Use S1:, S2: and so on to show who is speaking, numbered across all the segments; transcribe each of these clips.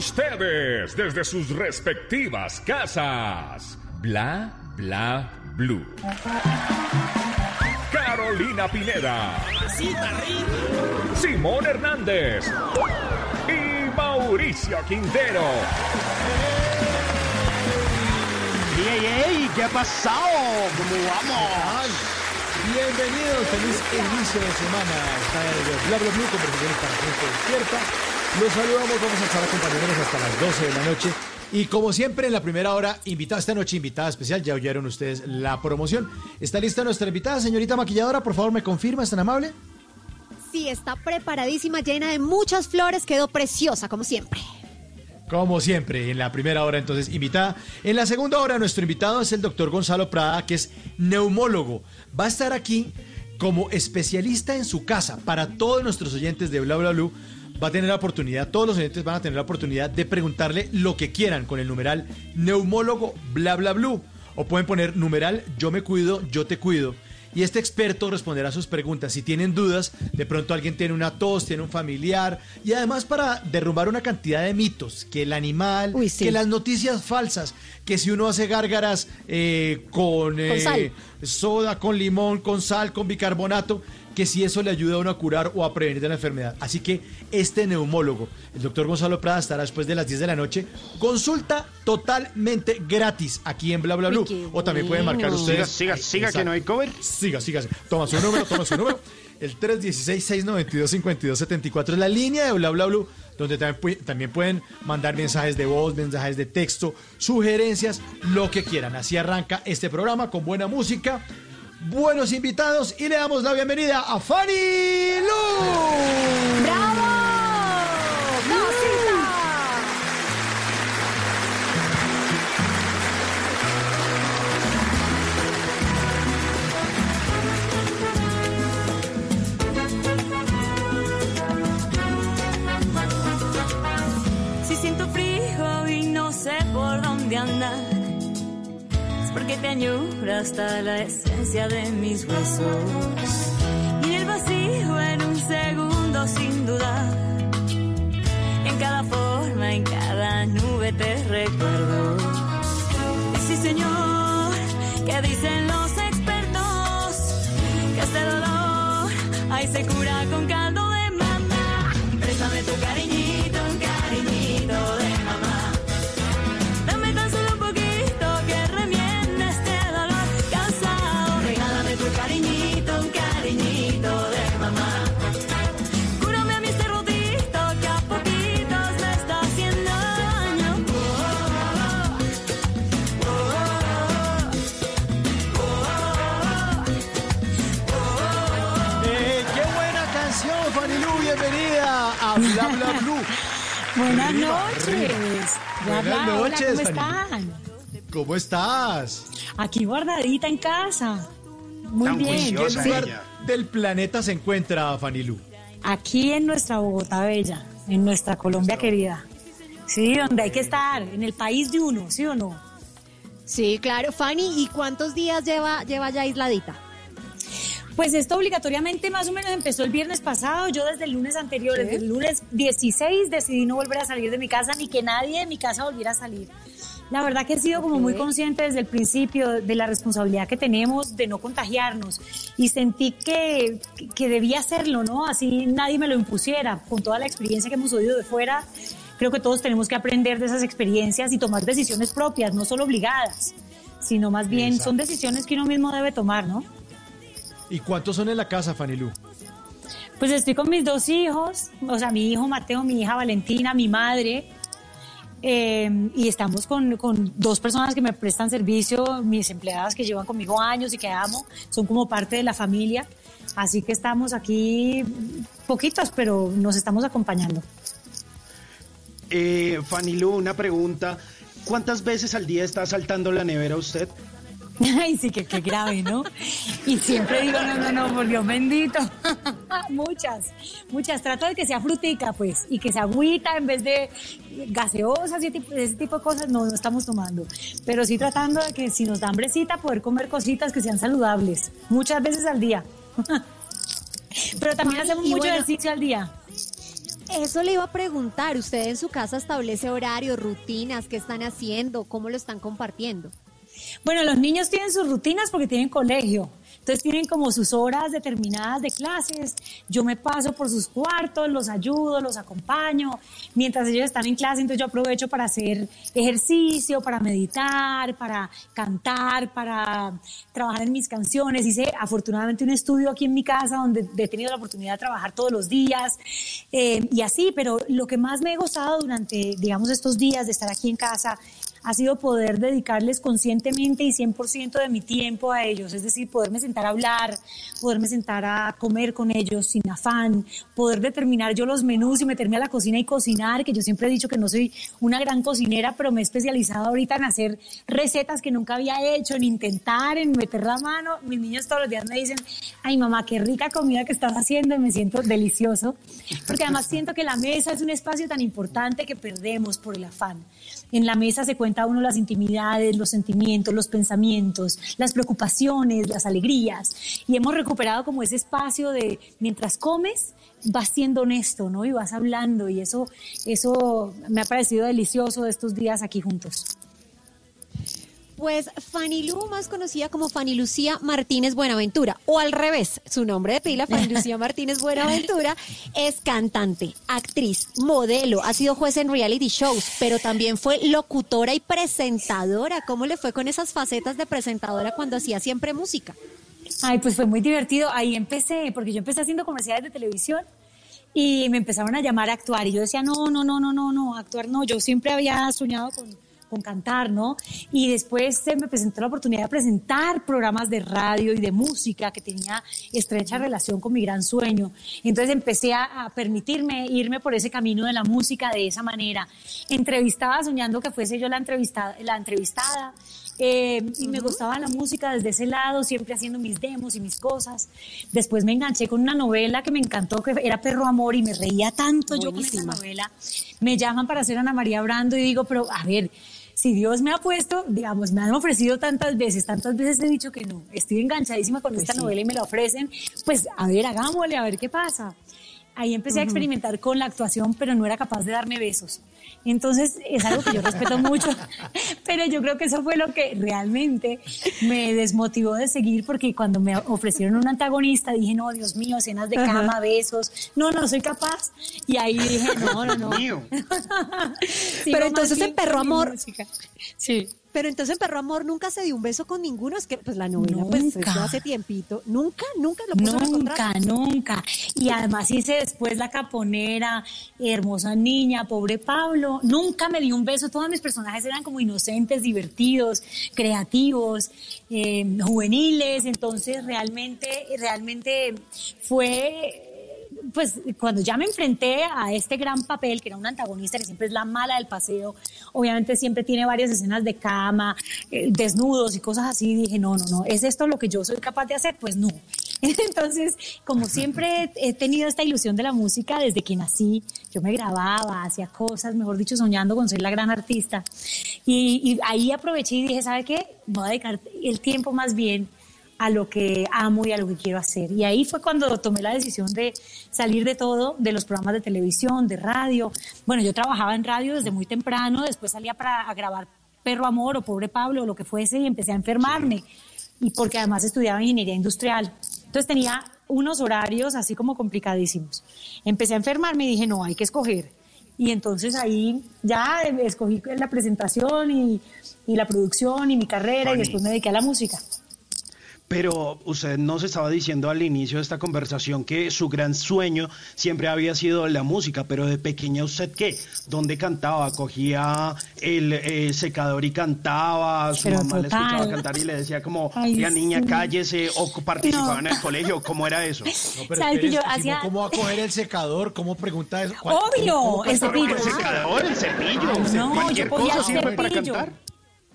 S1: ustedes, desde sus respectivas casas. Bla Bla Blue. Carolina Pineda. Simón Hernández. Y Mauricio Quintero.
S2: ¡Ey, ey! ¿Qué ha pasado? ¿Cómo vamos?
S3: Bienvenidos, feliz inicio de semana. Está el Bla Bla Blue, conversaciones para gente despierta. Los saludamos, vamos a estar acompañándonos hasta las 12 de la noche. Y como siempre, en la primera hora, invitada esta noche, invitada especial, ya oyeron ustedes la promoción. ¿Está lista nuestra invitada, señorita maquilladora? Por favor, me confirma, ¿es tan amable?
S4: Sí, está preparadísima, llena de muchas flores, quedó preciosa, como siempre.
S3: Como siempre, en la primera hora, entonces, invitada. En la segunda hora, nuestro invitado es el doctor Gonzalo Prada, que es neumólogo. Va a estar aquí como especialista en su casa para todos nuestros oyentes de Bla Bla Blue. Va a tener la oportunidad, todos los oyentes van a tener la oportunidad de preguntarle lo que quieran con el numeral neumólogo Bla Bla Blue. O pueden poner numeral yo me cuido, yo te cuido. Y este experto responderá sus preguntas. Si tienen dudas, de pronto alguien tiene una tos, tiene un familiar. Y además para derrumbar una cantidad de mitos, que el animal,
S4: Uy, sí.
S3: que las noticias falsas, que si uno hace gárgaras eh, con, eh, soda, con limón, con sal, con bicarbonato, que si eso le ayuda a uno a curar o a prevenir de la enfermedad. Así que este neumólogo, el doctor Gonzalo Prada, estará después de las 10 de la noche. Consulta totalmente gratis aquí en Bla Bla Blue.
S4: Uy,
S3: O también pueden marcar ustedes.
S2: Siga, siga, siga,
S3: Exacto.
S2: que no hay cover.
S3: Siga, siga. Toma su número, toma su número. El 316-692-5274 es la línea de Bla Bla Blue, donde también pueden mandar mensajes de voz, mensajes de texto, sugerencias, lo que quieran. Así arranca este programa con buena música, buenos invitados y le damos la bienvenida a Fanny Lu.
S4: ¡Bravo!
S5: Si siento frío y no sé por dónde andar, porque te añoro hasta la esencia de mis huesos. Y en el vacío, en un segundo, sin dudar, en cada forma, en cada nube te recuerdo. Y sí, señor, que dicen los expertos que este dolor ahí se cura con caldo
S6: Buenas
S3: Arriba,
S6: noches.
S3: arriba. Buenas
S6: hola,
S3: noches,
S6: ¿cómo están?
S3: ¿Cómo estás?
S6: Aquí guardadita en casa. Muy
S2: Tan
S6: bien.
S3: ¿En qué lugar
S2: ella.
S3: del planeta se encuentra Fanny Lu?
S6: Aquí en nuestra Bogotá Bella, en nuestra Colombia querida. Sí, donde hay que estar, en el país de uno, ¿sí o no?
S4: Sí, claro, Fanny. ¿Y cuántos días lleva, lleva ya aisladita?
S6: Pues esto obligatoriamente más o menos empezó el viernes pasado. Yo desde el lunes anterior, desde el lunes 16, decidí no volver a salir de mi casa ni que nadie de mi casa volviera a salir. La verdad que he sido como muy consciente desde el principio de la responsabilidad que tenemos de no contagiarnos y sentí que, que debía hacerlo, ¿no? Así nadie me lo impusiera. Con toda la experiencia que hemos oído de fuera, creo que todos tenemos que aprender de esas experiencias y tomar decisiones propias, no solo obligadas, sino más bien
S3: Exacto.
S6: son decisiones que uno mismo debe tomar, ¿no?
S3: ¿Y cuántos son en la casa, Fanny Lu?
S6: Pues estoy con mis dos hijos, o sea, mi hijo Mateo, mi hija Valentina, mi madre, eh, y estamos con, con dos personas que me prestan servicio, mis empleadas que llevan conmigo años y que amo, son como parte de la familia, así que estamos aquí poquitos, pero nos estamos acompañando.
S2: Eh, Fanny Lu, una pregunta. ¿Cuántas veces al día está saltando la nevera usted?
S6: Ay, sí, que qué grave, ¿no? Y siempre digo, no, no, no, por Dios bendito. muchas, muchas. Trato de que sea frutica, pues, y que sea agüita en vez de gaseosas y ese tipo- de cosas, no, no estamos tomando. Pero sí tratando de que si nos da hambrecita, poder comer cositas que sean saludables, muchas veces al día. Pero también hacemos mucho
S4: bueno-
S6: ejercicio al día.
S4: Eso le iba a preguntar. ¿Usted en su casa establece horarios, rutinas? ¿Qué están haciendo? ¿Cómo lo están compartiendo?
S6: Bueno, los niños tienen sus rutinas porque tienen colegio. Entonces tienen como sus horas determinadas de clases. Yo me paso por sus cuartos, los ayudo, los acompaño. Mientras ellos están en clase, entonces yo aprovecho para hacer ejercicio, para meditar, para cantar, para trabajar en mis canciones. Hice afortunadamente un estudio aquí en mi casa donde he tenido la oportunidad de trabajar todos los días eh, y así, pero lo que más me he gozado durante, digamos, estos días de estar aquí en casa ha sido poder dedicarles conscientemente y 100% de mi tiempo a ellos, es decir, poderme sentar a hablar, poderme sentar a comer con ellos sin afán, poder determinar yo los menús y meterme a la cocina y cocinar, que yo siempre he dicho que no soy una gran cocinera, pero me he especializado ahorita en hacer recetas que nunca había hecho, en intentar, en meter la mano. Mis niños todos los días me dicen, ay mamá, qué rica comida que estás haciendo y me siento delicioso, porque además siento que la mesa es un espacio tan importante que perdemos por el afán. En la mesa se cuenta uno las intimidades, los sentimientos, los pensamientos, las preocupaciones, las alegrías. Y hemos recuperado como ese espacio de mientras comes, vas siendo honesto, ¿no? Y vas hablando. Y eso, eso me ha parecido delicioso de estos días aquí juntos.
S4: Pues Fanny Lu, más conocida como Fanny Lucía Martínez Buenaventura, o al revés, su nombre de pila, Fanny Lucía Martínez Buenaventura, es cantante, actriz, modelo, ha sido juez en reality shows, pero también fue locutora y presentadora. ¿Cómo le fue con esas facetas de presentadora cuando hacía siempre música?
S6: Ay, pues fue muy divertido. Ahí empecé, porque yo empecé haciendo comerciales de televisión y me empezaron a llamar a actuar. Y yo decía, no, no, no, no, no, no, actuar no. Yo siempre había soñado con, con cantar, ¿no? Y después se me presentó la oportunidad de presentar programas de radio y de música que tenía estrecha relación con mi gran sueño. Entonces empecé a, a permitirme irme por ese camino de la música de esa manera. Entrevistaba soñando que fuese yo la entrevistada, la entrevistada. Eh, y me gustaba la música desde ese lado, siempre haciendo mis demos y mis cosas. Después me enganché con una novela que me encantó, que era Perro Amor, y me reía tanto yo con esa novela. Me llaman para hacer Ana María Brando y digo, pero a ver, si Dios me ha puesto, digamos, me han ofrecido tantas veces, tantas veces he dicho que no, estoy enganchadísima con esta novela y me la ofrecen, pues a ver, hagámosle, a ver qué pasa. Ahí empecé a experimentar con la actuación, pero no era capaz de darme besos. Entonces, es algo que yo respeto mucho, pero yo creo que eso fue lo que realmente me desmotivó de seguir, porque cuando me ofrecieron un antagonista, dije, no, Dios mío, escenas de cama, besos, no, no soy capaz. Y ahí dije, no, no, no.
S4: Pero entonces en Perro Amor-.
S6: Sí.
S4: Pero entonces en Perro Amor nunca se dio un beso con ninguno, es que pues la novela pues
S6: Nunca.
S4: hace tiempito, nunca, nunca lo puso en.
S6: Nunca, nunca. Y además hice después la caponera, hermosa niña, pobre Pablo. Nunca me dio un beso. Todos mis personajes eran como inocentes, divertidos, creativos, eh, juveniles. Entonces realmente, realmente fue pues cuando ya me enfrenté a este gran papel, que era un antagonista que siempre es la mala del paseo, obviamente siempre tiene varias escenas de cama, eh, desnudos y cosas así, dije, no, no, no, ¿es esto lo que yo soy capaz de hacer? Pues no. Entonces, como siempre he tenido esta ilusión de la música desde que nací, yo me grababa, hacía cosas, mejor dicho, soñando con ser la gran artista. Y, y ahí aproveché y dije, ¿sabe qué? Voy a dedicar el tiempo más bien a lo que amo y a lo que quiero hacer. Y ahí fue cuando tomé la decisión de salir de todo, de los programas de televisión, de radio. Bueno, yo trabajaba en radio desde muy temprano, después salía para a grabar Perro Amor o Pobre Pablo o lo que fuese y empecé a enfermarme. Y porque además estudiaba ingeniería industrial. Entonces tenía unos horarios así como complicadísimos. Empecé a enfermarme y dije, no, hay que escoger. Y entonces ahí ya escogí la presentación y, y la producción y mi carrera y
S2: Fanny.
S6: después me dediqué a la música.
S2: Pero usted nos estaba diciendo al inicio de esta conversación que su gran sueño siempre había sido la música, pero de pequeña usted qué? ¿Dónde cantaba? ¿Cogía el eh, secador y cantaba? ¿Su
S6: Pero
S2: mamá le escuchaba cantar y le decía como,
S6: Ay,
S2: la niña
S6: sí.
S2: cállese o participaba
S6: No.
S2: en el colegio? ¿Cómo era eso?
S3: No, pero
S6: ¿Sabes que
S3: espere,
S6: yo hacía-
S3: ¿Cómo va a coger el secador? ¿Cómo pregunta eso? ¿Cuál-
S6: Obvio,
S3: cómo- cómo
S6: el cepillo.
S2: ¿El secador? ¿El cepillo?
S6: No,
S2: ¿Cualquier
S6: yo
S2: cosa
S6: el
S2: sirve para
S6: cepillo.
S2: cantar?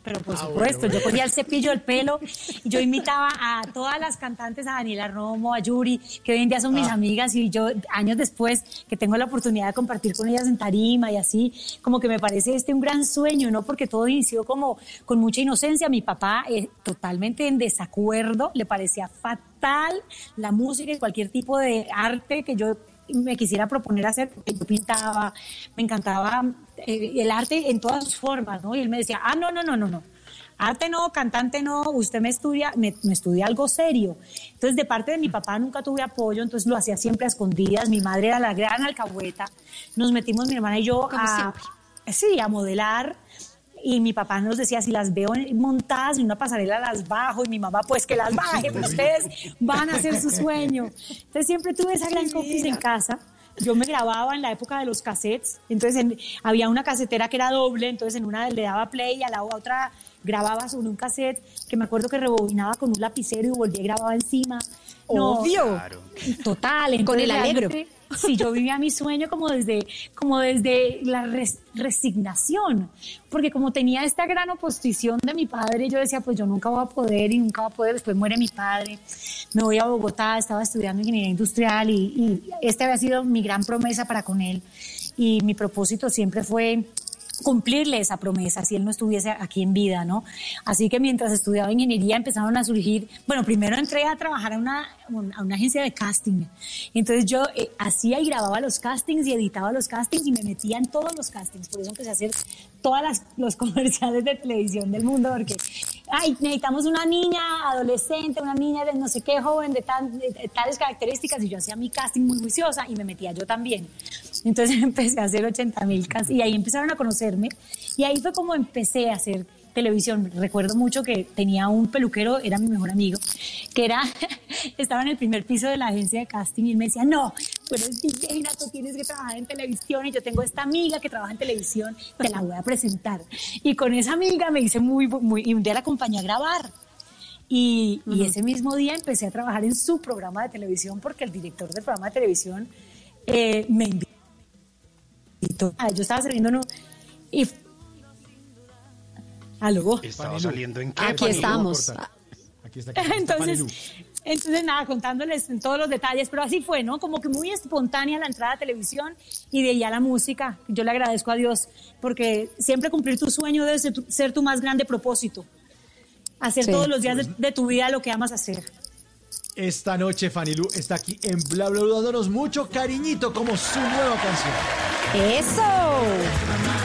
S6: Pero por
S3: Ah,
S6: supuesto,
S3: bueno,
S6: yo cogía el cepillo del pelo y yo imitaba a todas las cantantes, a Daniela Romo, a Yuri, que hoy en día son mis
S3: Ah.
S6: amigas y yo años después que tengo la oportunidad de compartir con ellas en tarima y así, como que me parece este un gran sueño, ¿no? Porque todo inició como con mucha inocencia. Mi papá eh, totalmente en desacuerdo, le parecía fatal la música y cualquier tipo de arte que yo me quisiera proponer hacer, porque yo pintaba, me encantaba eh, el arte en todas sus formas, ¿no? Y él me decía, ah, no, no, no, no, no. Arte no, cantante no, usted me estudia, me, me estudia algo serio. Entonces, de parte de mi papá nunca tuve apoyo, entonces lo hacía siempre a escondidas. Mi madre era la gran alcahueta. Nos metimos, mi hermana y yo,
S4: Como
S6: a,
S4: siempre.
S6: sí, a modelar. Y mi papá nos decía, si las veo montadas en una pasarela, las bajo. Y mi mamá, pues que las baje, pues ustedes van a hacer su sueño. Entonces siempre tuve esa gran cómplice en casa. Yo me grababa en la época de los cassettes. Entonces en- había una casetera que era doble. Entonces en una le daba play y a la otra grababa sobre un cassette que me acuerdo que rebobinaba con un lapicero y volvía y grababa encima. No,
S4: Obvio.
S6: Total.
S4: Con
S6: entonces
S4: el alegro.
S6: realmente, Sí, yo vivía mi sueño como desde, como desde la res- resignación, porque como tenía esta gran oposición de mi padre, yo decía, pues yo nunca voy a poder y nunca voy a poder, después muere mi padre, me voy a Bogotá, estaba estudiando ingeniería industrial y, y esta había sido mi gran promesa para con él. Y mi propósito siempre fue cumplirle esa promesa si él no estuviese aquí en vida, ¿no? Así que mientras estudiaba ingeniería empezaron a surgir, bueno, primero entré a trabajar a una, a una agencia de casting. Entonces yo eh, hacía y grababa los castings y editaba los castings y me metía en todos los castings. Por eso empecé a hacer todos los comerciales de televisión del mundo porque, ay, necesitamos una niña adolescente, una niña de no sé qué joven, de, tan- de tales características y yo hacía mi casting muy juiciosa y me metía yo también. Entonces empecé a hacer 80 mil y ahí empezaron a conocerme y ahí fue como empecé a hacer televisión. Recuerdo mucho que tenía un peluquero, era mi mejor amigo, que era, estaba en el primer piso de la agencia de casting y él me decía, no, tú eres divina, tú tienes que trabajar en televisión y yo tengo esta amiga que trabaja en televisión, te la voy a presentar. Y con esa amiga me hice muy, muy, y un día la acompañé a grabar. Y, y ese mismo día empecé a trabajar en su programa de televisión porque el director del programa de televisión eh, me invitó. Ah, Yo estaba sirviendo uno y... ¿Aló?
S2: Estaba saliendo en qué?
S4: Aquí estamos.
S3: cortar. Aquí está, aquí está
S6: Entonces, entonces nada, contándoles en todos los detalles, pero así fue, ¿no? Como que muy espontánea la entrada a televisión y de ahí a la música. Yo le agradezco a Dios porque siempre cumplir tu sueño debe ser tu, ser tu más grande propósito. Hacer
S4: Sí.
S6: todos los días de, de tu vida lo que amas hacer.
S3: Esta noche Fanny Lu está aquí en Bla Bla dándonos mucho cariñito como su nueva canción.
S4: ¡Eso!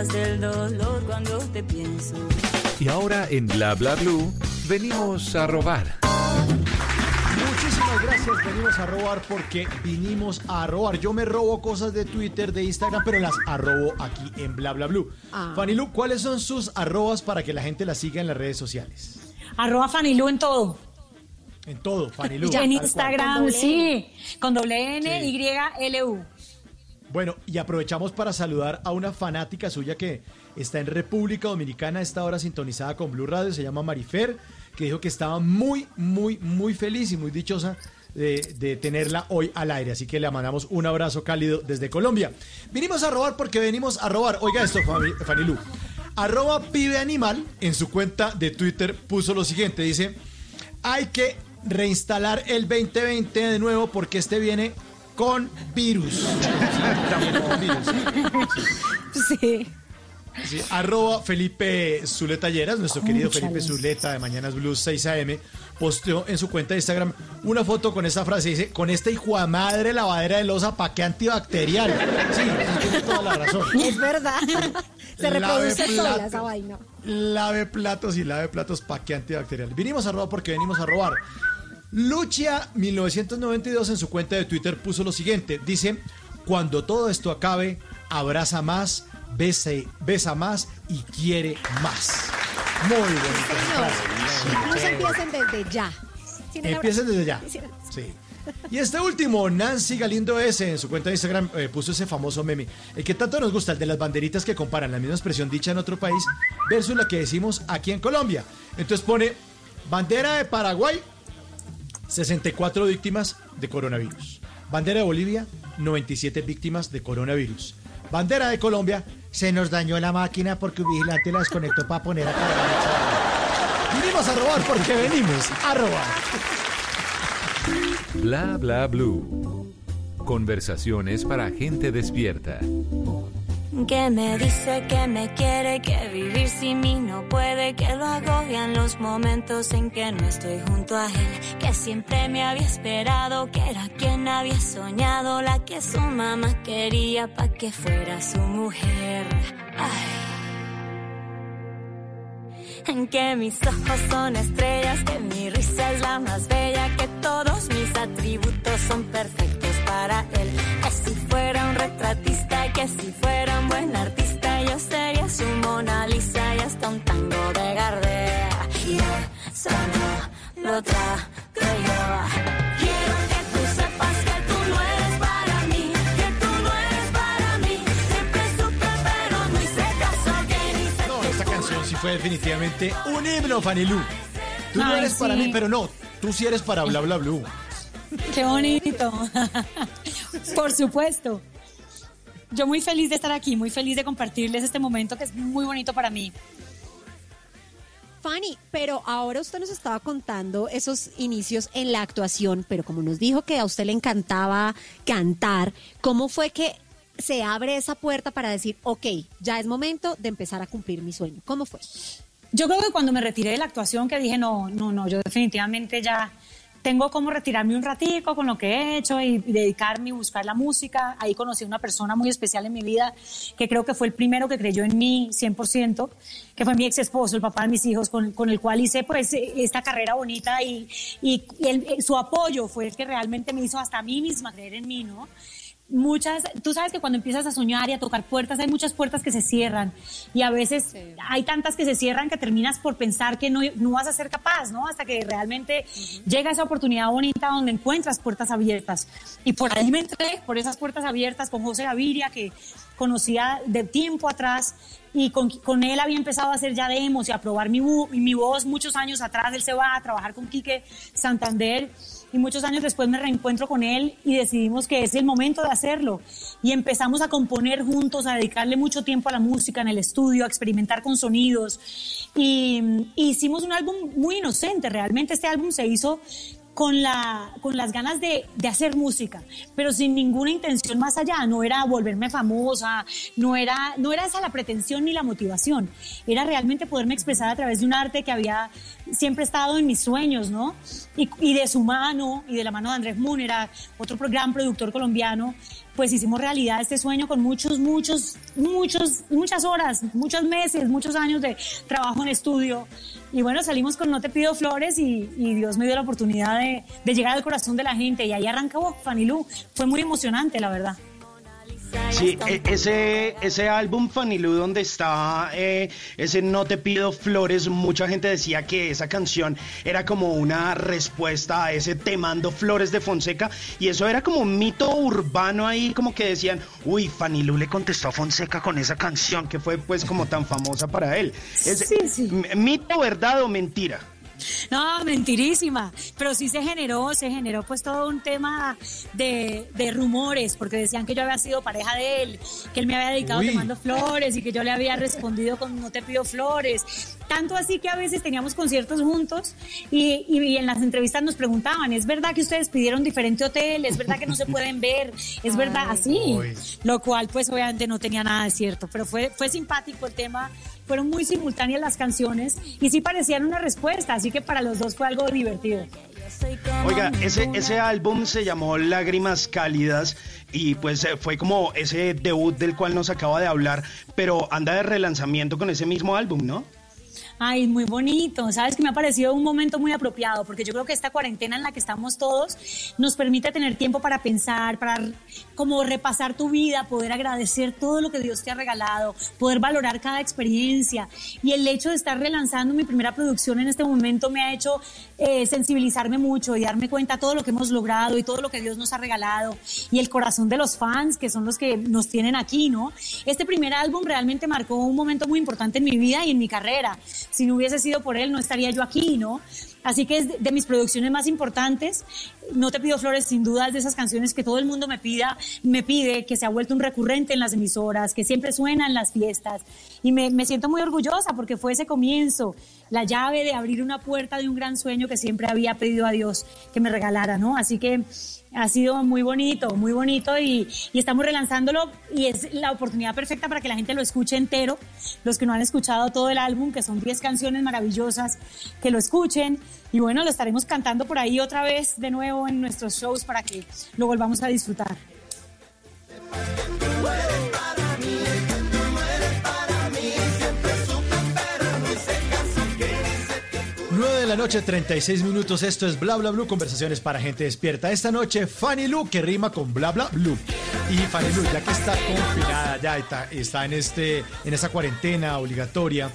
S5: Radiografías del dolor cuando te pienso.
S7: Y ahora en Bla Bla Blue venimos a robar.
S3: Muchísimas gracias, venimos a robar porque vinimos a robar. Yo me robo cosas de Twitter, de Instagram, pero las arrobo aquí en Bla Bla Blue.
S4: Ah.
S3: Fanny Lu, ¿cuáles son sus arrobas para que la gente la siga en las redes sociales?
S6: Arroba Fanny Lu en todo.
S3: En todo, Fanny Lu.
S6: en. Instagram, sí. Con doble N,
S3: Sí.
S6: Y, L, U.
S3: Bueno, y aprovechamos para saludar a una fanática suya que está en República Dominicana a esta hora sintonizada con Blue Radio, se llama Marifer, que dijo que estaba muy, muy, muy feliz y muy dichosa de, tenerla hoy al aire. Así que le mandamos un abrazo cálido desde Colombia. Vinimos a robar porque venimos a robar. Oiga esto, Lu. Arroba pibe animal en su cuenta de Twitter puso lo siguiente, dice, hay que reinstalar el 2020 de nuevo porque este viene con virus. Con virus.
S4: Sí.
S3: Sí, arroba Felipe Zuleta Lleras, nuestro querido. Felipe Zuleta de Mañanas Blues 6 AM, posteó en su cuenta de Instagram una foto con esta frase, dice, con esta hijo de madre lavadera de losa, ¿pa' qué antibacterial? Sí, tiene toda la razón.
S4: Es verdad. Se reproduce sola esa vaina.
S3: Lave platos y lave platos pa' qué antibacterial. Vinimos a robar porque venimos a robar. Lucia 1992 en su cuenta de Twitter puso lo siguiente, dice, cuando todo esto acabe, abraza más, bese, besa más y quiere más. Muy frase.
S4: Incluso empiecen desde ya.
S3: Empiecen desde ya. Sí. Y este último, Nancy Galindo S, en su cuenta de Instagram, eh, puso ese famoso meme. El que tanto nos gusta, el de las banderitas que comparan la misma expresión dicha en otro país versus la que decimos aquí en Colombia. Entonces pone, bandera de Paraguay, 64 víctimas de coronavirus. Bandera de Bolivia, 97 víctimas de coronavirus. Bandera de Colombia, se nos dañó la máquina porque un vigilante la desconectó para poner a cargar. Vinimos a robar porque venimos a robar.
S7: Bla bla blue. Conversaciones para gente despierta.
S8: Que me dice que me quiere, que vivir sin mí no puede, que lo agobian los momentos en que no estoy junto a él, que siempre me había esperado, que era quien había soñado, la que su mamá quería pa' que fuera su mujer. Ay. En que mis ojos son estrellas, que mi risa es la más bella, que todos mis atributos son perfectos para él. Que si fuera un retratista, que si fuera un buen artista, yo sería su Mona Lisa y hasta un tango de Gardea. Y eso no lo trago yo. Quiero que tú sepas que tú no eres para mí, que tú no eres para mí. Siempre supe, pero no hice caso que ni se
S3: No, esta canción sí fue definitivamente un himno, Fanny Lu. Tú no eres para mí, pero no, tú sí eres para Bla Bla Blue.
S6: Qué bonito. Por supuesto. Yo muy feliz de estar aquí, muy feliz de compartirles este momento que es muy bonito para mí.
S4: Fanny, pero ahora usted nos estaba contando esos inicios en la actuación, pero como nos dijo que a usted le encantaba cantar, ¿cómo fue que se abre esa puerta para decir, ok, ya es momento de empezar a cumplir mi sueño? ¿Cómo fue?
S6: Yo creo que cuando me retiré de la actuación que dije, no, no, no, yo definitivamente ya tengo como retirarme un ratico con lo que he hecho y dedicarme y buscar la música. Ahí conocí a una persona muy especial en mi vida que creo que fue el primero que creyó en mí 100%, que fue mi ex esposo, el papá de mis hijos, con, con el cual hice pues esta carrera bonita y, y, y el- su apoyo fue el que realmente me hizo hasta a mí misma creer en mí, ¿no? Muchas, tú sabes que cuando empiezas a soñar y a tocar puertas, hay muchas puertas que se cierran y a veces hay tantas que se cierran que terminas por pensar que no, no vas a ser capaz, ¿no? Hasta que realmente llega esa oportunidad bonita donde encuentras puertas abiertas. Y por ahí me entré, por esas puertas abiertas con José Gaviria, que conocía de tiempo atrás y con, con él había empezado a hacer ya demos y a probar mi, mi voz muchos años atrás. Él se va a trabajar con Quique Santander y muchos años después me reencuentro con él y decidimos que es el momento de hacerlo. Y empezamos a componer juntos, a dedicarle mucho tiempo a la música en el estudio, a experimentar con sonidos. Y, y hicimos un álbum muy inocente, realmente este álbum se hizo con, la, con las ganas de, de hacer música, pero sin ninguna intención más allá. No era volverme famosa, no era, no era esa la pretensión ni la motivación. Era realmente poderme expresar a través de un arte que había siempre estado en mis sueños, ¿no? Y, de su mano, y de la mano de Andrés Múnera, otro gran productor colombiano, pues hicimos realidad este sueño con muchos, muchos, muchos, muchas horas, muchos meses, muchos años de trabajo en estudio. Y bueno, salimos con No Te Pido Flores y, Dios me dio la oportunidad de, llegar al corazón de la gente. Y ahí arrancó Fanny Lu. Fue muy emocionante, la verdad.
S9: Sí, e- ese, ese álbum Fanny Lu donde está eh, ese No te pido flores, mucha gente decía que esa canción era como una respuesta a ese Te mando flores de Fonseca y eso era como un mito urbano ahí como que decían, uy, Fanny Lu le contestó a Fonseca con esa canción que fue pues como tan famosa para él. Es,
S6: Sí, sí.
S9: ¿Mito, verdad o mentira?
S6: No, mentirísima. Pero sí se generó, se generó pues todo un tema de, de rumores, porque decían que yo había sido pareja de él, que él me había dedicado
S3: Uy.
S6: te mando flores y que yo le había respondido con no te pido flores. Tanto así que a veces teníamos conciertos juntos y, y- y en las entrevistas nos preguntaban, ¿es verdad que ustedes pidieron diferente hotel? ¿Es verdad que no se pueden ver? ¿Es verdad así? Lo cual pues obviamente no tenía nada de cierto, pero fue, fue simpático el tema. Fueron muy simultáneas las canciones y sí parecían una respuesta, así que para los dos fue algo divertido.
S2: Oiga, ese, ese álbum se llamó Lágrimas Cálidas y pues eh, fue como ese debut del cual nos acaba de hablar, pero anda de relanzamiento con ese mismo álbum, ¿no?
S6: Ay, muy bonito. Sabes que me ha parecido un momento muy apropiado, porque yo creo que esta cuarentena en la que estamos todos nos permite tener tiempo para pensar, para como repasar tu vida, poder agradecer todo lo que Dios te ha regalado, poder valorar cada experiencia. Y el hecho de estar relanzando mi primera producción en este momento me ha hecho eh, sensibilizarme mucho y darme cuenta de todo lo que hemos logrado y todo lo que Dios nos ha regalado y el corazón de los fans que son los que nos tienen aquí, ¿no? Este primer álbum realmente marcó un momento muy importante en mi vida y en mi carrera. Si no hubiese sido por él, no estaría yo aquí, ¿no? Así que es de, mis producciones más importantes. No te pido flores, sin duda, es de esas canciones que todo el mundo me pida, me pide, que se ha vuelto un recurrente en las emisoras, que siempre suena en las fiestas. Y me, me siento muy orgullosa porque fue ese comienzo, la llave de abrir una puerta de un gran sueño que siempre había pedido a Dios que me regalara, ¿no? Así que ha sido muy bonito, muy bonito y, estamos relanzándolo y es la oportunidad perfecta para que la gente lo escuche entero, los que no han escuchado todo el álbum, que son 10 canciones maravillosas, que lo escuchen y bueno, lo estaremos cantando por ahí otra vez de nuevo en nuestros shows para que lo volvamos a disfrutar.
S3: La noche, 36 minutos. Esto es Bla Bla Blue, conversaciones para gente despierta. Esta noche, Fanny Lu, que rima con Bla Bla Blue. Y Fanny Lu, ya que está confinada, ya está, está en, este, en esta cuarentena obligatoria,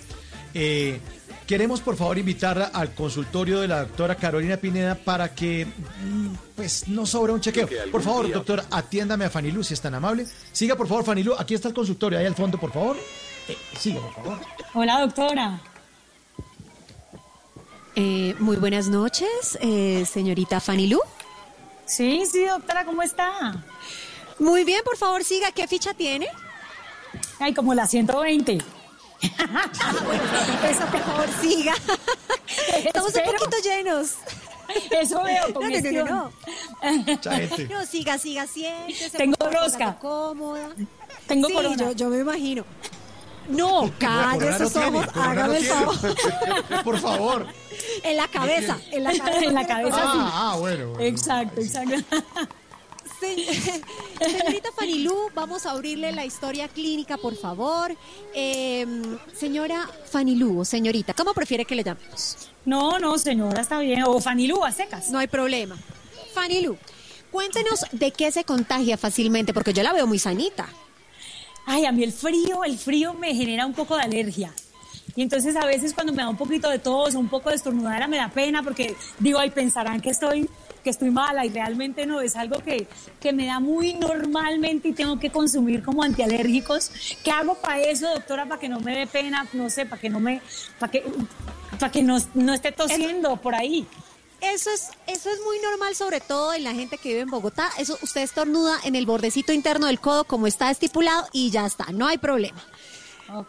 S3: eh, queremos por favor invitarla al consultorio de la doctora Carolina Pineda para que mm, pues no sobra un chequeo. Por favor, doctor, atiéndame a Fanny Lu, si es tan amable. Siga, por favor, Fanny Lu. Aquí está el consultorio, ahí al fondo, por favor. Eh, siga, por favor.
S6: Hola, doctora.
S4: Eh, muy buenas noches, eh, señorita Fanny Lu.
S6: Sí, sí, doctora, ¿cómo está?
S4: Muy bien, por favor, siga. ¿Qué ficha tiene?
S6: Ay, como la 120.
S4: Eso, por favor, siga. Estamos un poquito llenos.
S6: Eso veo,
S4: No, no, no, no, siga, siga, siéntese.
S6: Tengo rosca.
S4: cómoda.
S6: Tengo
S4: sí,
S6: corona.
S4: Yo, yo me imagino. No, ojos,
S3: corona
S4: hágame el favor.
S3: Por favor.
S4: En la cabeza, en la cabeza.
S6: En la cabeza.
S3: Ah, ah, bueno. bueno.
S6: Exacto, exacto.
S4: Se- Señorita Fanilú, vamos a abrirle la historia clínica, por favor. Eh, señora Fanilú o señorita, ¿cómo prefiere que le llamemos?
S6: No, no, señora, está bien. O Fanilú, a secas.
S4: No hay problema. Fanilú, cuéntenos de qué se contagia fácilmente, porque yo la veo muy sanita.
S6: Ay, a mí el frío, el frío me genera un poco de alergia. Y entonces a veces cuando me da un poquito de tos o un poco de estornudadera me da pena porque digo, ay, pensarán que estoy, que estoy mala y realmente no, es algo que, que me da muy normalmente y tengo que consumir como antialérgicos. ¿Qué hago para eso, doctora? Para que no me dé pena, no sé, para que no me, para que, para que no, no esté tosiendo por ahí.
S4: Eso es, eso es muy normal, sobre todo en la gente que vive en Bogotá. Eso usted estornuda en el bordecito interno del codo como está estipulado y ya está, no hay problema.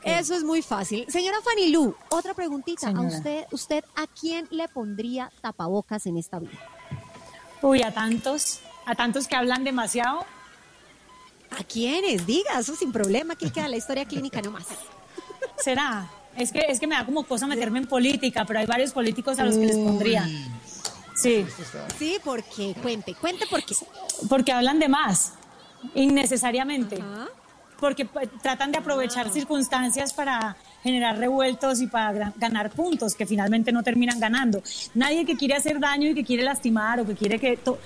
S4: Eso es muy fácil. Señora Fanilú, otra preguntita. ¿A usted, usted a quién le pondría tapabocas en esta vida?
S6: Uy, a tantos, a tantos que hablan demasiado.
S4: ¿A quiénes? Diga, eso sin problema. Aquí queda la historia clínica nomás.
S6: ¿Será? Es que, es que me da como cosa meterme en política, pero hay varios políticos a los que les pondría. Sí,
S4: Sí, ¿por qué? Cuente, cuente por qué.
S6: porque hablan de más, innecesariamente.
S4: Ajá.
S6: Porque pues, tratan de aprovechar circunstancias para generar revueltos y para ganar puntos que finalmente no terminan ganando. Nadie que quiere hacer daño y que quiere lastimar o que quiere que, to-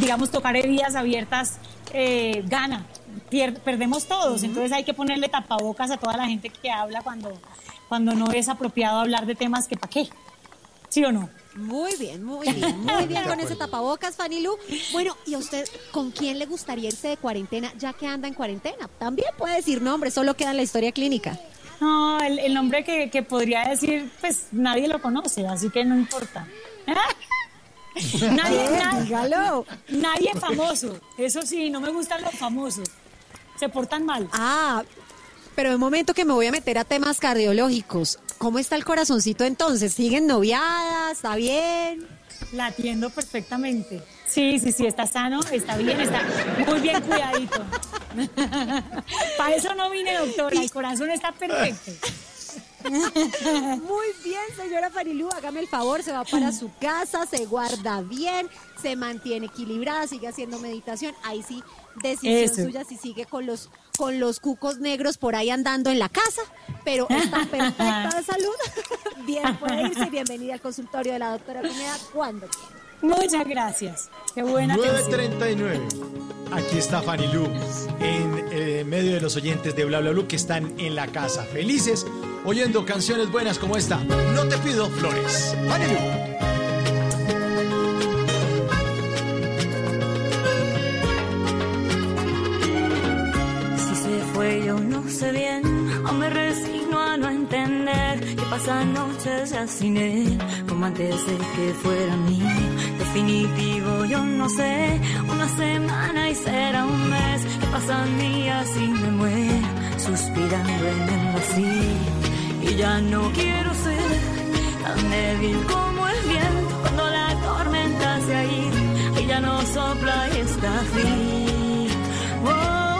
S6: digamos, tocar heridas abiertas eh, gana. Pier- perdemos todos. Entonces hay que ponerle tapabocas a toda la gente que habla cuando, cuando no es apropiado hablar de temas que para qué. ¿Sí o no?
S4: Muy bien, muy bien, muy bien con ese tapabocas, Fanilú. Bueno, ¿y a usted con quién le gustaría irse de cuarentena ya que anda en cuarentena? También puede decir nombre, solo queda en la historia clínica.
S6: No, el, el nombre que, que podría decir, pues nadie lo conoce, así que no importa. nadie, na-
S4: Dígalo.
S6: nadie famoso. Eso sí, no me gustan los famosos. Se portan mal.
S4: Ah, pero un momento que me voy a meter a temas cardiológicos. ¿Cómo está el corazoncito entonces? ¿Siguen noviadas? ¿Está bien?
S6: La atiendo perfectamente. Sí, sí, sí, está sano, está bien, está muy bien cuidadito. Para eso no vine, doctora. El corazón está perfecto.
S4: Muy bien, señora Farilú, hágame el favor, se va para su casa, se guarda bien, se mantiene equilibrada, sigue haciendo meditación. Ahí sí, decisión
S6: Eso.
S4: suya si sigue con los con los cucos negros por ahí andando en la casa, pero está perfecta de salud. Bien, puede irse. Bienvenida al consultorio de la doctora Pineda cuando quiera.
S6: Muchas gracias. Qué buena atención.
S3: 9.39. Aquí está Fanny Lu en eh, medio de los oyentes de Bla Bla Blue que están en la casa, felices, oyendo canciones buenas como esta. No te pido flores. Fanny Lu.
S5: Yo no sé bien, o me resigno a no entender que pasan noches ya sin él, como antes de que fuera mío. Definitivo yo no sé, una semana y será un mes, que pasan días y me muero, suspirando en el vacío. Y ya no quiero ser tan débil como el viento cuando la tormenta se ha ido y ya no sopla y está frío. Oh,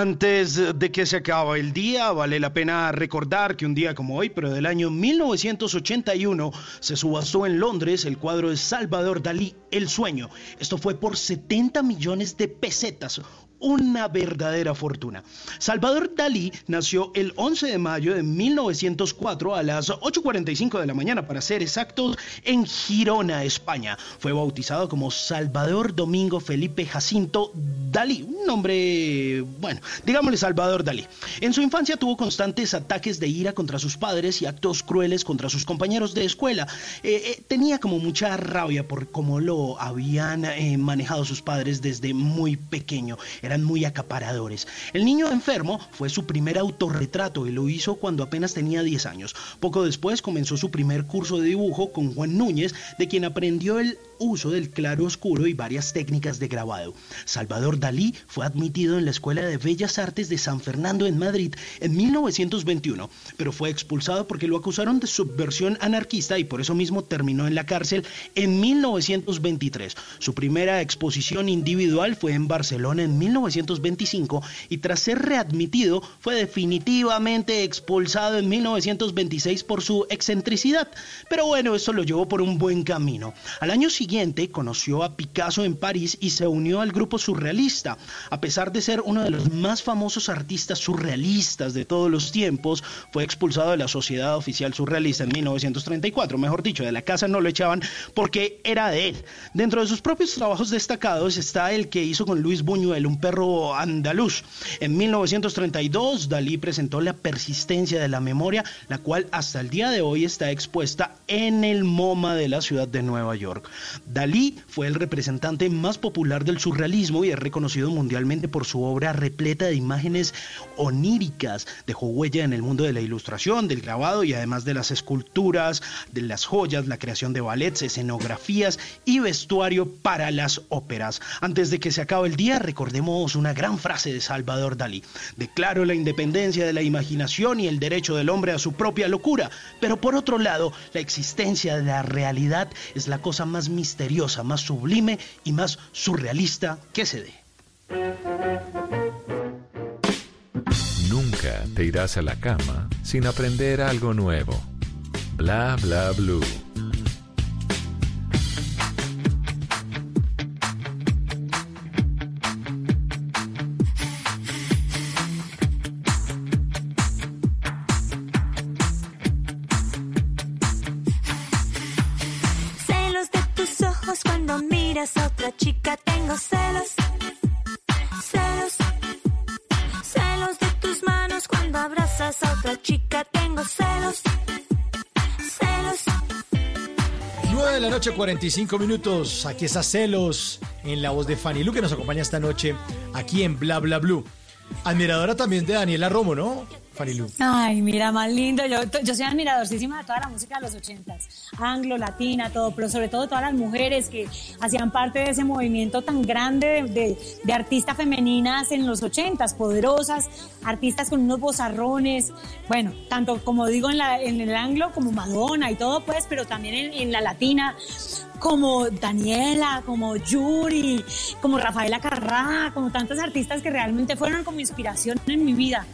S9: Antes de que se acabe el día, vale la pena recordar que un día como hoy, pero del año 1981, se subastó en Londres el cuadro de Salvador Dalí, El Sueño. Esto fue por 70 millones de pesetas, una verdadera fortuna. Salvador Dalí nació el 11 de mayo de 1904 a las 8.45 de la mañana, para ser exactos, en Girona, España. Fue bautizado como Salvador Domingo Felipe Jacinto Dalí, un nombre, bueno, digámosle Salvador Dalí. En su infancia tuvo constantes ataques de ira contra sus padres y actos crueles contra sus compañeros de escuela. Eh, eh, tenía como mucha rabia por cómo lo habían eh, manejado sus padres desde muy pequeño. Eran muy acaparadores. El niño enfermo fue su primer autorretrato y lo hizo cuando apenas tenía 10 años. Poco después comenzó su primer curso de dibujo con Juan Núñez, de quien aprendió el uso del claro oscuro y varias técnicas de grabado. Salvador Dalí fue admitido en la Escuela de Bellas Artes de San Fernando en Madrid en 1921, pero fue expulsado porque lo acusaron de subversión anarquista y por eso mismo terminó en la cárcel en 1923. Su primera exposición individual fue en Barcelona en 1923 1925 y tras ser readmitido fue definitivamente expulsado en 1926 por su excentricidad. Pero bueno, eso lo llevó por un buen camino. Al año siguiente conoció a Picasso en París y se unió al grupo surrealista. A pesar de ser uno de los más famosos artistas surrealistas de todos los tiempos, fue expulsado de la Sociedad Oficial Surrealista en 1934, mejor dicho, de la casa no lo echaban porque era de él. Dentro de sus propios trabajos destacados está el que hizo con Luis Buñuel, un perro andaluz. En 1932, Dalí presentó La persistencia de la memoria, la cual hasta el día de hoy está expuesta en el MoMA de la ciudad de Nueva York. Dalí fue el representante más popular del surrealismo y es reconocido mundialmente por su obra repleta de imágenes oníricas. Dejó huella en el mundo de la ilustración, del grabado y además de las esculturas, de las joyas, la creación de ballets, escenografías y vestuario para las óperas. Antes de que se acabe el día, recordemos una gran frase de Salvador Dalí. Declaro la independencia de la imaginación y el derecho del hombre a su propia locura, pero por otro lado, la existencia de la realidad es la cosa más misteriosa, más sublime y más surrealista que se dé.
S8: Nunca te irás a la cama sin aprender algo nuevo. Bla bla blue.
S3: 9 de la noche, 45 minutos. Aquí está Celos en la voz de Fanny Lu, que nos acompaña esta noche aquí en Bla Bla Blue. Admiradora también de Daniela Romo, ¿no?
S6: Ay, mira, más lindo. Yo, soy admiradorcísima de toda la música de los ochentas, anglo, latina, todo, pero sobre todo todas las mujeres que hacían parte de ese movimiento tan grande de, artistas femeninas en los ochentas, poderosas, artistas con unos bozarrones, bueno, tanto como digo en, la, en el anglo como Madonna y todo, pues, pero también en, la latina como Daniela, como Yuri, como Rafaela Carrá, como tantos artistas que realmente fueron como inspiración en mi vida.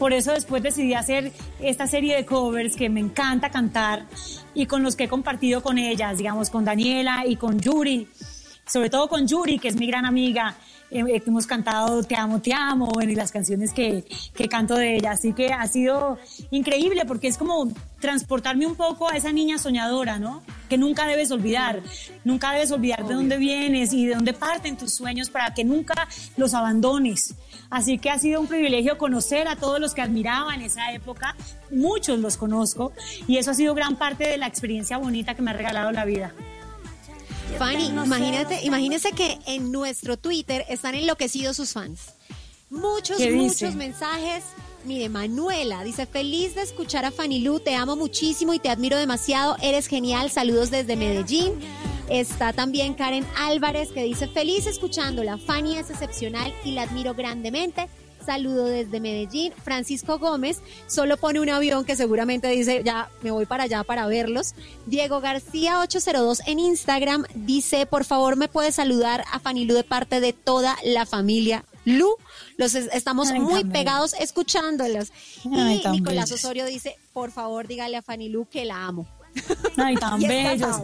S6: Por eso después decidí hacer esta serie de covers que me encanta cantar y con los que he compartido con ellas, digamos, con Daniela y con Yuri, sobre todo con Yuri, que es mi gran amiga. Eh, eh, hemos cantado Te amo, te amo, bueno, y las canciones que, que canto de ella. Así que ha sido increíble porque es como transportarme un poco a esa niña soñadora, ¿no? Que nunca debes olvidar. Nunca debes olvidar de dónde vienes y de dónde parten tus sueños para que nunca los abandones. Así que ha sido un privilegio conocer a todos los que admiraba en esa época. Muchos los conozco y eso ha sido gran parte de la experiencia bonita que me ha regalado la vida.
S4: Fanny, imagínate, imagínese que en nuestro Twitter están enloquecidos sus fans. Muchos,
S6: ¿Qué
S4: muchos mensajes. Mire, Manuela dice, feliz de escuchar a Fanny Lu, te amo muchísimo y te admiro demasiado, eres genial, saludos desde Medellín. Está también Karen Álvarez que dice, feliz escuchándola, Fanny es excepcional y la admiro grandemente. Saludo desde Medellín. Francisco Gómez solo pone un avión que seguramente dice, ya me voy para allá para verlos. Diego García 802 en Instagram dice, por favor me puede saludar a Fanny Lu de parte de toda la familia Lu. Los es- estamos
S6: Ay,
S4: muy pegados escuchándolos.
S6: Ay,
S4: y Nicolás. Osorio dice, por favor dígale a Fanny Lu que la amo.
S6: Ay, tan bellos.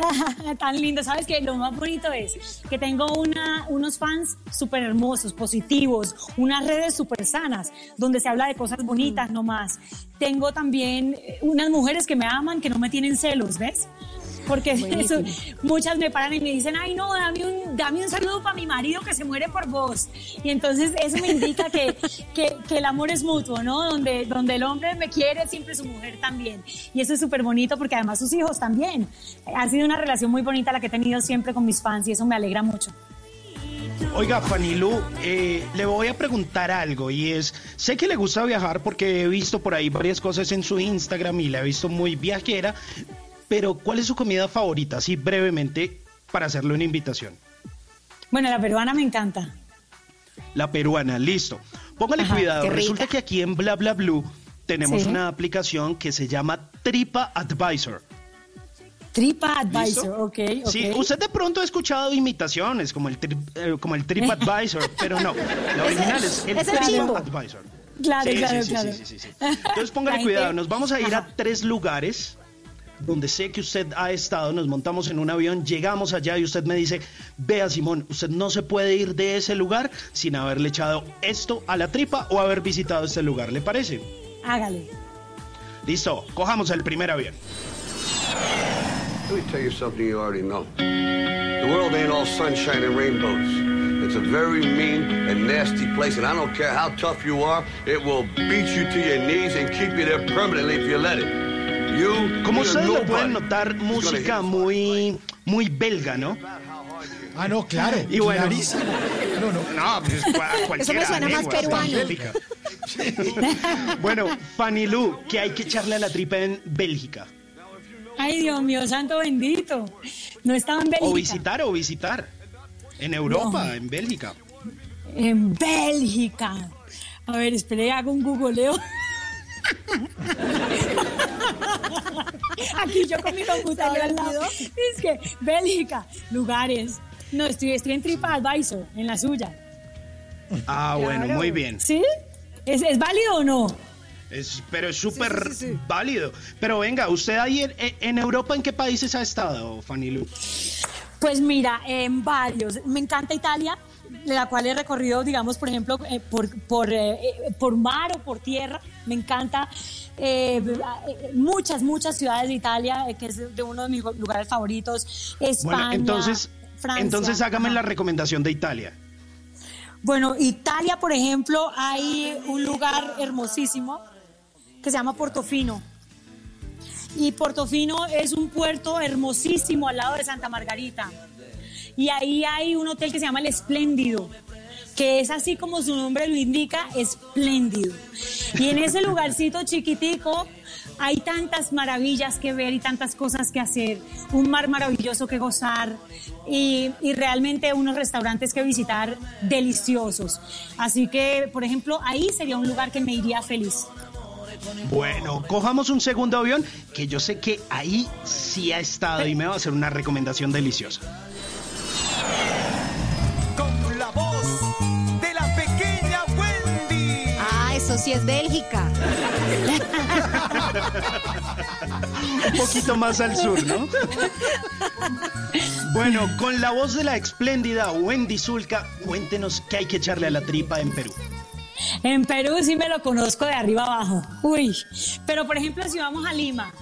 S6: tan lindo. ¿Sabes qué? Lo más bonito es que tengo una, unos fans súper hermosos, positivos, unas redes súper sanas, donde se habla de cosas bonitas nomás. Tengo también eh, unas mujeres que me aman, que no me tienen celos, ¿ves? Porque eso, muchas me paran y me dicen, ay no, dame un, dame un saludo para mi marido que se muere por vos. Y entonces eso me indica que, que, que el amor es mutuo, ¿no? Donde, donde el hombre me quiere, siempre su mujer también. Y eso es súper bonito porque además sus hijos también. Ha sido una relación muy bonita la que he tenido siempre con mis fans y eso me alegra mucho.
S9: Oiga, Fanilu, eh, le voy a preguntar algo y es, sé que le gusta viajar porque he visto por ahí varias cosas en su Instagram y la he visto muy viajera, pero ¿cuál es su comida favorita? Así brevemente para hacerle una invitación.
S6: Bueno, la peruana me encanta.
S9: La peruana, listo. Póngale
S6: Ajá,
S9: cuidado, resulta que aquí en Bla Bla Blue tenemos
S6: Sí.
S9: una aplicación que se llama Tripa Advisor.
S6: TripAdvisor, ok, ok.
S9: Sí, usted de pronto ha escuchado imitaciones como el, tri- eh, como el TripAdvisor, pero no. La original es el
S4: es el chimbo.
S9: TripAdvisor.
S6: Claro,
S9: Sí,
S6: claro,
S9: sí,
S6: claro.
S9: sí, sí, sí. Entonces póngale cuidado, nos vamos a ir a tres lugares donde sé que usted ha estado, nos montamos en un avión, llegamos allá y usted me dice, vea Simón, usted no se puede ir de ese lugar sin haberle echado esto a la tripa o haber visitado este lugar, ¿le parece?
S6: Hágale.
S9: Listo, cojamos el primer avión.
S10: Let me tell you something you already know. The world ain't all sunshine and rainbows. It's a very mean and nasty place, and I don't care how tough you are, it will beat you to your knees and keep you there permanently if you let it.
S9: Como ustedes lo pueden notar, música muy, muy belga, ¿no?
S3: Ah, no, claro.
S9: Y bueno.
S3: clarísimo. No, no.
S9: No, pues cualquiera
S4: me suena más peruano.
S9: Bueno, Fanny Lu, ¿qué hay que echarle a la tripa en Bélgica?
S6: Ay, Dios mío, santo bendito. No estaba en Bélgica.
S9: O visitar o visitar. En Europa,
S6: No.
S9: en Bélgica.
S6: En Bélgica. A ver, espere, hago un googleo. Aquí yo con mi computadora al lado. Es que, Bélgica, lugares. No, estoy, estoy en TripAdvisor, en la suya.
S9: Ah, bueno, muy bien.
S6: ¿Sí? ¿Es, es válido o no?
S9: Es, pero es súper válido. Pero venga, ¿usted ahí en, en Europa en qué países ha estado, Fanny Lu?
S6: Pues mira, en varios. Me encanta Italia, la cual he recorrido, digamos, por ejemplo, eh, por, por, eh, eh, por mar o por tierra. Me encanta eh, muchas, muchas ciudades de Italia, que es de uno de mis lugares favoritos. España,
S9: Bueno, entonces,
S6: Francia.
S9: entonces hágame la recomendación de Italia.
S6: Bueno, Italia, por ejemplo, hay un lugar hermosísimo que se llama Portofino. Y Portofino es un puerto hermosísimo al lado de Santa Margarita. Y ahí hay un hotel que se llama El Espléndido, que es así como su nombre lo indica, espléndido. Y en ese lugarcito chiquitico hay tantas maravillas que ver y tantas cosas que hacer, un mar maravilloso que gozar y, y realmente unos restaurantes que visitar deliciosos. Así que, por ejemplo, ahí sería un lugar que me iría feliz.
S9: Bueno, cojamos un segundo avión que yo sé que ahí sí ha estado y me va a hacer una recomendación deliciosa.
S11: Con la voz de la pequeña Wendy.
S4: Ah, eso sí es Bélgica.
S9: Un poquito más al sur, ¿no? Bueno, con la voz de la espléndida Wendy Zulka, cuéntenos qué hay que echarle a la tripa en Perú.
S6: En Perú sí me lo conozco de arriba abajo. Uy, pero por ejemplo si vamos a Lima,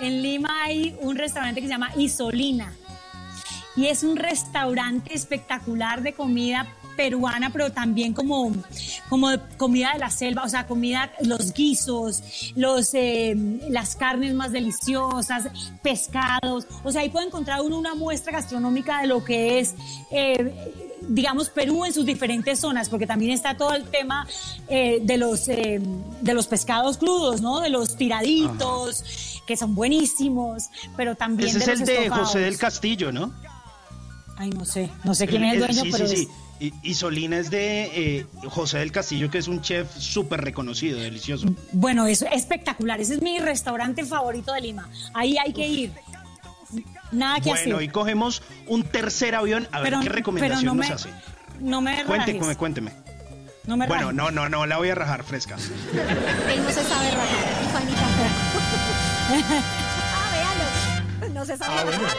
S6: en Lima hay un restaurante que se llama Isolina y es un restaurante espectacular de comida peruana, pero también como, como comida de la selva, o sea, comida, los guisos, los, eh, las carnes más deliciosas, pescados, o sea, ahí puede encontrar uno una muestra gastronómica de lo que es, eh, digamos, Perú en sus diferentes zonas, porque también está todo el tema eh, de, los, eh, de los pescados crudos, ¿no? De los tiraditos, que son buenísimos, pero también
S9: Ese es
S6: de
S9: el
S6: los
S9: de. José del Castillo, ¿no?
S6: Ay, no sé, no sé quién es el dueño,
S9: sí,
S6: pero
S9: sí,
S6: es-
S9: sí. Y, y Solina es de eh, José del Castillo, que es un chef súper reconocido, delicioso.
S6: Bueno, es espectacular. Ese es mi restaurante favorito de Lima. Ahí hay que ir. Nada que
S9: Bueno,
S6: hacer.
S9: y cogemos un tercer avión. A ver qué recomendación
S6: no
S9: nos
S6: me-
S9: hace.
S6: No me
S9: Cuénteme,
S6: rajes.
S9: cuénteme.
S6: No me
S9: Bueno,
S6: rajes.
S9: no, no, no, la voy a rajar fresca.
S4: Él no se sabe rajar. Y ah, véalo. No se sabe rajar.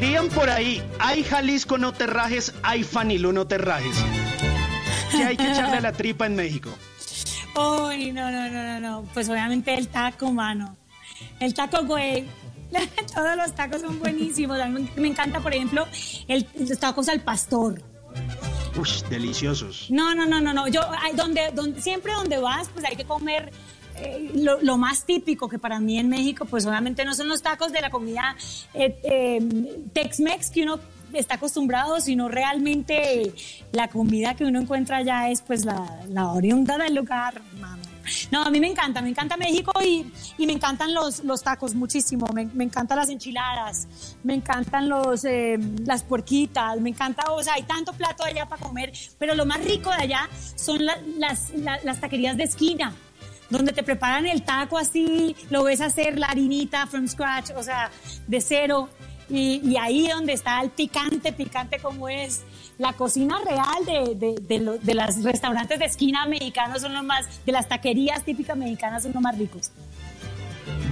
S9: Dirían por ahí, hay Jalisco no te rajes, hay Fanilú no te rajes. ¿Qué hay que echarle a la tripa en México?
S6: Uy, no, no, no, no, no. Pues obviamente el taco, mano. El taco, güey. Todos los tacos son buenísimos. A mí me encanta, por ejemplo, el- los tacos al pastor.
S9: Uy, deliciosos.
S6: No, no, no, no, no. Yo, donde, donde, siempre donde vas, pues hay que comer eh, lo, lo más típico, que para mí en México, pues obviamente no son los tacos de la comida eh, eh, Tex-Mex que uno está acostumbrado, sino realmente la comida que uno encuentra allá es pues la, la oriunda del lugar. No, a mí me encanta, me encanta México y, y me encantan los, los tacos muchísimo. Me, me encantan las enchiladas, me encantan los, eh, las puerquitas, me encanta, o sea, hay tanto plato allá para comer, pero lo más rico de allá son la- las, la- las taquerías de esquina donde te preparan el taco así, lo ves hacer la harinita from scratch, o sea, de cero. Y, y ahí donde está el picante, picante como es. La cocina real de, de, de, lo- de los restaurantes de esquina mexicanos son los más, de las taquerías típicas mexicanas son los más ricos.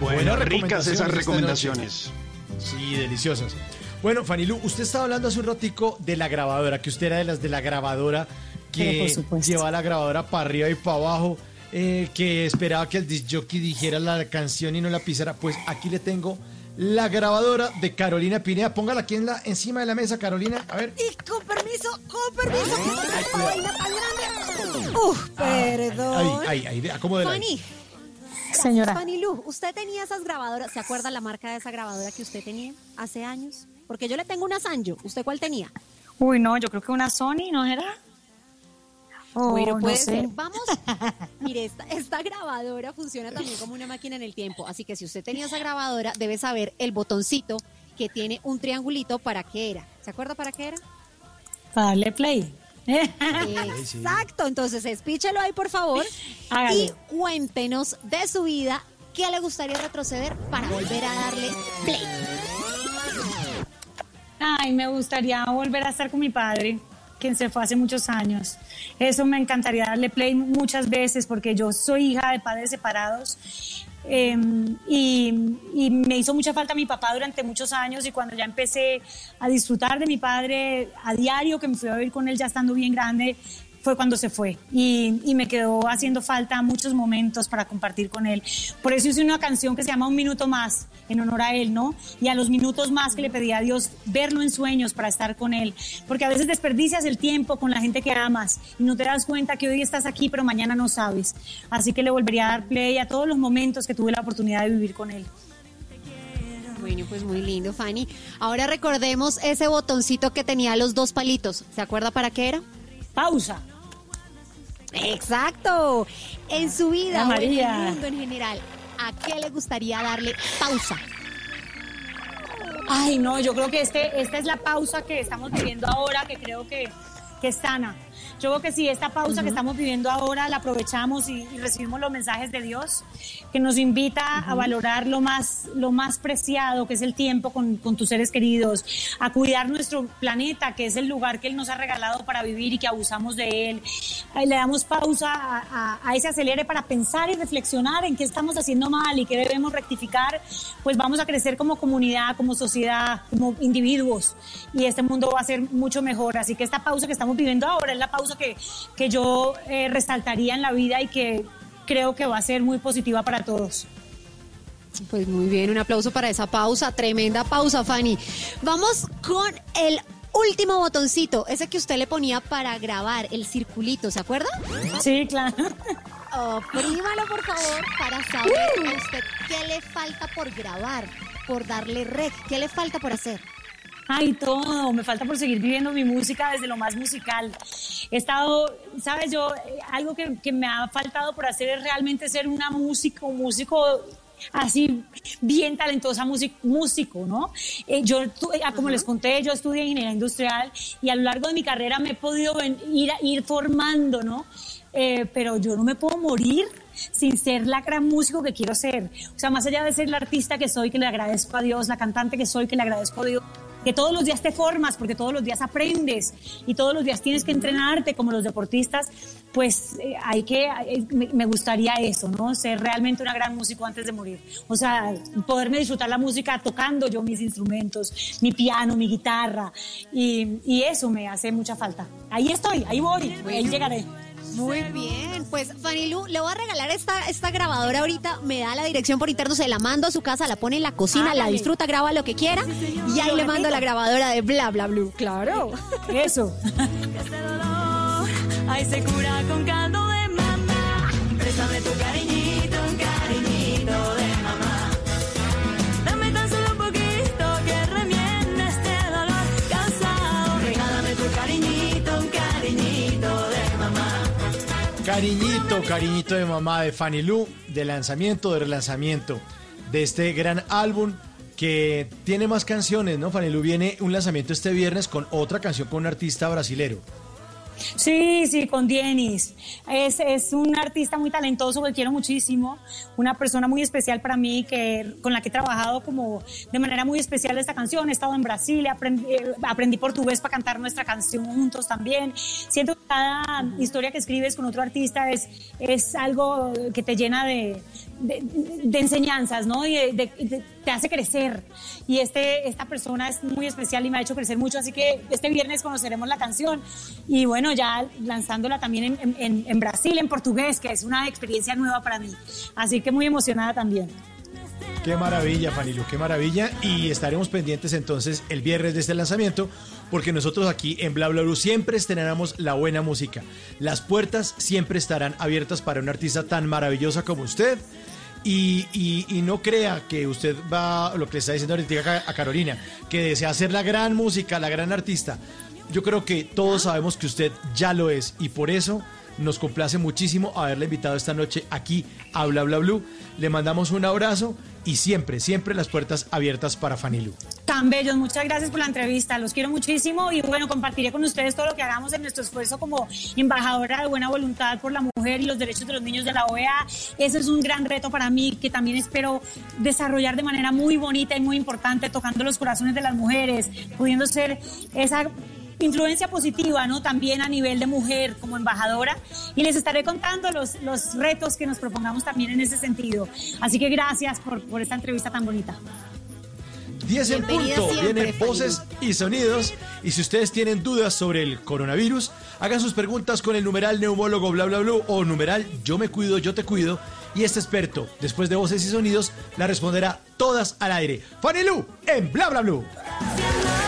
S2: Bueno, ricas esas recomendaciones.
S3: Sí, deliciosas. Bueno, Fanilú, usted estaba hablando hace un ratico de la grabadora, que usted era de las de la grabadora que llevaba la grabadora para arriba y para abajo, eh, que esperaba que el disc jockey dijera la canción y no la pisara. Pues aquí le tengo la grabadora de Carolina Pineda. Póngala aquí en la, encima de la mesa, Carolina. A ver.
S4: Y con permiso, con permiso. Uf, perdón.
S3: Ahí, ahí, ahí, vea, acomódela.
S4: Fanny,
S6: Señora.
S4: Fanny Lu, ¿usted tenía esas grabadoras? ¿Se acuerda la marca de esa grabadora que usted tenía hace años? Porque yo le tengo una Sanyo. ¿Usted cuál tenía?
S6: Uy, no, yo creo que una Sony, ¿no era? Oh,
S4: bueno,
S6: no
S4: puede
S6: sé.
S4: ser. Vamos. Mire, esta, esta grabadora funciona también como una máquina en el tiempo. Así que si usted tenía esa grabadora, debe saber el botoncito que tiene un triangulito para qué era. ¿Se acuerda para qué era?
S6: Para darle play.
S4: Exacto. Entonces, espíchelo ahí, por favor.
S6: Hágale.
S4: Y cuéntenos de su vida qué le gustaría retroceder para volver a darle play.
S6: Ay, me gustaría volver a estar con mi padre, quien se fue hace muchos años. Eso me encantaría darle play muchas veces porque yo soy hija de padres separados. eh, y, y me hizo mucha falta mi papá durante muchos años y cuando ya empecé a disfrutar de mi padre a diario, que me fui a vivir con él ya estando bien grande, fue cuando se fue y, y me quedó haciendo falta muchos momentos para compartir con él. Por eso hice una canción que se llama Un Minuto Más, en honor a él, ¿no? Y a los minutos más que le pedí a Dios verlo en sueños para estar con él. Porque a veces desperdicias el tiempo con la gente que amas y no te das cuenta que hoy estás aquí, pero mañana no sabes. Así que le volvería a dar play a todos los momentos que tuve la oportunidad de vivir con él.
S4: Bueno, pues muy lindo, Fanny. Ahora recordemos ese botoncito que tenía los dos palitos. ¿Se acuerda para qué era?
S6: Pausa.
S4: Exacto. En su vida
S6: Hola,
S4: o en el mundo en general, ¿a qué le gustaría darle pausa?
S6: Ay, no, yo creo que este, esta es la pausa que estamos viviendo ahora, que creo que, que es sana. Yo creo que si esta pausa que estamos viviendo ahora la aprovechamos y, y recibimos los mensajes de Dios, que nos invita a valorar lo más, lo más preciado, que es el tiempo con, con tus seres queridos, a cuidar nuestro planeta, que es el lugar que Él nos ha regalado para vivir y que abusamos de Él. Le damos pausa a, a- a ese acelere para pensar y reflexionar en qué estamos haciendo mal y qué debemos rectificar, pues vamos a crecer como comunidad, como sociedad, como individuos y este mundo va a ser mucho mejor. Así que esta pausa que estamos viviendo ahora es la pausa que, que yo eh, resaltaría en la vida y que creo que va a ser muy positiva para todos.
S4: Pues muy bien, un aplauso para esa pausa, tremenda pausa, Fanny. Vamos con el último botoncito, ese que usted le ponía para grabar, el circulito, ¿se acuerda?
S6: Sí, claro.
S4: Oprímalo, por favor, para saber a usted qué le falta por grabar, por darle rec, qué le falta por hacer.
S6: Ay, todo. Me falta por seguir viviendo mi música desde lo más musical. He estado, sabes, yo, eh, algo que, que me ha faltado por hacer es realmente ser una músico, músico así bien talentosa músic- músico, ¿no? Eh, yo, eh, como les conté, yo estudié ingeniería industrial y a lo largo de mi carrera me he podido ven- ir, ir formando, ¿no? Eh, pero yo no me puedo morir sin ser la gran músico que quiero ser. O sea, más allá de ser la artista que soy, que le agradezco a Dios, la cantante que soy, que le agradezco a Dios, que todos los días te formas, porque todos los días aprendes y todos los días tienes que entrenarte como los deportistas, pues eh, hay que, eh, me, me gustaría eso, ¿no? Ser realmente una gran músico antes de morir. O sea, poderme disfrutar la música tocando yo mis instrumentos, mi piano, mi guitarra, y, y eso me hace mucha falta. Ahí estoy, ahí voy, ahí llegaré.
S4: Muy bien, pues Fanny Lu, le voy a regalar esta, esta grabadora ahorita, me da la dirección por interno, se la mando a su casa, la pone en la cocina, la disfruta, graba lo que quiera y ahí le mando la grabadora de bla bla blue. Claro.
S6: Eso.
S5: Este dolor, ay, se cura con caldo de mamá. Préstame tu cariñito cariñito, cariñito de mamá
S3: de Fanny Lu, de lanzamiento, de relanzamiento de este gran álbum que tiene más canciones, ¿no? Fanny Lu viene un lanzamiento este viernes con otra canción con un artista brasilero.
S6: Sí, sí, con Dienis. Es, es un artista muy talentoso que quiero muchísimo, una persona muy especial para mí que, con la que he trabajado como de manera muy especial esta canción. He estado en Brasil, aprendí, eh, aprendí portugués para cantar nuestra canción juntos también. Siento que cada historia que escribes con otro artista es, es algo que te llena de, de, de enseñanzas, ¿no? Y de- de- te hace crecer. Y este, esta persona es muy especial y me ha hecho crecer mucho, así que este viernes conoceremos la canción. Y bueno, ya lanzándola también en, en- en Brasil, en portugués, que es una experiencia nueva para mí. Así que muy emocionada también.
S3: Qué maravilla, Fanilu, qué maravilla. Y estaremos pendientes entonces el viernes de este lanzamiento, porque nosotros aquí en Bla Bla siempre estrenamos la buena música. Las puertas siempre estarán abiertas para una artista tan maravillosa como usted. Y, no crea que usted va, lo que le está diciendo a Carolina, que desea hacer la gran música, la gran artista. Yo creo que todos sabemos que usted ya lo es y por eso nos complace muchísimo haberle invitado esta noche aquí a Bla Bla Blue. Le mandamos un abrazo y siempre, siempre las puertas abiertas para Fanilu.
S6: Tan bellos, muchas gracias por la entrevista, los quiero muchísimo y bueno, compartiré con ustedes todo lo que hagamos en nuestro esfuerzo como embajadora de buena voluntad por la mujer y los derechos de los niños de la OEA. Eso es un gran reto para mí que también espero desarrollar de manera muy bonita y muy importante, tocando los corazones de las mujeres, pudiendo ser esa influencia positiva, ¿no? También a nivel de mujer como embajadora y les estaré contando los, los retos que nos propongamos también en ese sentido. Así que gracias por, por esta entrevista tan bonita.
S3: 10 en punto,
S4: siempre,
S3: viene
S4: Fanilu.
S3: voces y sonidos. Y si ustedes tienen dudas sobre el coronavirus, hagan sus preguntas con el numeral neumólogo bla bla bla o numeral yo me cuido, yo te cuido. Y este experto, después de voces y sonidos, la responderá todas al aire. Fanilu en bla bla bla.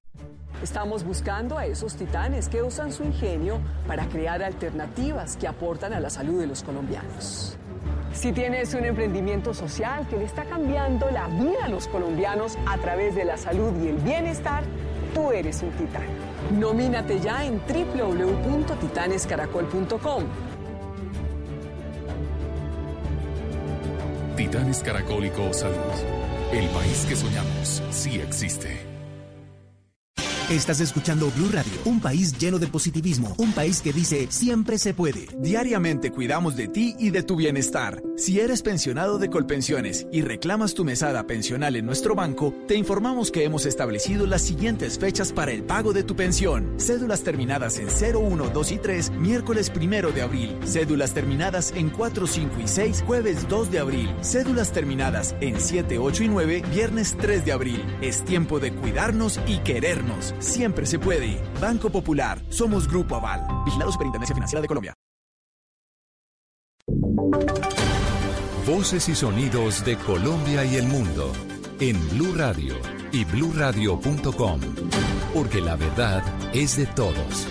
S12: Estamos buscando a esos titanes que usan su ingenio para crear alternativas que aportan a la salud de los colombianos. Si tienes un emprendimiento social que le está cambiando la vida a los colombianos a través de la salud y el bienestar, tú eres un titán. Nomínate ya en www.titanescaracol.com.
S13: Titanes Caracólico Salud. El país que soñamos sí existe.
S14: Estás escuchando Blue Radio, un país lleno de positivismo, un país que dice siempre se puede.
S15: Diariamente cuidamos de ti y de tu bienestar. Si eres pensionado de Colpensiones y reclamas tu mesada pensional en nuestro banco, te informamos que hemos establecido las siguientes fechas para el pago de tu pensión. Cédulas terminadas en 01, 2 y 3, miércoles 1 de abril. Cédulas terminadas en 4, 5 y 6, jueves 2 de abril. Cédulas terminadas en 7, 8 y 9, viernes 3 de abril. Es tiempo de cuidarnos y querernos. Siempre se puede. Banco Popular. Somos Grupo Aval. Vigilado Superintendencia Financiera de Colombia.
S7: Voces y sonidos de Colombia y el mundo en Blue Radio y bluradio.com, porque la verdad es de todos.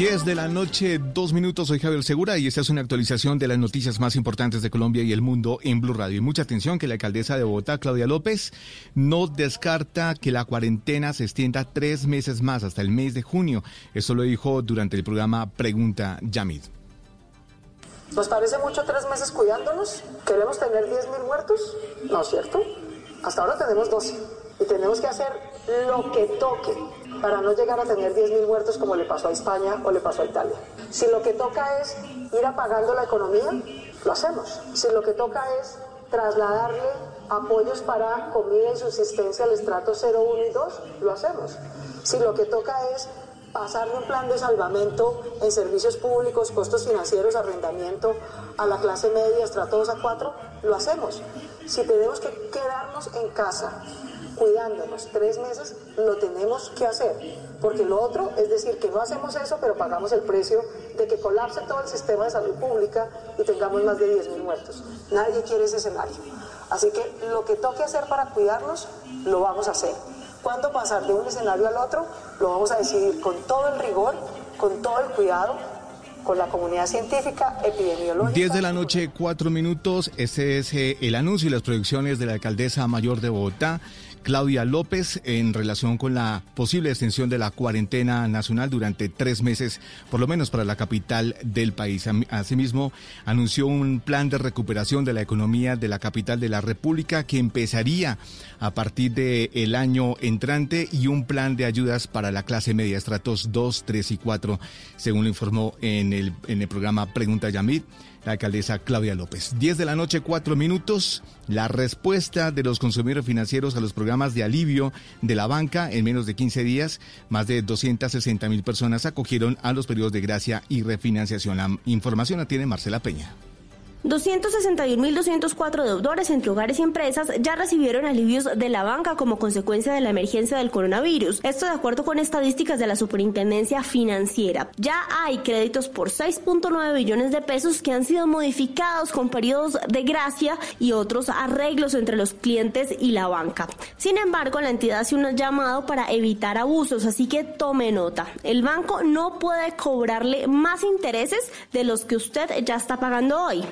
S16: 10 de la noche, dos minutos. Soy Javier Segura y esta es una actualización de las noticias más importantes de Colombia y el mundo en Blue Radio. Y mucha atención que la alcaldesa de Bogotá, Claudia López, no descarta que la cuarentena se extienda tres meses más hasta el mes de junio. Eso lo dijo durante el programa Pregunta Yamid.
S12: ¿Nos parece mucho tres meses cuidándonos? ¿Queremos tener 10.000 muertos? No, ¿cierto? Hasta ahora tenemos 12. Y tenemos que hacer lo que toque para no llegar a tener 10.000 muertos como le pasó a España o le pasó a Italia. Si lo que toca es ir apagando la economía,
S17: lo hacemos. Si lo que toca es trasladarle apoyos para comida y subsistencia al estrato 0, 1 y 2, lo hacemos. Si lo que toca es pasarle un plan de salvamento en servicios públicos, costos financieros, arrendamiento a la clase media, estrato 2 a 4, lo hacemos. Si tenemos que quedarnos en casa cuidándonos tres meses, lo tenemos que hacer. Porque lo otro es decir que no hacemos eso, pero pagamos el precio de que colapse todo el sistema de salud pública y tengamos más de 10.000 muertos. Nadie quiere ese escenario. Así que lo que toque hacer para cuidarnos, lo vamos a hacer. ¿Cuándo pasar de un escenario al otro? Lo vamos a decidir con todo el rigor, con todo el cuidado, con la comunidad científica, epidemiológica.
S16: 10 de la noche, 4 minutos. Este es eh, el anuncio y las proyecciones de la alcaldesa mayor de Bogotá. Claudia López en relación con la posible extensión de la cuarentena nacional durante tres meses, por lo menos para la capital del país. Asimismo, anunció un plan de recuperación de la economía de la capital de la República que empezaría a partir del año entrante y un plan de ayudas para la clase media, estratos 2, 3 y 4, según lo informó en el, en el programa Pregunta Yamid la alcaldesa Claudia López. 10 de la noche, 4 minutos. La respuesta de los consumidores financieros a los programas de alivio de la banca en menos de 15 días, más de 260 mil personas acogieron a los periodos de gracia y refinanciación. La información la tiene Marcela Peña.
S18: 261.204 deudores entre hogares y empresas ya recibieron alivios de la banca como consecuencia de la emergencia del coronavirus. Esto de acuerdo con estadísticas de la Superintendencia Financiera. Ya hay créditos por 6.9 billones de pesos que han sido modificados con periodos de gracia y otros arreglos entre los clientes y la banca. Sin embargo, la entidad hace un llamado para evitar abusos, así que tome nota. El banco no puede cobrarle más intereses de los que usted ya está pagando hoy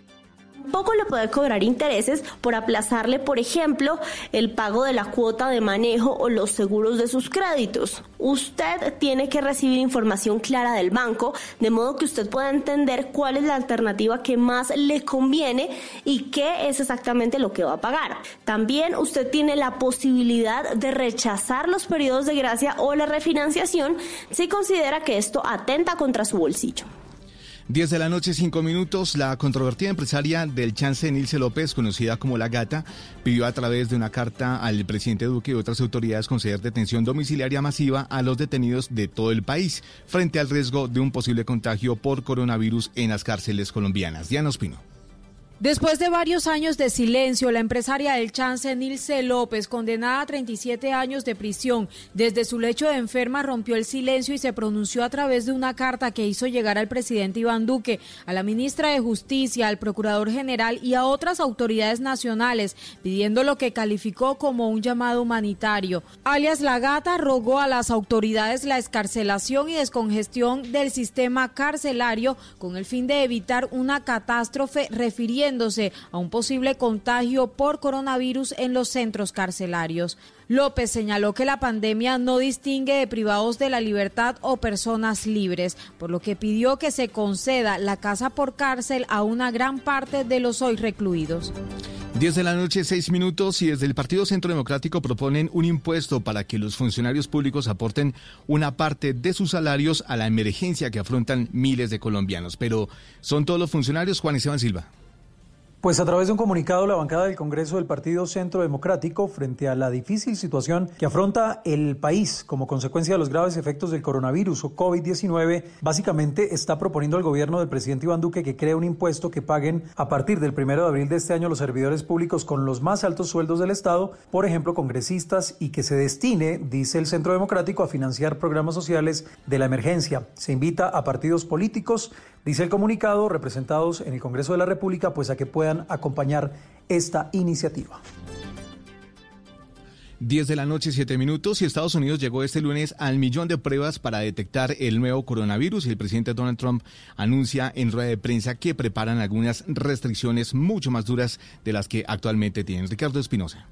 S18: poco le puede cobrar intereses por aplazarle, por ejemplo, el pago de la cuota de manejo o los seguros de sus créditos. Usted tiene que recibir información clara del banco, de modo que usted pueda entender cuál es la alternativa que más le conviene y qué es exactamente lo que va a pagar. También usted tiene la posibilidad de rechazar los periodos de gracia o la refinanciación si considera que esto atenta contra su bolsillo.
S16: 10 de la noche, 5 minutos. La controvertida empresaria del chance Nilce López, conocida como La Gata, pidió a través de una carta al presidente Duque y otras autoridades conceder detención domiciliaria masiva a los detenidos de todo el país frente al riesgo de un posible contagio por coronavirus en las cárceles colombianas. Diana Ospino.
S19: Después de varios años de silencio, la empresaria del chance Nilce López, condenada a 37 años de prisión, desde su lecho de enferma rompió el silencio y se pronunció a través de una carta que hizo llegar al presidente Iván Duque, a la ministra de Justicia, al procurador general y a otras autoridades nacionales, pidiendo lo que calificó como un llamado humanitario. Alias La Gata rogó a las autoridades la escarcelación y descongestión del sistema carcelario con el fin de evitar una catástrofe refiriendo a un posible contagio por coronavirus en los centros carcelarios. López señaló que la pandemia no distingue de privados de la libertad o personas libres, por lo que pidió que se conceda la casa por cárcel a una gran parte de los hoy recluidos.
S16: 10 de la noche, 6 minutos, y desde el Partido Centro Democrático proponen un impuesto para que los funcionarios públicos aporten una parte de sus salarios a la emergencia que afrontan miles de colombianos. Pero, ¿son todos los funcionarios? Juan Esteban Silva.
S20: Pues a través de un comunicado, la bancada del Congreso del Partido Centro Democrático, frente a la difícil situación que afronta el país como consecuencia de los graves efectos del coronavirus o COVID-19, básicamente está proponiendo al gobierno del presidente Iván Duque que cree un impuesto que paguen a partir del primero de abril de este año los servidores públicos con los más altos sueldos del Estado, por ejemplo, congresistas, y que se destine, dice el Centro Democrático, a financiar programas sociales de la emergencia. Se invita a partidos políticos Dice el comunicado, representados en el Congreso de la República, pues a que puedan acompañar esta iniciativa.
S16: 10 de la noche, 7 minutos, y Estados Unidos llegó este lunes al millón de pruebas para detectar el nuevo coronavirus y el presidente Donald Trump anuncia en rueda de prensa que preparan algunas restricciones mucho más duras de las que actualmente tienen. Ricardo Espinosa.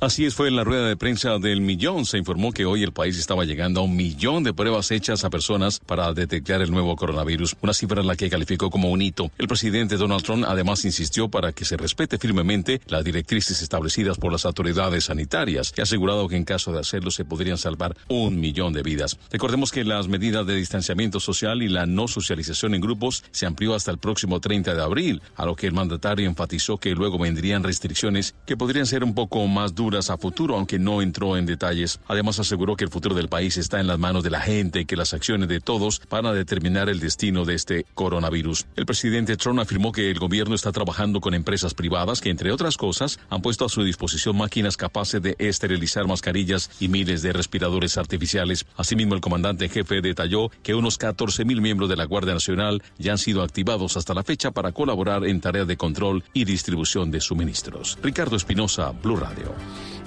S21: Así es, fue en la rueda de prensa del millón. Se informó que hoy el país estaba llegando a un millón de pruebas hechas a personas para detectar el nuevo coronavirus, una cifra en la que calificó como un hito. El presidente Donald Trump además insistió para que se respete firmemente las directrices establecidas por las autoridades sanitarias y ha asegurado que en caso de hacerlo se podrían salvar un millón de vidas. Recordemos que las medidas de distanciamiento social y la no socialización en grupos se amplió hasta el próximo 30 de abril, a lo que el mandatario enfatizó que luego vendrían restricciones que podrían ser un poco más duras a futuro, aunque no entró en detalles. Además aseguró que el futuro del país está en las manos de la gente y que las acciones de todos van a determinar el destino de este coronavirus. El presidente Trump afirmó que el gobierno está trabajando con empresas privadas que, entre otras cosas, han puesto a su disposición máquinas capaces de esterilizar mascarillas y miles de respiradores artificiales. Asimismo, el comandante jefe detalló que unos 14 mil miembros de la Guardia Nacional ya han sido activados hasta la fecha para colaborar en tareas de control y distribución de suministros. Ricardo Espinosa, Blue Radio.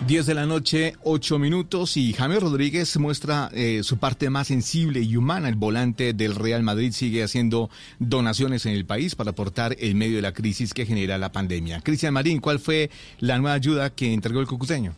S16: 10 de la noche, 8 minutos y Jaime Rodríguez muestra eh, su parte más sensible y humana. El volante del Real Madrid sigue haciendo donaciones en el país para aportar en medio de la crisis que genera la pandemia. Cristian Marín, ¿cuál fue la nueva ayuda que entregó el cucuteño?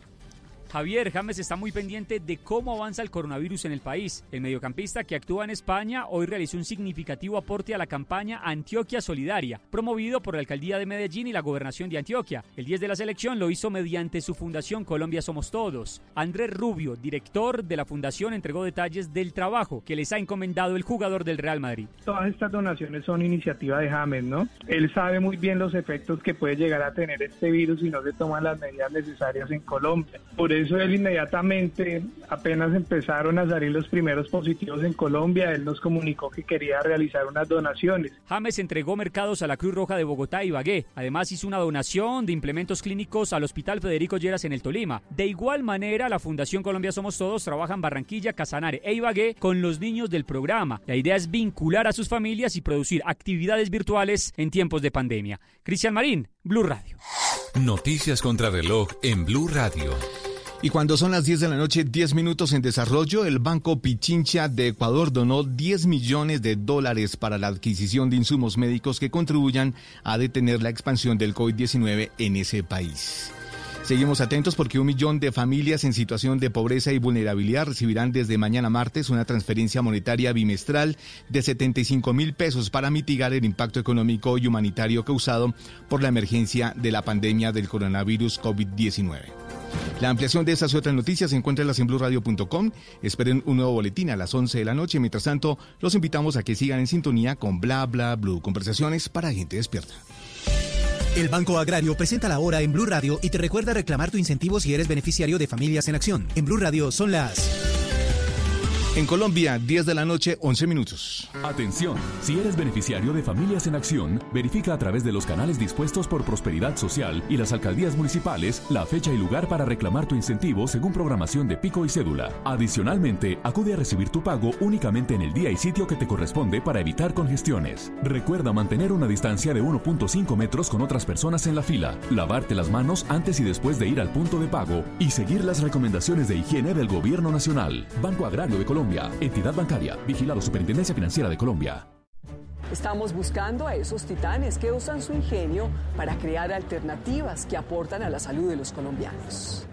S22: Javier James está muy pendiente de cómo avanza el coronavirus en el país. El mediocampista que actúa en España hoy realizó un significativo aporte a la campaña Antioquia Solidaria, promovido por la alcaldía de Medellín y la gobernación de Antioquia. El 10 de la selección lo hizo mediante su fundación Colombia Somos Todos. Andrés Rubio, director de la fundación, entregó detalles del trabajo que les ha encomendado el jugador del Real Madrid.
S23: Todas estas donaciones son iniciativa de James, ¿no? Él sabe muy bien los efectos que puede llegar a tener este virus si no se toman las medidas necesarias en Colombia. Por eso él inmediatamente, apenas empezaron a salir los primeros positivos en Colombia, él nos comunicó que quería realizar unas donaciones.
S22: James entregó mercados a la Cruz Roja de Bogotá y Bagué. Además hizo una donación de implementos clínicos al Hospital Federico Lleras en el Tolima. De igual manera, la Fundación Colombia Somos Todos trabaja en Barranquilla, Casanare e Ibagué con los niños del programa. La idea es vincular a sus familias y producir actividades virtuales en tiempos de pandemia. Cristian Marín, Blue Radio.
S7: Noticias contra reloj en Blue Radio.
S16: Y cuando son las 10 de la noche, 10 minutos en desarrollo, el Banco Pichincha de Ecuador donó 10 millones de dólares para la adquisición de insumos médicos que contribuyan a detener la expansión del COVID-19 en ese país. Seguimos atentos porque un millón de familias en situación de pobreza y vulnerabilidad recibirán desde mañana martes una transferencia monetaria bimestral de 75 mil pesos para mitigar el impacto económico y humanitario causado por la emergencia de la pandemia del coronavirus COVID-19. La ampliación de estas y otras noticias se encuentra en blurradio.com. Esperen un nuevo boletín a las 11 de la noche. Mientras tanto, los invitamos a que sigan en sintonía con Bla Bla Blue, conversaciones para gente despierta.
S14: El Banco Agrario presenta la hora en Blue Radio y te recuerda reclamar tu incentivo si eres beneficiario de Familias en Acción. En Blue Radio son las
S16: en Colombia, 10 de la noche, 11 minutos.
S13: Atención, si eres beneficiario de Familias en Acción, verifica a través de los canales dispuestos por Prosperidad Social y las alcaldías municipales la fecha y lugar para reclamar tu incentivo según programación de pico y cédula. Adicionalmente, acude a recibir tu pago únicamente en el día y sitio que te corresponde para evitar congestiones. Recuerda mantener una distancia de 1.5 metros con otras personas en la fila, lavarte las manos antes y después de ir al punto de pago y seguir las recomendaciones de higiene del Gobierno Nacional. Banco Agrario de Colombia entidad bancaria, vigilado Superintendencia Financiera de Colombia.
S12: Estamos buscando a esos titanes que usan su ingenio para crear alternativas que aportan a la salud de los colombianos.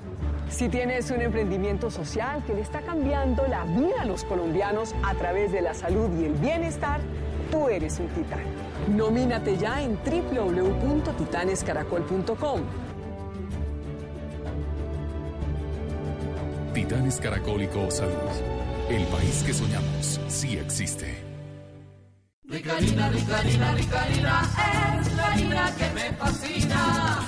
S12: Si tienes un emprendimiento social que le está cambiando la vida a los colombianos a través de la salud y el bienestar, tú eres un titán. Nomínate ya en www.titanescaracol.com.
S13: Titanes Caracólico Salud. El país que soñamos sí existe.
S24: Ricarina, Ricarina, Ricarina, es la harina que me fascina.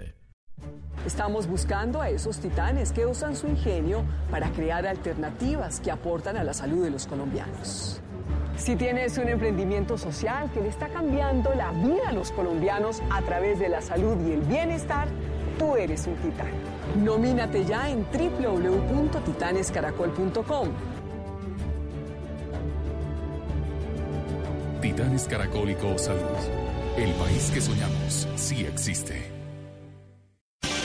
S12: Estamos buscando a esos titanes que usan su ingenio para crear alternativas que aportan a la salud de los colombianos. Si tienes un emprendimiento social que le está cambiando la vida a los colombianos a través de la salud y el bienestar, tú eres un titán. Nomínate ya en www.titanescaracol.com.
S25: Titanes Caracólico Salud. El país que soñamos sí existe.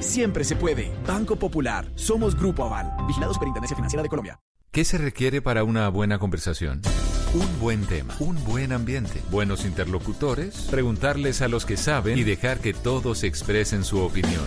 S15: Siempre se puede. Banco Popular. Somos Grupo Aval. Vigilado Superintendencia Financiera de Colombia.
S7: ¿Qué se requiere para una buena conversación? Un buen tema, un buen ambiente, buenos interlocutores, preguntarles a los que saben y dejar que todos expresen su opinión.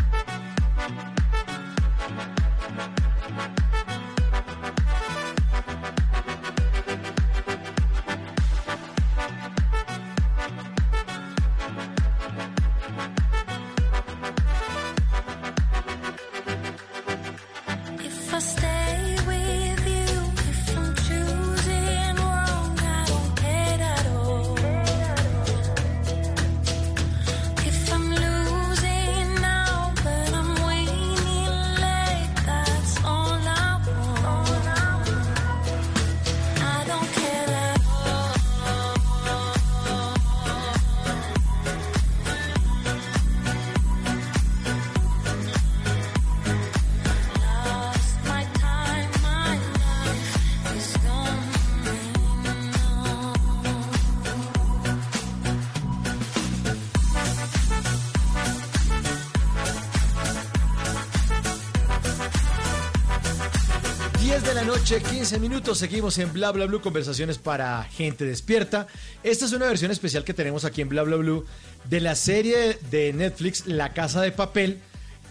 S3: minutos, seguimos en Bla Bla Blue, conversaciones para gente despierta. Esta es una versión especial que tenemos aquí en Bla Bla Blue de la serie de Netflix La Casa de Papel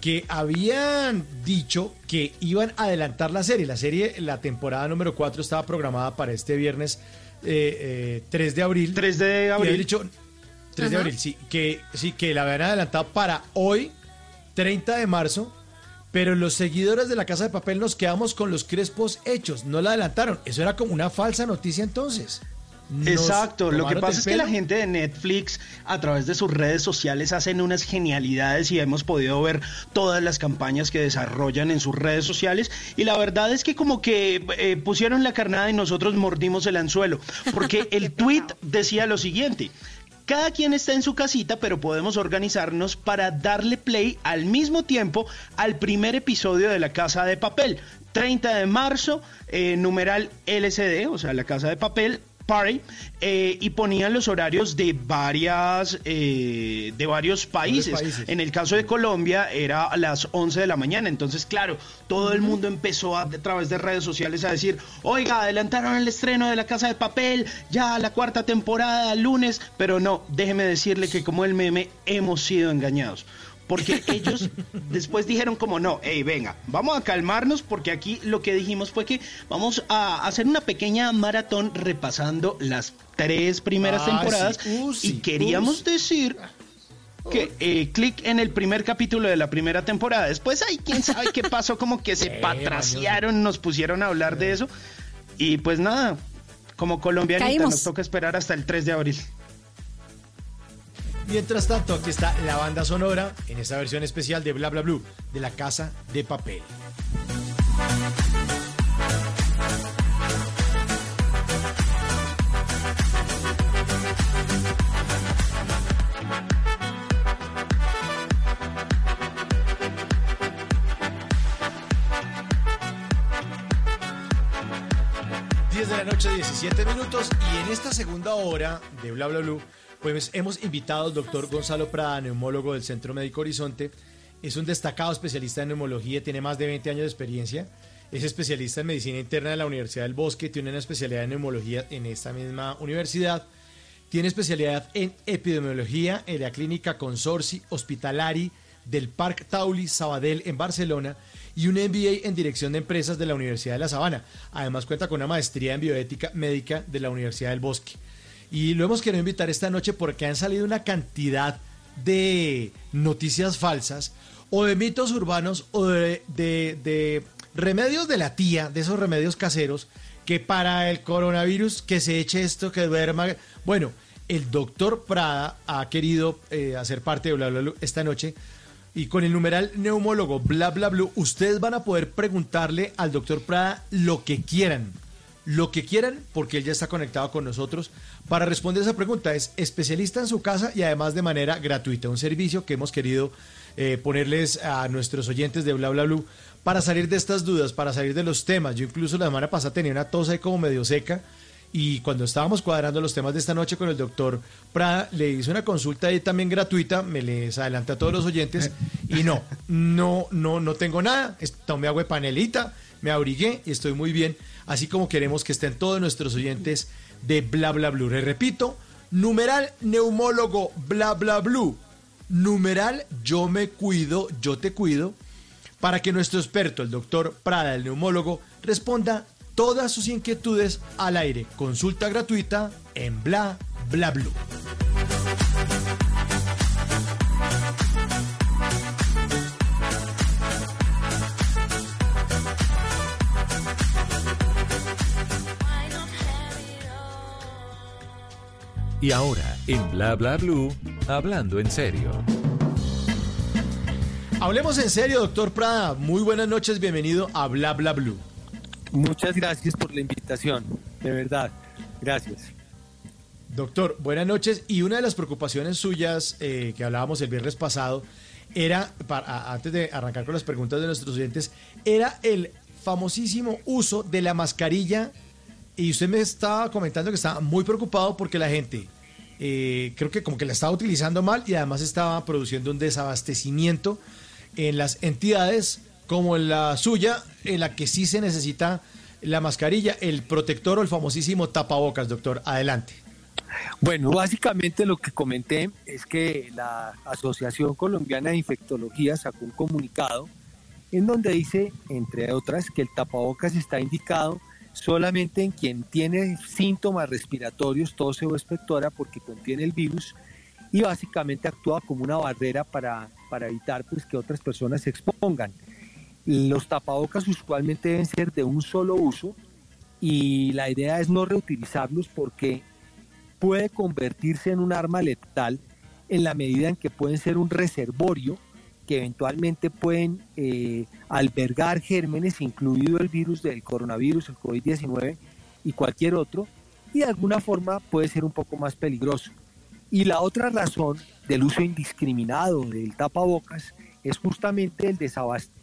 S3: que habían dicho que iban a adelantar la serie. La serie, la temporada número 4 estaba programada para este viernes eh, eh, 3 de abril.
S9: 3 de abril.
S3: Dicho 3 de abril, sí que, sí, que la habían adelantado para hoy, 30 de marzo, pero los seguidores de la Casa de Papel nos quedamos con los crespos hechos, no la adelantaron. Eso era como una falsa noticia entonces. Nos
S9: Exacto, lo que pasa es que la gente de Netflix a través de sus redes sociales hacen unas genialidades y hemos podido ver todas las campañas que desarrollan en sus redes sociales y la verdad es que como que eh, pusieron la carnada y nosotros mordimos el anzuelo, porque el tweet decía lo siguiente. Cada quien está en su casita, pero podemos organizarnos para darle play al mismo tiempo al primer episodio de La Casa de Papel. 30 de marzo, eh, numeral LCD, o sea, La Casa de Papel, Party, eh, y ponían los horarios de varias eh, de varios países.
S3: países.
S9: En el caso de Colombia era a las 11 de la mañana. Entonces, claro, todo el mundo empezó a, a través de redes sociales a decir, oiga, adelantaron el estreno de La Casa de Papel, ya la cuarta temporada, lunes, pero no, déjeme decirle que como el meme hemos sido engañados. Porque ellos después dijeron como no, hey, venga, vamos a calmarnos porque aquí lo que dijimos fue que vamos a hacer una pequeña maratón repasando las tres primeras
S3: Ah,
S9: temporadas
S3: sí. Uh, sí,
S9: y queríamos
S3: uh,
S9: decir que eh, clic en el primer capítulo de la primera temporada. Después, ay, quién sabe qué pasó, como que se patraciaron, nos pusieron a hablar de eso. Y pues nada, como colombianita
S4: Caímos.
S9: nos toca esperar hasta el 3 de abril.
S3: Mientras tanto, aquí está la banda sonora en esta versión especial de Bla Bla Blue de la Casa de Papel. de la noche, 17 minutos. Y en esta segunda hora de Bla Bla Blue, pues hemos invitado al doctor Gonzalo Prada, neumólogo del Centro Médico Horizonte. Es un destacado especialista en neumología, tiene más de 20 años de experiencia. Es especialista en medicina interna de la Universidad del Bosque, tiene una especialidad en neumología en esta misma universidad. Tiene especialidad en epidemiología en la clínica Consorci Hospitalari del Parc Tauli Sabadell en Barcelona y un MBA en Dirección de Empresas de la Universidad de La Sabana. Además cuenta con una maestría en bioética médica de la Universidad del Bosque. Y lo hemos querido invitar esta noche porque han salido una cantidad de noticias falsas o de mitos urbanos o de, remedios de la tía, de esos remedios caseros, que para el coronavirus, que se eche esto, que duerma. Bueno, el doctor Prada ha querido eh, hacer parte de Bla Bla Blue esta noche. Y con el numeral neumólogo bla bla blue, ustedes van a poder preguntarle al doctor Prada lo que quieran. Lo que quieran, porque él ya está conectado con nosotros. Para responder esa pregunta, es especialista en su casa y además de manera gratuita. Un servicio que hemos querido eh, ponerles a nuestros oyentes de Bla Bla Blue para salir de estas dudas, para salir de los temas. Yo incluso la semana pasada tenía una tos ahí como medio seca y cuando estábamos cuadrando los temas de esta noche con el doctor Prada, le hice una consulta ahí también gratuita, me les adelanté a todos los oyentes y no, no, no, no tengo nada. Tomé agua de panelita, me abrigué y estoy muy bien, así como queremos que estén todos nuestros oyentes de Bla Bla Blue. Les repito, numeral neumólogo Bla Bla Blue, numeral yo me cuido, yo te cuido, para que nuestro experto, el doctor Prada, el neumólogo, responda todas sus inquietudes al aire. Consulta gratuita en Bla Bla Blue.
S7: Y ahora, en Bla Bla Blue, hablando en serio.
S3: Hablemos en serio, doctor Prada. Muy buenas noches, bienvenido a Bla Bla Blue.
S26: Muchas gracias por la invitación, de verdad. Gracias.
S3: Doctor, buenas noches. Y una de las preocupaciones suyas eh, que hablábamos el viernes pasado era, para- antes de arrancar con las preguntas de nuestros oyentes, era el famosísimo uso de la mascarilla. Y usted me estaba comentando que estaba muy preocupado porque la gente, eh, creo que como que la estaba utilizando mal y además estaba produciendo un desabastecimiento en las entidades como la suya, en la que sí se necesita la mascarilla, el protector o el famosísimo tapabocas, doctor. Adelante.
S26: Bueno, básicamente lo que comenté es que la Asociación Colombiana de Infectología sacó un comunicado en donde dice, entre otras, que el tapabocas está indicado solamente en quien tiene síntomas respiratorios, tos o expectora, porque contiene el virus y básicamente actúa como una barrera para, para evitar pues, que otras personas se expongan. Los tapabocas usualmente deben ser de un solo uso y la idea es no reutilizarlos porque puede convertirse en un arma letal en la medida en que pueden ser un reservorio que eventualmente pueden eh, albergar gérmenes, incluido el virus del coronavirus, el COVID-19 y cualquier otro, y de alguna forma puede ser un poco más peligroso. Y la otra razón del uso indiscriminado del tapabocas es justamente el desabastecimiento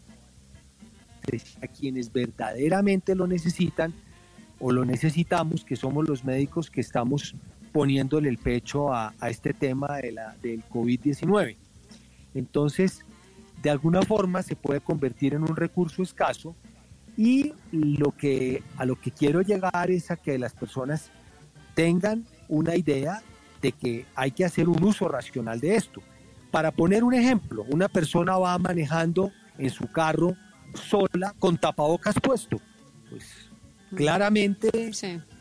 S26: a quienes verdaderamente lo necesitan o lo necesitamos, que somos los médicos que estamos poniéndole el pecho a, a este tema de la, del COVID-19. Entonces, de alguna forma se puede convertir en un recurso escaso y lo que, a lo que quiero llegar es a que las personas tengan una idea de que hay que hacer un uso racional de esto. Para poner un ejemplo, una persona va manejando en su carro sola con tapabocas puesto. Pues claramente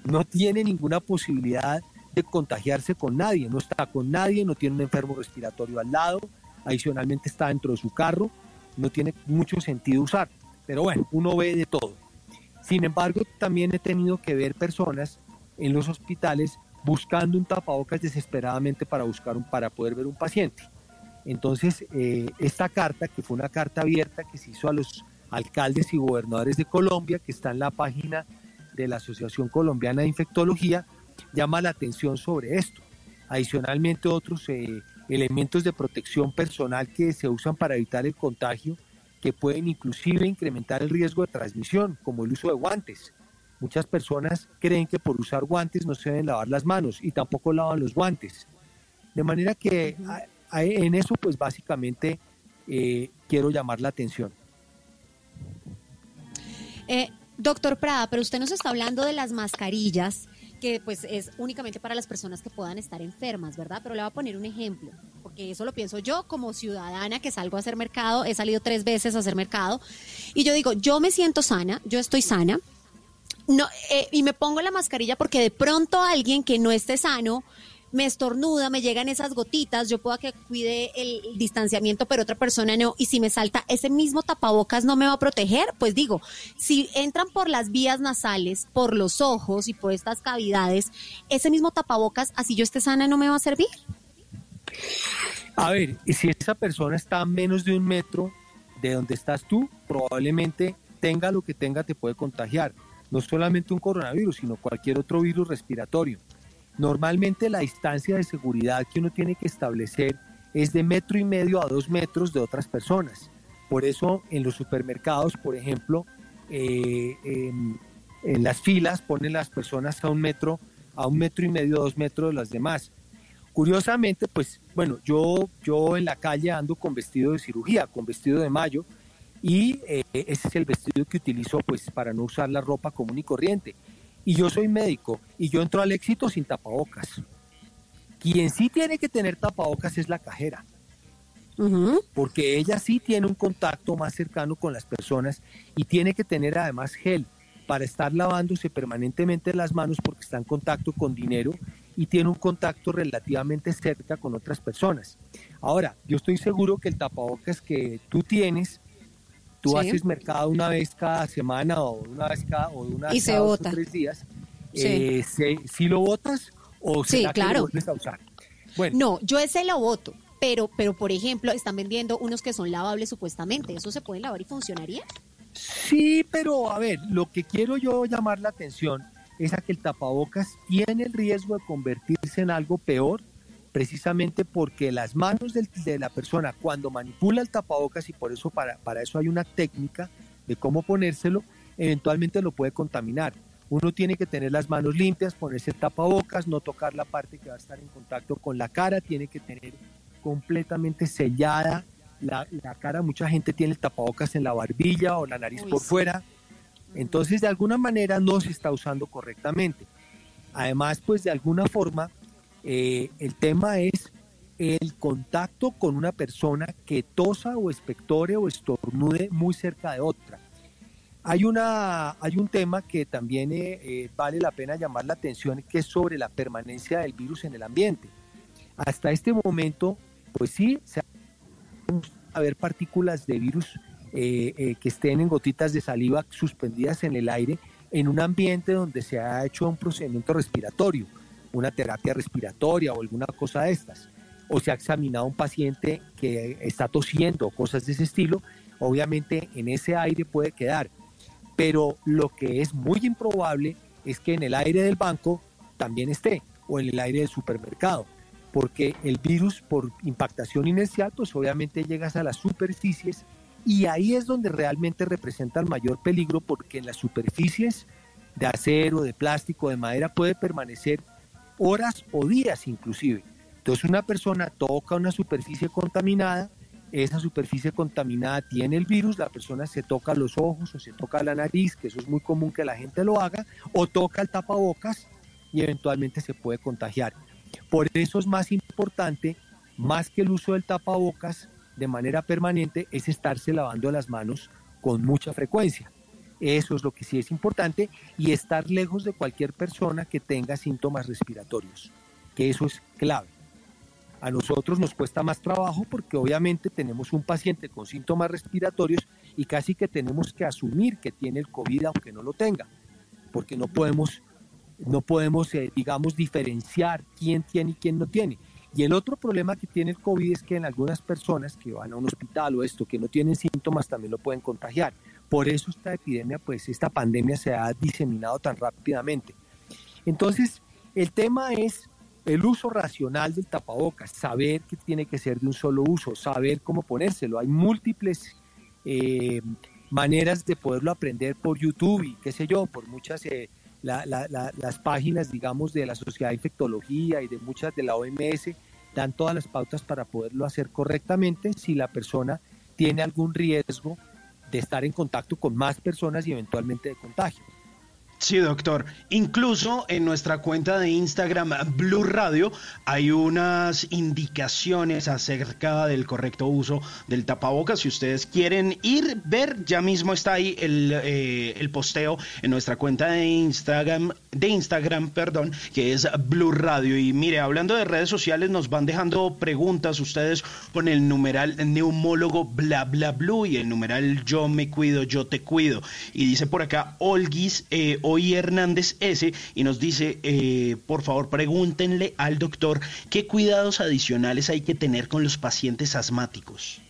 S26: no tiene ninguna posibilidad de contagiarse con nadie, no está con nadie, no tiene un enfermo respiratorio al lado, adicionalmente está dentro de su carro, no tiene mucho sentido usar. Pero bueno, uno ve de todo. Sin embargo, también he tenido que ver personas en los hospitales buscando un tapabocas desesperadamente para buscar un, para poder ver un paciente. Entonces, eh, esta carta, que fue una carta abierta que se hizo a los alcaldes y gobernadores de Colombia, que está en la página de la Asociación Colombiana de Infectología, llama la atención sobre esto. Adicionalmente, otros eh, elementos de protección personal que se usan para evitar el contagio, que pueden inclusive incrementar el riesgo de transmisión, como el uso de guantes. Muchas personas creen que por usar guantes no se deben lavar las manos y tampoco lavan los guantes. De manera que en eso, pues básicamente eh, quiero llamar la atención.
S4: Eh, doctor Prada, pero usted nos está hablando de las mascarillas, que pues es únicamente para las personas que puedan estar enfermas, ¿verdad? Pero le voy a poner un ejemplo, porque eso lo pienso yo como ciudadana que salgo a hacer mercado, he salido tres veces a hacer mercado, y yo digo, yo me siento sana, yo estoy sana, no, eh, y me pongo la mascarilla porque de pronto alguien que no esté sano me estornuda, me llegan esas gotitas, yo puedo que cuide el distanciamiento, pero otra persona no, y si me salta ese mismo tapabocas no me va a proteger, pues digo, si entran por las vías nasales, por los ojos y por estas cavidades, ese mismo tapabocas, así yo esté sana, no me va a servir.
S26: A ver, y si esa persona está a menos de un metro de donde estás tú, probablemente tenga lo que tenga, te puede contagiar. No solamente un coronavirus, sino cualquier otro virus respiratorio. Normalmente la distancia de seguridad que uno tiene que establecer es de metro y medio a dos metros de otras personas. Por eso en los supermercados, por ejemplo, eh, en, las filas ponen las personas a un metro, a un metro y medio, dos metros de las demás. Curiosamente, pues bueno, yo, yo en la calle ando con vestido de cirugía, con vestido de mayo, y eh, ese es el vestido que utilizo pues para no usar la ropa común y corriente. Y yo soy médico y yo entro al éxito sin tapabocas. Quien sí tiene que tener tapabocas es la cajera. Porque ella sí tiene un contacto más cercano con las personas y tiene que tener además gel para estar lavándose permanentemente las manos porque está en contacto con dinero y tiene un contacto relativamente cerca con otras personas. Ahora, yo estoy seguro que el tapabocas que tú tienes, tú
S4: Sí.
S26: haces mercado una vez cada semana o una vez cada o una
S4: Y se
S26: cada dos o
S4: bota.
S26: tres días,
S4: Sí.
S26: eh, se- ¿sí lo botas o
S4: Sí,
S26: será que
S4: claro.
S26: lo vuelves a usar? Bueno,
S4: No, yo ese lo voto. Pero, pero, por ejemplo, están vendiendo unos que son lavables supuestamente. ¿Eso se pueden lavar y funcionaría?
S26: Sí, pero a ver, lo que quiero yo llamar la atención es a que el tapabocas tiene el riesgo de convertirse en algo peor, precisamente porque las manos del- de la persona cuando manipula el tapabocas, y por eso para, para eso hay una técnica de cómo ponérselo, eventualmente lo puede contaminar. Uno tiene que tener las manos limpias, ponerse tapabocas, no tocar la parte que va a estar en contacto con la cara, tiene que tener completamente sellada la, la cara. Mucha gente tiene el tapabocas en la barbilla o la nariz
S4: Uy,
S26: por
S4: sí.
S26: fuera. Entonces, de alguna manera no se está usando correctamente. Además, pues de alguna forma, eh, el tema es el contacto con una persona que tosa o espectore o estornude muy cerca de otra. Hay, una, hay un tema que también eh, eh, vale la pena llamar la atención, que es sobre la permanencia del virus en el ambiente. Hasta este momento, pues sí, se a ver partículas de virus que estén en gotitas de saliva suspendidas en el aire en un ambiente donde se ha hecho un procedimiento respiratorio, una terapia respiratoria o alguna cosa de estas, o se ha examinado un paciente que está tosiendo o cosas de ese estilo, obviamente en ese aire puede quedar. Pero lo que es muy improbable es que en el aire del banco también esté, o en el aire del supermercado, porque el virus por impactación inercial, pues obviamente llegas a las superficies y ahí es donde realmente representa el mayor peligro, porque en las superficies de acero, de plástico, de madera puede permanecer horas o días inclusive. Entonces una persona toca una superficie contaminada, esa superficie contaminada tiene el virus, la persona se toca los ojos o se toca la nariz, que eso es muy común que la gente lo haga, o toca el tapabocas y eventualmente se puede contagiar. Por eso es más importante, más que el uso del tapabocas de manera permanente, es estarse lavando las manos con mucha frecuencia. Eso es lo que sí es importante y estar lejos de cualquier persona que tenga síntomas respiratorios, que eso es clave. A nosotros nos cuesta más trabajo porque obviamente tenemos un paciente con síntomas respiratorios y casi que tenemos que asumir que tiene el COVID aunque no lo tenga, porque no podemos, no podemos eh, digamos, diferenciar quién tiene y quién no tiene. Y el otro problema que tiene el COVID es que en algunas personas que van a un hospital o esto, que no tienen síntomas, también lo pueden contagiar. Por eso esta epidemia, pues esta pandemia se ha diseminado tan rápidamente. Entonces, el tema es el uso racional del tapabocas, saber que tiene que ser de un solo uso, saber cómo ponérselo. Hay múltiples eh, maneras de poderlo aprender por YouTube y qué sé yo, por muchas eh, la, la, la, las páginas, digamos, de la Sociedad de Infectología y de muchas de la OMS dan todas las pautas para poderlo hacer correctamente si la persona tiene algún riesgo de estar en contacto con más personas y eventualmente de contagio.
S9: Sí, doctor. Incluso en nuestra cuenta de Instagram Blue Radio hay unas indicaciones acerca del correcto uso del tapabocas. Si ustedes quieren ir, ver, ya mismo está ahí el, eh, el posteo en nuestra cuenta de Instagram, de Instagram, perdón, que es Blue Radio. Y mire, hablando de redes sociales, nos van dejando preguntas ustedes con el numeral neumólogo bla bla blue y el numeral yo me cuido, yo te cuido. Y dice por acá Olguis eh, Hoy Hernández S. y nos dice, eh, por favor, pregúntenle al doctor qué cuidados adicionales hay que tener con los pacientes asmáticos.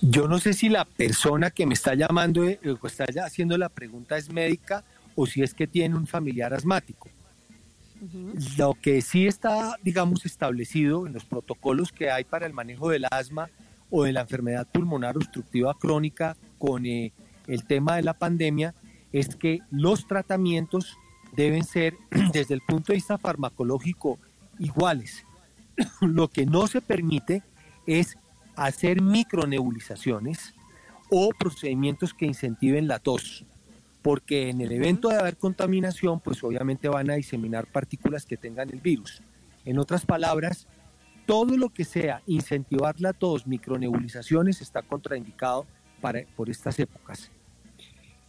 S26: Yo no sé si la persona que me está llamando eh, o está haciendo la pregunta es médica o si es que tiene un familiar asmático. Lo que sí está, digamos, establecido en los protocolos que hay para el manejo del asma o de la enfermedad pulmonar obstructiva crónica con el tema de la pandemia es que los tratamientos deben ser desde el punto de vista farmacológico iguales. Lo que no se permite es hacer micronebulizaciones o procedimientos que incentiven la tos, porque en el evento de haber contaminación, pues obviamente van a diseminar partículas que tengan el virus. En otras palabras, todo lo que sea incentivar la tos, micronebulizaciones, está contraindicado para, por estas épocas.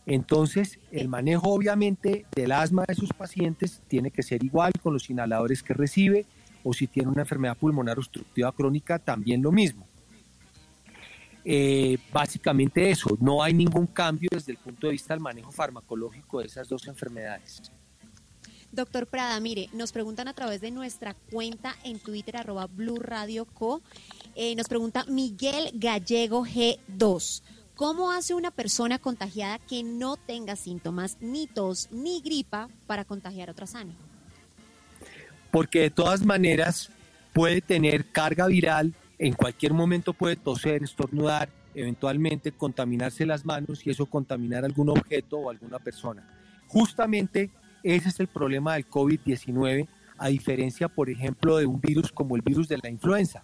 S26: Entonces, el manejo obviamente del asma de sus pacientes tiene que ser igual con los inhaladores que recibe o si tiene una enfermedad pulmonar obstructiva crónica, también lo mismo. Eh, básicamente eso, no hay ningún cambio desde el punto de vista del manejo farmacológico de esas dos enfermedades.
S4: Doctor Prada, mire, nos preguntan a través de nuestra cuenta en Twitter, arroba Blue Radio Co. Eh, nos pregunta Miguel Gallego G2. ¿Cómo hace una persona contagiada que no tenga síntomas, ni tos, ni gripa, para contagiar a otra sana?
S26: Porque de todas maneras puede tener carga viral, en cualquier momento puede toser, estornudar, eventualmente contaminarse las manos y eso contaminar algún objeto o alguna persona. Justamente ese es el problema del COVID-19, a diferencia, por ejemplo, de un virus como el virus de la influenza.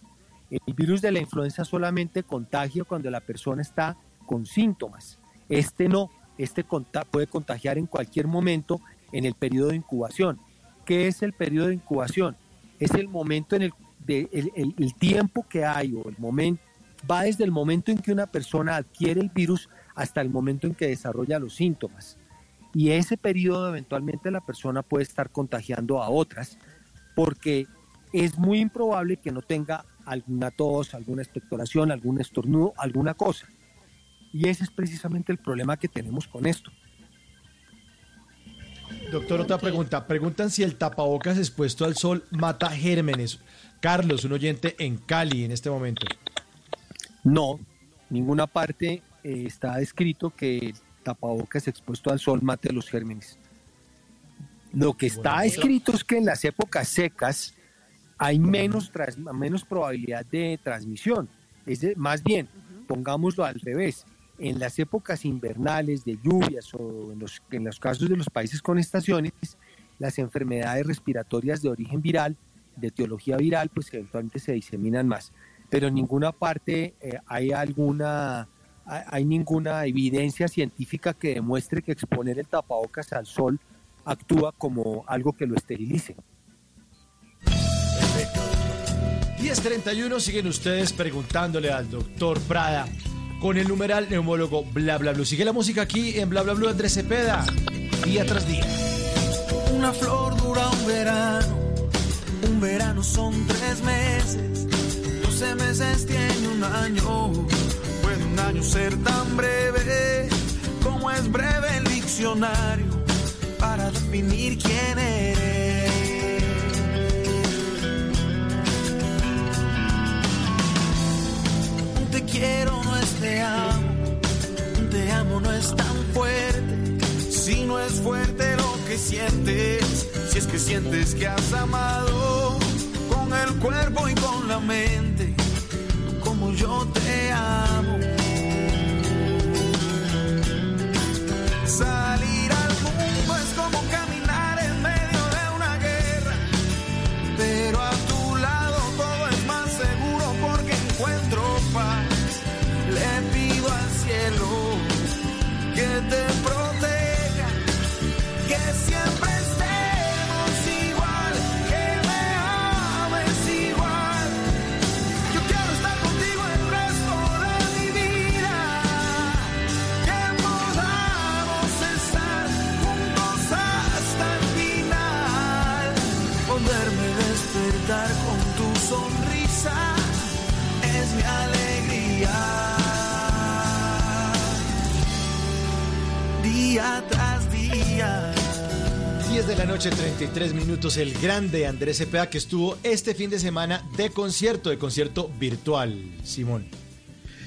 S26: El virus de la influenza solamente contagia cuando la persona está con síntomas. Este no, este puede contagiar en cualquier momento en el periodo de incubación. ¿Qué es el periodo de incubación? Es el momento en el, tiempo que hay o el momento, va desde el momento en que una persona adquiere el virus hasta el momento en que desarrolla los síntomas. Y ese periodo eventualmente la persona puede estar contagiando a otras porque es muy improbable que no tenga alguna tos, alguna expectoración, algún estornudo, alguna cosa. Y ese es precisamente el problema que tenemos con esto.
S3: Doctor, otra pregunta. Preguntan si el tapabocas expuesto al sol mata gérmenes. Carlos, un oyente en Cali en este momento.
S26: No, ninguna parte eh, está escrito que el tapabocas expuesto al sol mate los gérmenes. Lo que está escrito es que en las épocas secas hay menos, menos probabilidad de transmisión. Es más bien, pongámoslo al revés en las épocas invernales de lluvias o en los, en los casos de los países con estaciones, las enfermedades respiratorias de origen viral, de teología viral, pues eventualmente se diseminan más. Pero en ninguna parte eh, hay alguna hay ninguna evidencia científica que demuestre que exponer el tapabocas al sol actúa como algo que lo esterilice.
S3: 1031 siguen ustedes preguntándole al doctor Prada con el numeral neumólogo bla bla bla. Sigue la música aquí en bla bla bla Andrés Cepeda, día tras día.
S27: Una flor dura un verano, un verano son tres meses, doce meses tiene un año. Puede un año ser tan breve como es breve el diccionario para definir quién eres. Te quiero no es te amo, te amo no es tan fuerte, si no es fuerte lo que sientes, si es que sientes que has amado con el cuerpo y con la mente, como yo te amo.
S3: 33 minutos. El grande Andrés Cepeda que estuvo este fin de semana de concierto, de concierto virtual, Simón.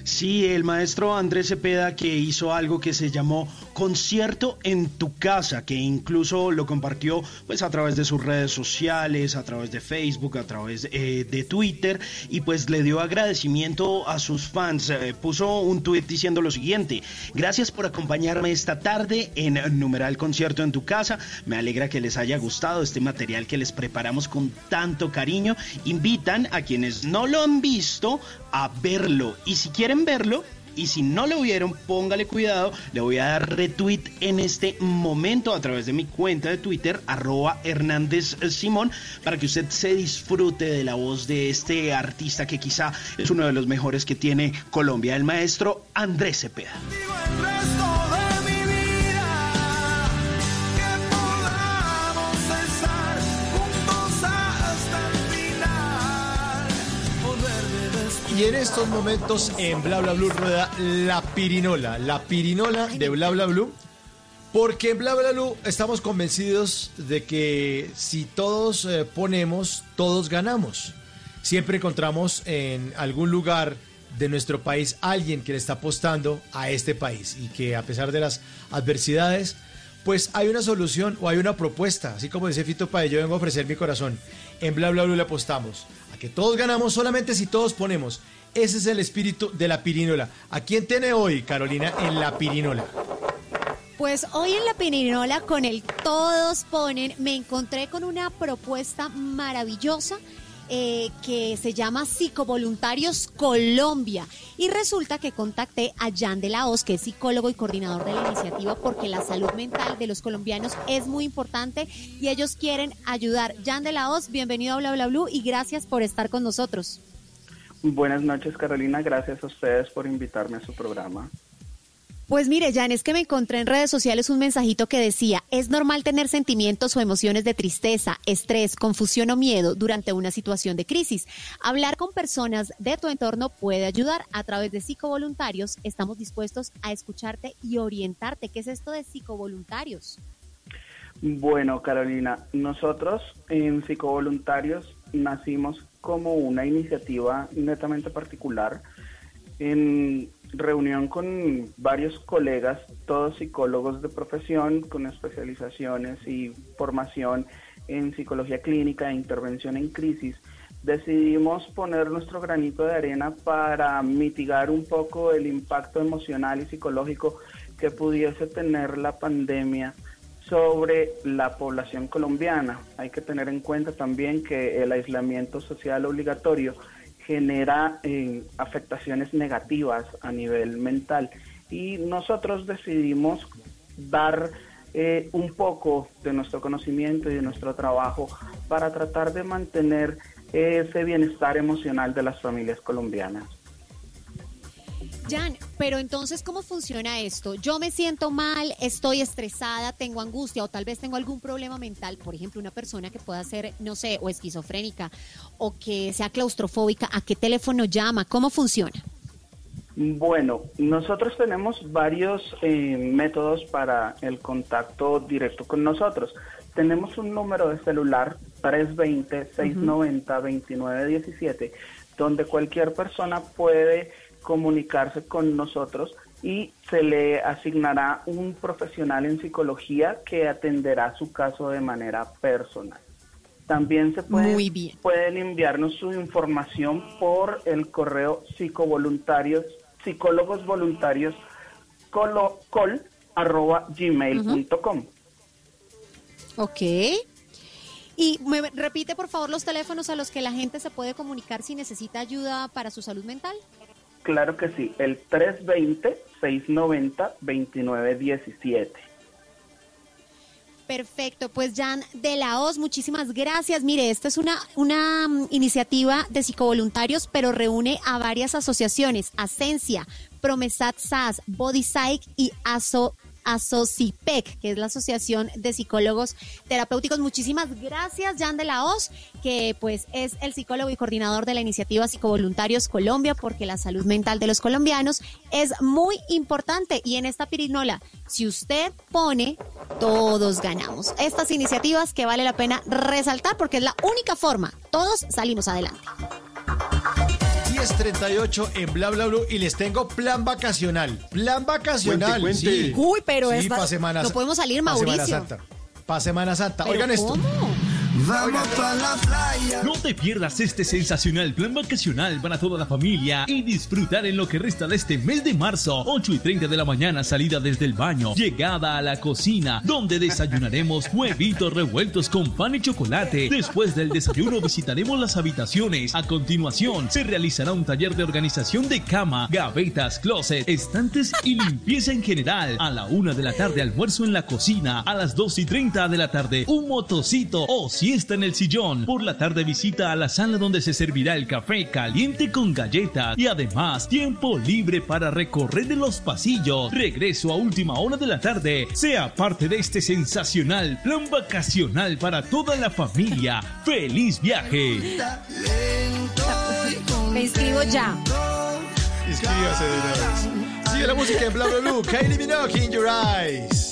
S9: Sí, el maestro Andrés Cepeda que hizo algo que se llamó concierto en tu casa, que incluso lo compartió pues a través de sus redes sociales, a través de Facebook, a través eh, de Twitter y pues le dio agradecimiento a sus fans. Eh, puso un tweet diciendo lo siguiente, gracias por acompañarme esta tarde en numeral concierto en tu casa. Me alegra que les haya gustado este material que les preparamos con tanto cariño. Invitan a quienes no lo han visto a verlo y si quieren verlo y si no lo vieron, póngale cuidado. Le voy a dar retweet en este momento a través de mi cuenta de Twitter, arroba Hernández Simón, para que usted se disfrute de la voz de este artista que quizá es uno de los mejores que tiene Colombia, el maestro Andrés Cepeda.
S3: Y en estos momentos en Bla Bla Blue rueda la pirinola, la pirinola de Bla Bla Blue. Porque en Bla Bla Blue estamos convencidos de que si todos eh, ponemos, todos ganamos. Siempre encontramos en algún lugar de nuestro país alguien que le está apostando a este país y que a pesar de las adversidades, pues hay una solución o hay una propuesta. Así como dice Fito Paez, yo vengo a ofrecer mi corazón. En Bla Bla Blue le apostamos que todos ganamos solamente si todos ponemos. Ese es el espíritu de la pirinola. ¿A quién tiene hoy, Carolina, en la pirinola?
S4: Pues hoy en la pirinola, con el todos ponen, me encontré con una propuesta maravillosa eh, que se llama Psicovoluntarios Colombia. Y resulta que contacté a Jan de la Hoz, que es psicólogo y coordinador de la iniciativa, porque la salud mental de los colombianos es muy importante y ellos quieren ayudar. Jan de la Hoz, bienvenido a Bla Bla Blue y gracias por estar con nosotros.
S28: Buenas noches, Carolina. Gracias a ustedes por invitarme a su programa.
S4: Pues mire, Jan, es que me encontré en redes sociales un mensajito que decía, es normal tener sentimientos o emociones de tristeza, estrés, confusión o miedo durante una situación de crisis. Hablar con personas de tu entorno puede ayudar. A través de psicovoluntarios estamos dispuestos a escucharte y orientarte. ¿Qué es esto de psicovoluntarios?
S28: Bueno, Carolina, nosotros en psicovoluntarios nacimos como una iniciativa netamente particular. En reunión con varios colegas, todos psicólogos de profesión con especializaciones y formación en psicología clínica e intervención en crisis, decidimos poner nuestro granito de arena para mitigar un poco el impacto emocional y psicológico que pudiese tener la pandemia sobre la población colombiana. Hay que tener en cuenta también que el aislamiento social obligatorio genera eh, afectaciones negativas a nivel mental. Y nosotros decidimos dar eh, un poco de nuestro conocimiento y de nuestro trabajo para tratar de mantener ese bienestar emocional de las familias colombianas.
S4: Jan, pero entonces, ¿cómo funciona esto? Yo me siento mal, estoy estresada, tengo angustia o tal vez tengo algún problema mental, por ejemplo, una persona que pueda ser, no sé, o esquizofrénica o que sea claustrofóbica, ¿a qué teléfono llama? ¿Cómo funciona?
S28: Bueno, nosotros tenemos varios eh, métodos para el contacto directo con nosotros. Tenemos un número de celular 320-690-2917, donde cualquier persona puede comunicarse con nosotros y se le asignará un profesional en psicología que atenderá su caso de manera personal. También se pueden enviarnos su información por el correo psicovoluntarios, psicólogos voluntarios col, arroba gmail.com.
S4: Ok. Y me repite por favor los teléfonos a los que la gente se puede comunicar si necesita ayuda para su salud mental.
S28: Claro que sí, el 320-690-2917.
S4: Perfecto, pues Jan de la OS, muchísimas gracias. Mire, esta es una, una mm, iniciativa de psicovoluntarios, pero reúne a varias asociaciones, Asencia, Promesat SAS, Body Psych y ASO ASOCIPEC, que es la Asociación de Psicólogos Terapéuticos. Muchísimas gracias, Jan de la Hoz, que pues es el psicólogo y coordinador de la iniciativa Psicovoluntarios Colombia, porque la salud mental de los colombianos es muy importante. Y en esta pirinola, si usted pone, todos ganamos. Estas iniciativas que vale la pena resaltar porque es la única forma, todos salimos adelante.
S3: 10.38 en Bla Bla Blue y les tengo plan vacacional. Plan vacacional.
S4: Cuente, cuente.
S3: Sí.
S4: Uy, pero
S3: sí,
S4: esta-
S3: pa' Semana
S4: no podemos salir,
S3: pa' Semana
S4: Mauricio.
S3: Santa. Para Semana Santa.
S4: ¿Pero
S3: Oigan esto.
S29: No te pierdas este sensacional plan vacacional para toda la familia y disfrutar en lo que resta de este mes de marzo. 8 y 30 de la mañana, salida desde el baño, llegada a la cocina, donde desayunaremos huevitos revueltos con pan y chocolate. Después del desayuno visitaremos las habitaciones. A continuación, se realizará un taller de organización de cama, gavetas, closet, estantes y limpieza en general. A la una de la tarde, almuerzo en la cocina. A las 2 y 30 de la tarde, un motocito o siesta en el sillón. Por la tarde, visita a la sala donde se servirá el café caliente con galletas y además tiempo libre para recorrer de los pasillos. Regreso a última hora de la tarde. Sea parte de este sensacional plan vacacional para toda la familia. ¡Feliz viaje!
S4: Me inscribo ya.
S3: Inscríbase de una vez. Sigue la música en Bla Bla Blue. Kylie Minogue in your eyes.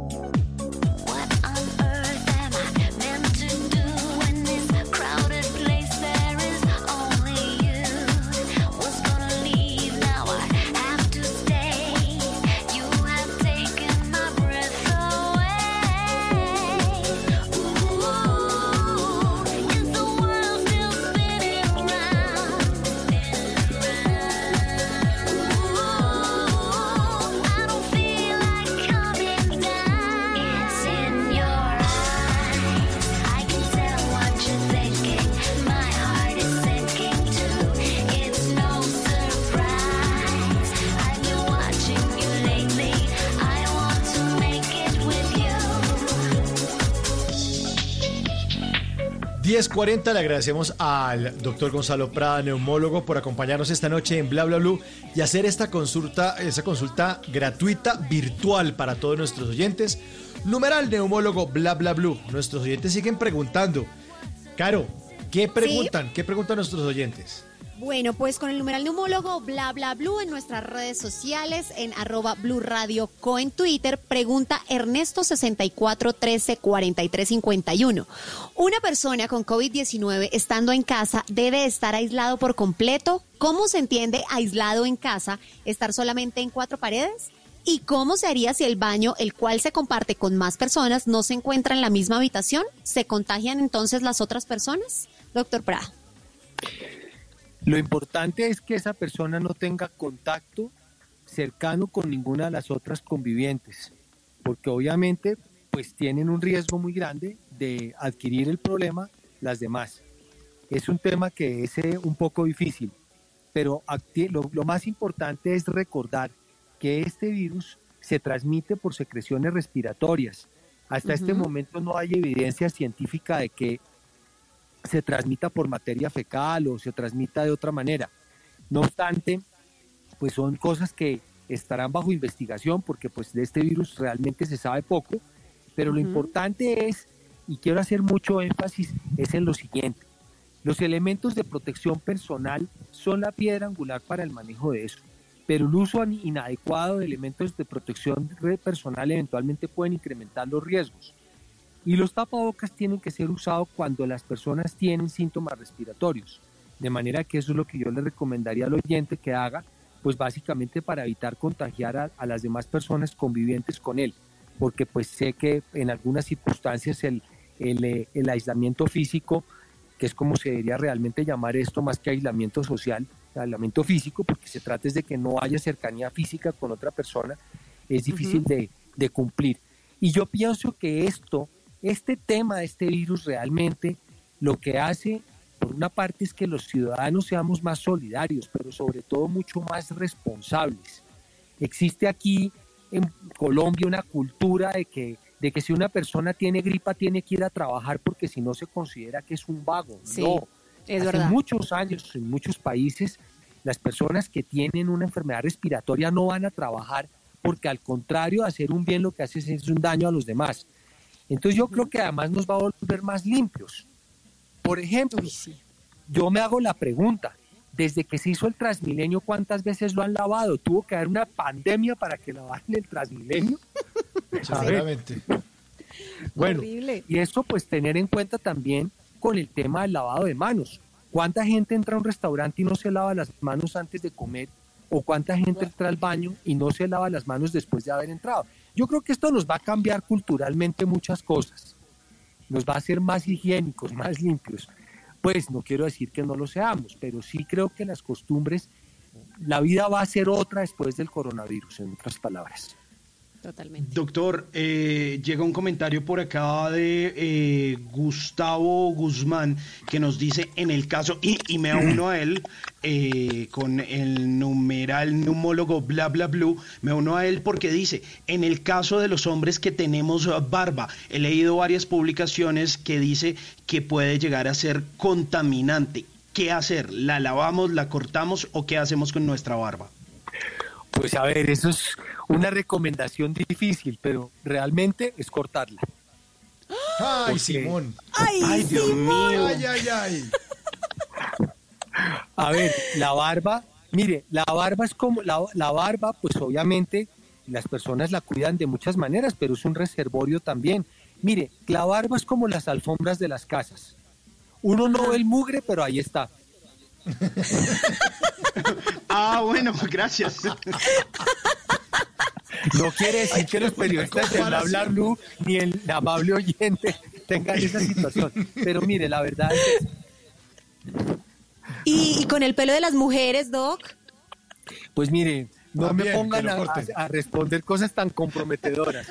S3: 10.40 le agradecemos al doctor Gonzalo Prada, neumólogo, por acompañarnos esta noche en Bla Bla Blue y hacer esta consulta, esa consulta gratuita virtual para todos nuestros oyentes. Numeral neumólogo Bla Bla Blue. Nuestros oyentes siguen preguntando. Caro, ¿qué preguntan? ¿Qué preguntan nuestros oyentes?
S4: Bueno, pues con el numeral neumólogo bla bla blue en nuestras redes sociales, en arroba blue radio co en Twitter, pregunta Ernesto 64 13 43 51. ¿Una persona con COVID-19 estando en casa debe estar aislado por completo? ¿Cómo se entiende aislado en casa? ¿Estar solamente en cuatro paredes? ¿Y cómo se haría si el baño, el cual se comparte con más personas, no se encuentra en la misma habitación? ¿Se contagian entonces las otras personas? Doctor Prada.
S26: Lo importante es que esa persona no tenga contacto cercano con ninguna de las otras convivientes, porque obviamente pues tienen un riesgo muy grande de adquirir el problema las demás. Es un tema que es eh, un poco difícil, pero lo, lo más importante es recordar que este virus se transmite por secreciones respiratorias. Hasta este momento no hay evidencia científica de que se transmita por materia fecal o se transmita de otra manera. No obstante, pues son cosas que estarán bajo investigación porque pues de este virus realmente se sabe poco, pero lo importante es, y quiero hacer mucho énfasis, es en lo siguiente. Los elementos de protección personal son la piedra angular para el manejo de eso, pero el uso inadecuado de elementos de protección personal eventualmente pueden incrementar los riesgos. Y los tapabocas tienen que ser usados cuando las personas tienen síntomas respiratorios. De manera que eso es lo que yo le recomendaría al oyente que haga, pues básicamente para evitar contagiar a, a las demás personas convivientes con él. Porque pues sé que en algunas circunstancias el, el, eh, el aislamiento físico, que es como se debería realmente llamar esto más que aislamiento social, aislamiento físico, porque se trata de que no haya cercanía física con otra persona, es difícil
S30: Ujú.
S26: de, de cumplir. Y yo pienso que esto, este tema de este virus realmente lo que hace, por una parte, es que los ciudadanos seamos más solidarios, pero sobre todo mucho más responsables. Existe aquí en Colombia una cultura de que de que si una persona tiene gripa tiene que ir a trabajar porque si no se considera que es un vago.
S4: Sí,
S26: no.
S4: es
S26: Hace
S4: verdad.
S26: muchos años en muchos países las personas que tienen una enfermedad respiratoria no van a trabajar porque al contrario de hacer un bien lo que hace es un daño a los demás. Entonces yo creo que además nos va a volver más limpios. Por ejemplo, yo me hago la pregunta, desde que se hizo el Transmilenio, ¿cuántas veces lo han lavado? ¿Tuvo que haber una pandemia para que lavaran el Transmilenio?
S3: Seguramente.
S26: bueno,
S4: Horrible.
S26: y eso pues tener en cuenta también con el tema del lavado de manos. ¿Cuánta gente entra a un restaurante y no se lava las manos antes de comer? ¿O cuánta gente entra al baño y no se lava las manos después de haber entrado? Yo creo que esto nos va a cambiar culturalmente muchas cosas. Nos va a hacer más higiénicos, más limpios. Pues no quiero decir que no lo seamos, pero sí creo que las costumbres, la vida va a ser otra después del coronavirus, en otras palabras.
S4: Totalmente.
S2: Doctor, eh, llega un comentario por acá de eh, Gustavo Guzmán que nos dice en el caso, y, y me uno a él eh, con el numeral neumólogo bla bla blue, me uno a él porque dice, en el caso de los hombres que tenemos barba, he leído varias publicaciones que dice que puede llegar a ser contaminante. ¿Qué hacer? ¿La lavamos, la cortamos o qué hacemos con nuestra barba?
S26: Pues a ver, eso es una recomendación difícil, pero realmente es cortarla.
S3: Ay,
S26: Porque-
S3: Simón.
S4: Ay,
S26: Ay, Dios
S4: Simón.
S26: mío.
S3: Ay, ay, ay.
S26: A ver, la barba, mire, la barba es como, la, la barba, pues obviamente las personas la cuidan de muchas maneras, pero es un reservorio también. Mire, la barba es como las alfombras de las casas. Uno no ve el mugre, pero ahí está.
S2: Ah, bueno, gracias.
S26: No quiere decir que los periodistas del Habla Blue ni el amable oyente tengan esa situación. Pero mire, la verdad es
S4: ¿Y, y con el pelo de las mujeres, Doc?
S26: Pues mire, no
S3: También,
S26: me pongan a, a- a responder cosas tan comprometedoras.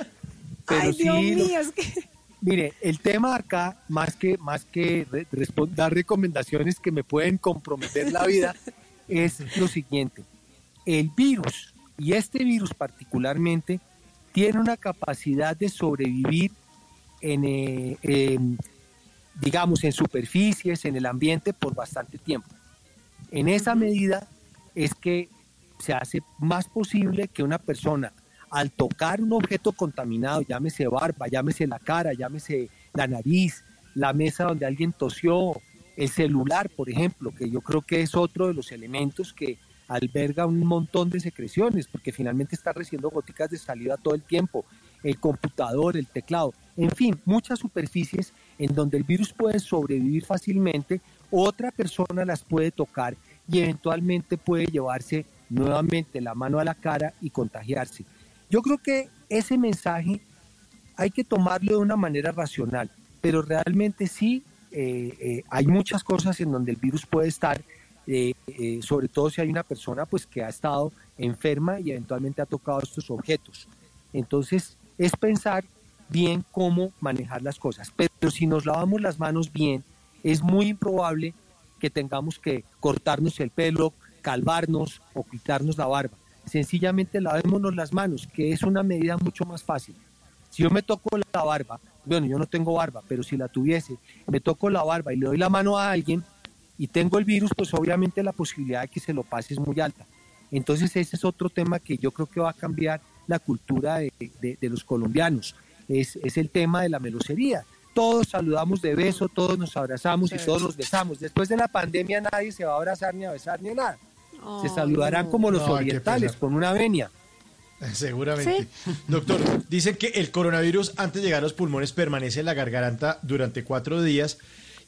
S26: Pero
S4: Ay,
S26: sí,
S4: Dios mío, es que...
S26: mire, el tema acá, más que, más que re- dar recomendaciones que me pueden comprometer la vida, es lo siguiente. El virus, y este virus particularmente, tiene una capacidad de sobrevivir en, eh, en, digamos, en superficies, en el ambiente por bastante tiempo. En esa medida es que se hace más posible que una persona al tocar un objeto contaminado, llámese barba, llámese la cara, llámese la nariz, la mesa donde alguien tosió, el celular, por ejemplo, que yo creo que es otro de los elementos que alberga un montón de secreciones, porque finalmente está recibiendo goticas de saliva todo el tiempo, el computador, el teclado, en fin, muchas superficies en donde el virus puede sobrevivir fácilmente, otra persona las puede tocar y eventualmente puede llevarse nuevamente la mano a la cara y contagiarse. Yo creo que ese mensaje hay que tomarlo de una manera racional, pero realmente sí eh, eh, hay muchas cosas en donde el virus puede estar, eh, eh, sobre todo si hay una persona pues que ha estado enferma y eventualmente ha tocado estos objetos. Entonces es pensar bien cómo manejar las cosas, pero si nos lavamos las manos bien, es muy improbable que tengamos que cortarnos el pelo, calvarnos o quitarnos la barba. Sencillamente lavémonos las manos, que es una medida mucho más fácil. Si yo me toco la barba, bueno, yo no tengo barba, pero si la tuviese, me toco la barba y le doy la mano a alguien y tengo el virus, pues obviamente la posibilidad de que se lo pase es muy alta. Entonces ese es otro tema que yo creo que va a cambiar la cultura de, de- de los colombianos. Es, es el tema de la melosería. Todos saludamos de beso, todos nos abrazamos y todos nos besamos. Después de la pandemia nadie se va a abrazar ni a besar ni a nada. Se saludarán como los
S3: No,
S26: orientales, con una venia.
S3: Seguramente. Doctor, dicen que el coronavirus antes de llegar a los pulmones permanece en la garganta durante cuatro días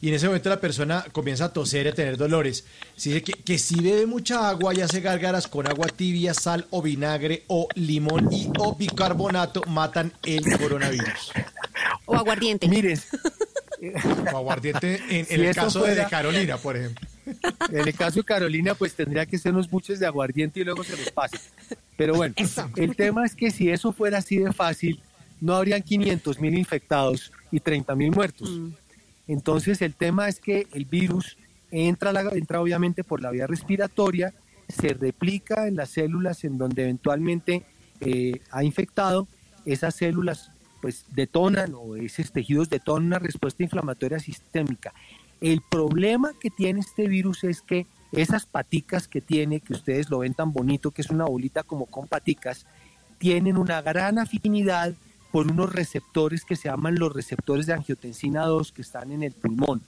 S3: y en ese momento la persona comienza a toser y a tener dolores. Se dice que, que si bebe mucha agua y hace gárgaras con agua tibia, sal o vinagre o limón y o bicarbonato matan el coronavirus.
S4: O aguardiente.
S26: Miren,
S3: O aguardiente en, en
S26: Si
S3: el caso de Carolina, por ejemplo.
S26: En el caso de Carolina, pues tendría que ser unos buches de aguardiente y luego se los pasa. Pero bueno, el tema es que si eso fuera así de fácil, no habrían 500 mil infectados y 30 mil muertos. Entonces el tema es que el virus entra, entra obviamente por la vía respiratoria, se replica en las células en donde eventualmente eh, ha infectado, esas células pues detonan o esos tejidos detonan una respuesta inflamatoria sistémica. El problema que tiene este virus es que esas paticas que tiene, que ustedes lo ven tan bonito, que es una bolita como con paticas, tienen una gran afinidad por unos receptores que se llaman los receptores de angiotensina 2 que están en el pulmón.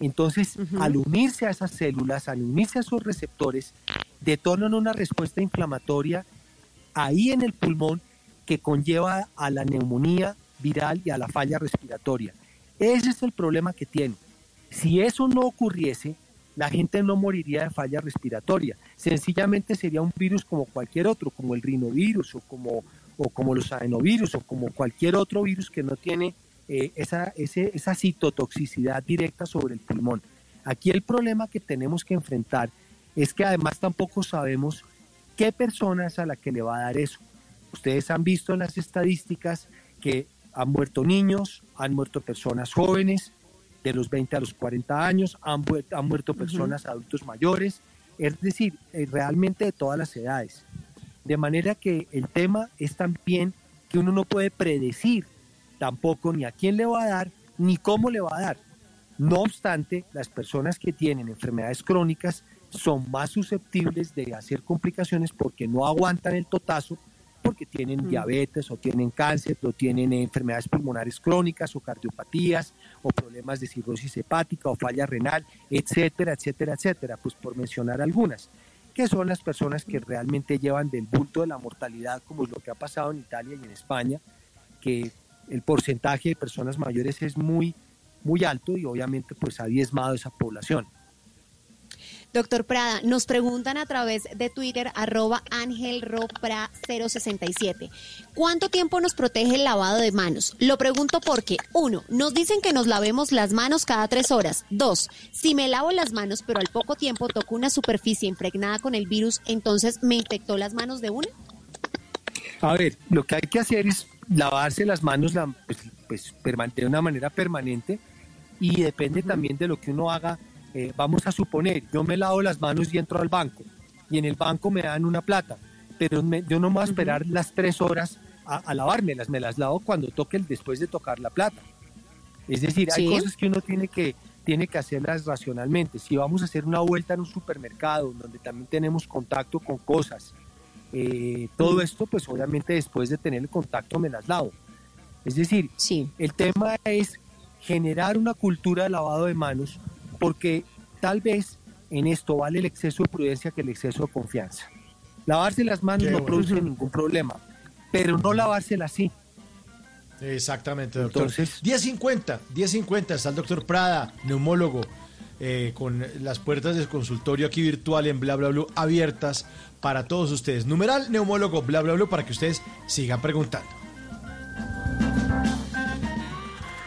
S26: Entonces, al unirse a esas células, al unirse a esos receptores, detonan una respuesta inflamatoria ahí en el pulmón que conlleva a la neumonía viral y a la falla respiratoria. Ese es el problema que tiene. Si eso no ocurriese, la gente no moriría de falla respiratoria. Sencillamente sería un virus como cualquier otro, como el rinovirus o como, o como los adenovirus o como cualquier otro virus que no tiene eh, esa, esa citotoxicidad directa sobre el pulmón. Aquí el problema que tenemos que enfrentar es que además tampoco sabemos qué persona es a la que le va a dar eso. Ustedes han visto en las estadísticas que han muerto niños, han muerto personas jóvenes, de los 20 a los 40 años, han, han muerto personas adultos mayores, es decir, eh, realmente de todas las edades. De manera que el tema es también que uno no puede predecir tampoco ni a quién le va a dar, ni cómo le va a dar. No obstante, las personas que tienen enfermedades crónicas son más susceptibles de hacer complicaciones porque no aguantan el totazo porque tienen mm. diabetes o tienen cáncer o tienen enfermedades pulmonares crónicas o cardiopatías o problemas de cirrosis hepática o falla renal, etcétera, etcétera, etcétera, pues por mencionar algunas, que son las personas que realmente llevan del bulto de la mortalidad, como es lo que ha pasado en Italia y en España, que el porcentaje de personas mayores es muy, muy alto y obviamente pues ha diezmado esa población.
S4: Doctor Prada, nos preguntan a través de Twitter, arroba angelropra067. ¿Cuánto tiempo nos protege el lavado de manos? Lo pregunto porque, uno, nos dicen que nos lavemos las manos cada tres horas. Dos, si me lavo las manos, pero al poco tiempo toco una superficie impregnada con el virus, entonces me infectó las manos de una.
S26: A ver, lo que hay que hacer es lavarse las manos pues, pues, de una manera permanente y depende también de lo que uno haga eh, vamos a suponer, yo me lavo las manos y entro al banco y en el banco me dan una plata, pero yo no me voy a esperar las tres horas a, a, lavármelas, me las lavo cuando toque el después de tocar la plata. Es decir, hay cosas que uno tiene que, tiene que hacerlas racionalmente. Si vamos a hacer una vuelta en un supermercado donde también tenemos contacto con cosas, eh, todo esto pues obviamente después de tener el contacto me las lavo. Es decir, el tema es generar una cultura de lavado de manos porque tal vez en esto vale el exceso de prudencia que el exceso de confianza. Lavarse las manos no produce ningún problema, pero no lavárselas sí.
S3: Exactamente, doctor. Entonces, 10.50, 10.50 está el doctor Prada, neumólogo, eh, con las puertas del consultorio aquí virtual en bla bla bla abiertas para todos ustedes. Numeral neumólogo bla bla bla para que ustedes sigan preguntando.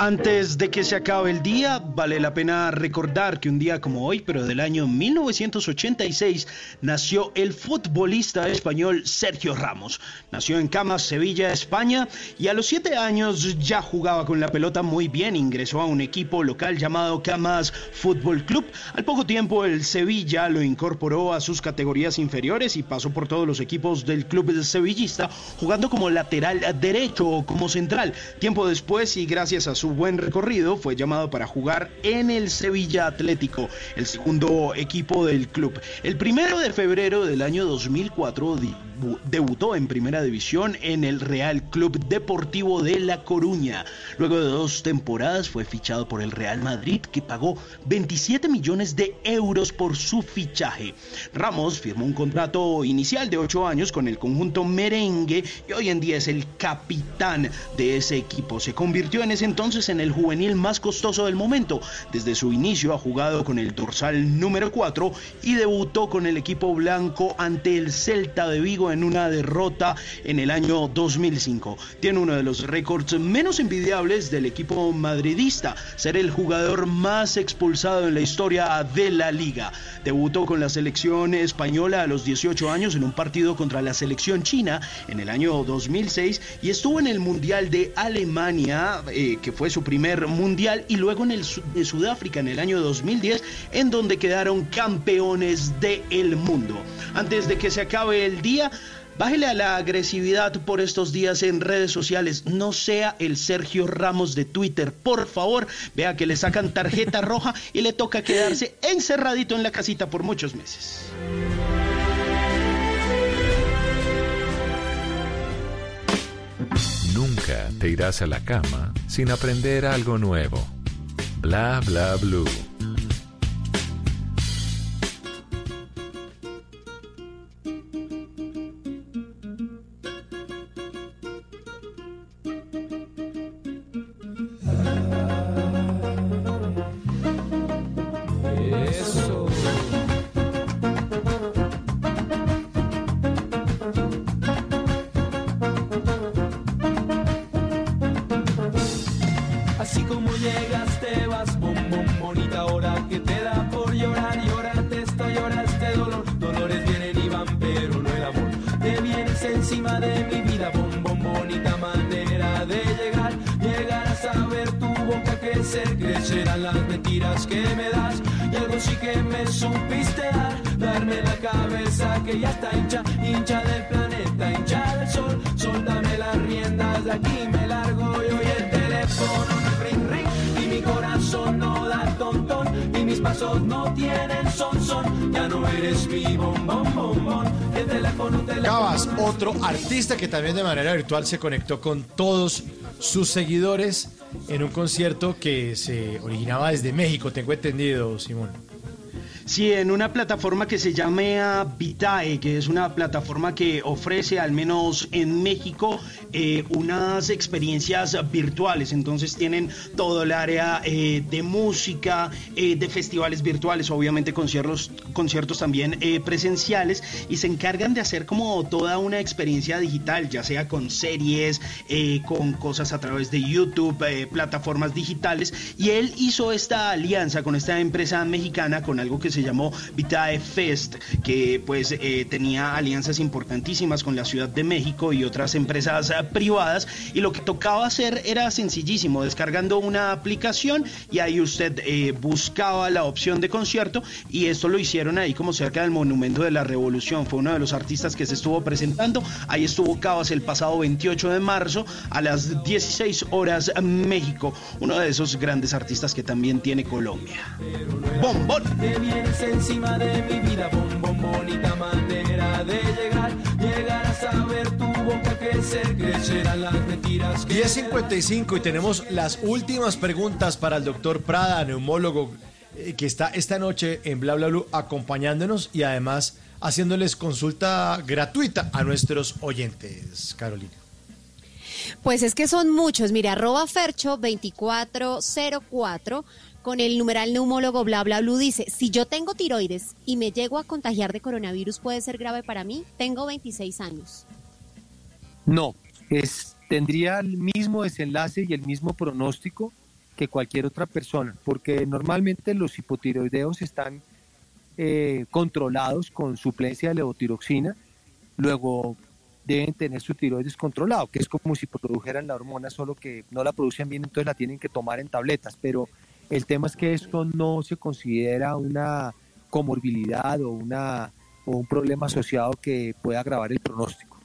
S9: Antes de que se acabe el día, vale la pena recordar que un día como hoy, pero del año 1986, nació el futbolista español Sergio Ramos. Nació en Camas, Sevilla, España, y a los siete años ya jugaba con la pelota muy bien. Ingresó a un equipo local llamado Camas Fútbol Club. Al poco tiempo, el Sevilla lo incorporó a sus categorías inferiores y pasó por todos los equipos del club sevillista, jugando como lateral derecho o como central. Tiempo después, y gracias a su buen recorrido, fue llamado para jugar en el Sevilla Atlético, el segundo equipo del club. El primero de febrero del año 2004 debutó en primera división en el Real Club Deportivo de La Coruña. Luego de dos temporadas fue fichado por el Real Madrid que pagó 27 millones de euros por su fichaje. Ramos firmó un contrato inicial de 8 años con el conjunto merengue y hoy en día es el capitán de ese equipo. Se convirtió en ese entonces en el juvenil más costoso del momento. Desde su inicio ha jugado con el dorsal número 4 y debutó con el equipo blanco ante el Celta de Vigo En una derrota en el año 2005. Tiene uno de los récords menos envidiables del equipo madridista, ser el jugador más expulsado en la historia de la liga. Debutó con la selección española a los 18 años en un partido contra la selección china en el año 2006 y estuvo en el Mundial de Alemania, eh, que fue su primer mundial, y luego en el de Sudáfrica en el año 2010, en donde quedaron campeones del mundo. Antes de que se acabe el día, Bájele a la agresividad por estos días en redes sociales. No sea el Sergio Ramos de Twitter. Por favor, vea que le sacan tarjeta roja y le toca quedarse encerradito en la casita por muchos meses.
S31: Nunca te irás a la cama sin aprender algo nuevo. Bla bla blue.
S32: De manera
S3: virtual se conectó con todos sus seguidores en un concierto que se originaba desde México, tengo entendido, Simón.
S9: Sí, en una plataforma que se llama Vitae, que es una plataforma que ofrece, al menos en México, eh, unas experiencias virtuales. Entonces tienen todo el área eh, de música, eh, de festivales virtuales, obviamente conciertos, conciertos también presenciales, y se encargan de hacer como toda una experiencia digital, ya sea con series, con cosas a través de YouTube, plataformas digitales. Y él hizo esta alianza con esta empresa mexicana con algo que se llamó Vitae Fest, que pues eh, tenía alianzas importantísimas con la Ciudad de México y otras empresas eh, privadas. Y lo que tocaba hacer era sencillísimo, descargando una aplicación y ahí usted eh, buscaba la opción de concierto y esto lo hicieron ahí como cerca del Monumento de la Revolución. Fue uno de los artistas que se estuvo presentando. Ahí estuvo Cabas el pasado 28 de marzo a las 16 horas México. Uno de esos grandes artistas que también tiene Colombia. Bombón.
S32: Encima de mi vida bombón bonita manera de llegar llegar a saber tu boca crecer crecerán las mentiras que
S3: 10.55 y tenemos las últimas preguntas para el doctor Prada, neumólogo, eh, que está esta noche en Bla Bla Blue acompañándonos y además haciéndoles consulta gratuita a nuestros oyentes, Carolina.
S4: Pues es que son muchos. Mira, arroba Fercho 2404 con el numeral neumólogo bla bla blue dice, si yo tengo tiroides y me llego a contagiar de coronavirus, ¿puede ser grave para mí? Tengo 26 años.
S26: No, es, tendría el mismo desenlace y el mismo pronóstico que cualquier otra persona, porque normalmente los hipotiroideos están eh, controlados con suplencia de levotiroxina, luego deben tener su tiroides controlado, que es como si produjeran la hormona, solo que no la producen bien, entonces la tienen que tomar en tabletas, pero el tema es que esto no se considera una comorbilidad o, una, o un problema asociado que pueda agravar el pronóstico.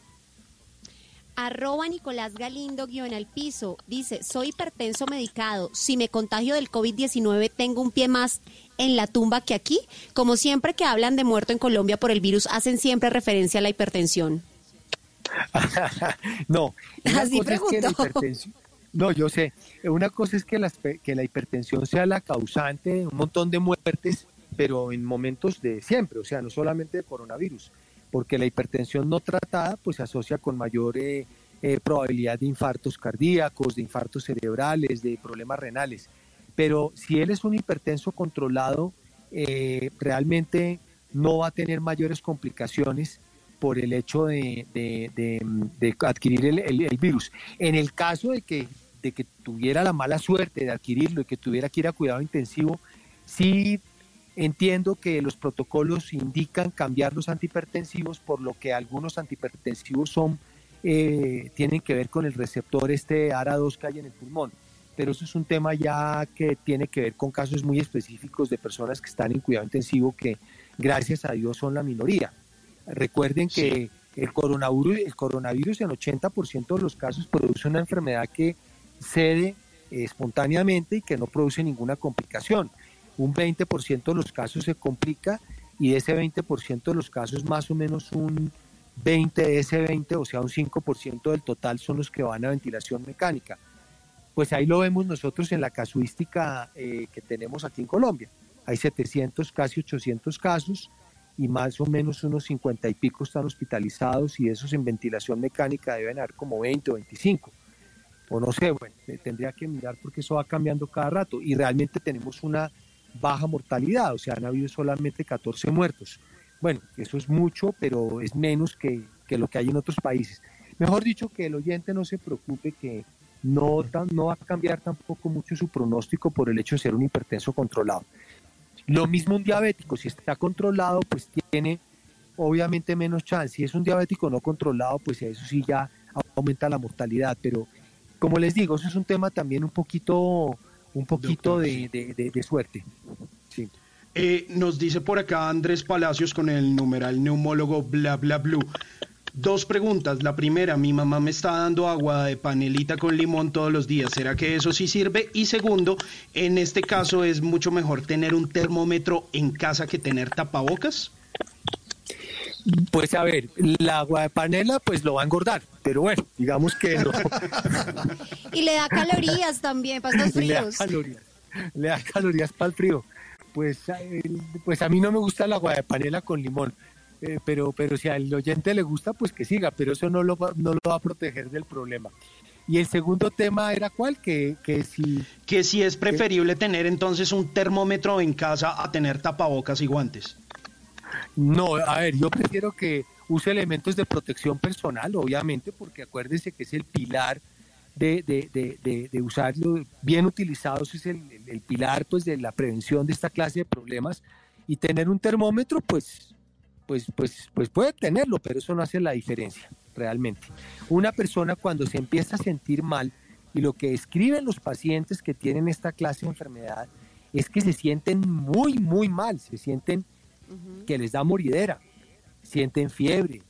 S4: Arroba Nicolás Galindo guion al piso. Dice, soy hipertenso medicado. Si me contagio del COVID-19, tengo un pie más en la tumba que aquí. Como siempre que hablan de muerto en Colombia por el virus, hacen siempre referencia a la hipertensión.
S26: no,
S4: Así
S26: es que la hipertensión- no, yo sé, una cosa es que la, que la hipertensión sea la causante de un montón de muertes, pero en momentos de siempre, o sea, no solamente de coronavirus, porque la hipertensión no tratada pues se asocia con mayor eh, eh, probabilidad de infartos cardíacos, de infartos cerebrales, de problemas renales. Pero si él es un hipertenso controlado, eh, realmente no va a tener mayores complicaciones por el hecho de, adquirir el- el virus. En el caso de que, de que tuviera la mala suerte de adquirirlo y que tuviera que ir a cuidado intensivo, sí entiendo que los protocolos indican cambiar los antihipertensivos, por lo que algunos antihipertensivos son, eh, tienen que ver con el receptor este ARA2 que hay en el pulmón. Pero eso es un tema ya que tiene que ver con casos muy específicos de personas que están en cuidado intensivo que gracias a Dios son la minoría. Recuerden que el coronavirus, el coronavirus en 80% de los casos produce una enfermedad que cede espontáneamente y que no produce ninguna complicación. Un 20% de los casos se complica y de ese 20% de los casos más o menos un 20 de ese 20, o sea, un 5% del total son los que van a ventilación mecánica. Pues ahí lo vemos nosotros en la casuística eh, que tenemos aquí en Colombia. Hay 700, casi 800 casos y más o menos unos 50 y pico están hospitalizados y esos en ventilación mecánica deben haber como 20 o 25. No sé, bueno, tendría que mirar porque eso va cambiando cada rato y realmente tenemos una baja mortalidad, o sea, han habido solamente 14 muertos. Bueno, eso es mucho, pero es menos que, que lo que hay en otros países. Mejor dicho, que el oyente no se preocupe que no, tan- no va a cambiar tampoco mucho su pronóstico por el hecho de ser un hipertenso controlado. Lo mismo un diabético, si está controlado, pues tiene obviamente menos chance. Si es un diabético no controlado, pues eso sí ya aumenta la mortalidad. Pero como les digo, eso es un tema también un poquito, un poquito de, de- de- de suerte. Sí.
S2: Eh, nos dice por acá Andrés Palacios con el numeral neumólogo bla bla blue. Dos preguntas. La primera, mi mamá me está dando agua de panelita con limón todos los días. ¿Será que eso sí sirve? Y segundo, en este caso es mucho mejor tener un termómetro en casa que tener tapabocas.
S26: Pues a ver, la agua de panela pues lo va a engordar, pero bueno, digamos que no.
S4: Y le da calorías también para estos
S26: le da
S4: fríos.
S26: calorías, le da calorías para el frío. Pues, pues a mí no me gusta el agua de panela con limón, eh, pero, pero si al oyente le gusta, pues que siga, pero eso no lo, va- no lo va a proteger del problema. Y el segundo tema era cuál, que, que si...
S2: Que si es preferible tener entonces un termómetro en casa a tener tapabocas y guantes.
S26: No, a ver, yo prefiero que use elementos de protección personal, obviamente, porque acuérdense que es el pilar de, de, de, de- usarlo bien utilizados, es el, el- el pilar pues de la prevención de esta clase de problemas. Y tener un termómetro, pues, pues, pues, pues puede tenerlo, pero eso no hace la diferencia, realmente. Una persona cuando se empieza a sentir mal, y lo que escriben los pacientes que tienen esta clase de enfermedad, es que se sienten muy, muy mal, se sienten que les da moridera, sienten fiebre,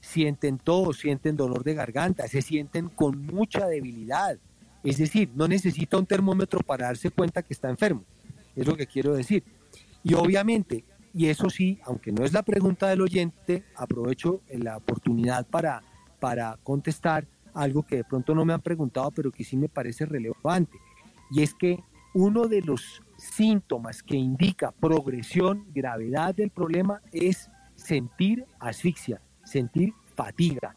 S26: sienten tos, sienten dolor de garganta, se sienten con mucha debilidad. Es decir, no necesita un termómetro para darse cuenta que está enfermo. Es lo que quiero decir. Y obviamente, y eso sí, aunque no es la pregunta del oyente, aprovecho la oportunidad para, para contestar algo que de pronto no me han preguntado, pero que sí me parece relevante. Y es que uno de los síntomas que indica progresión, gravedad del problema es sentir asfixia, sentir fatiga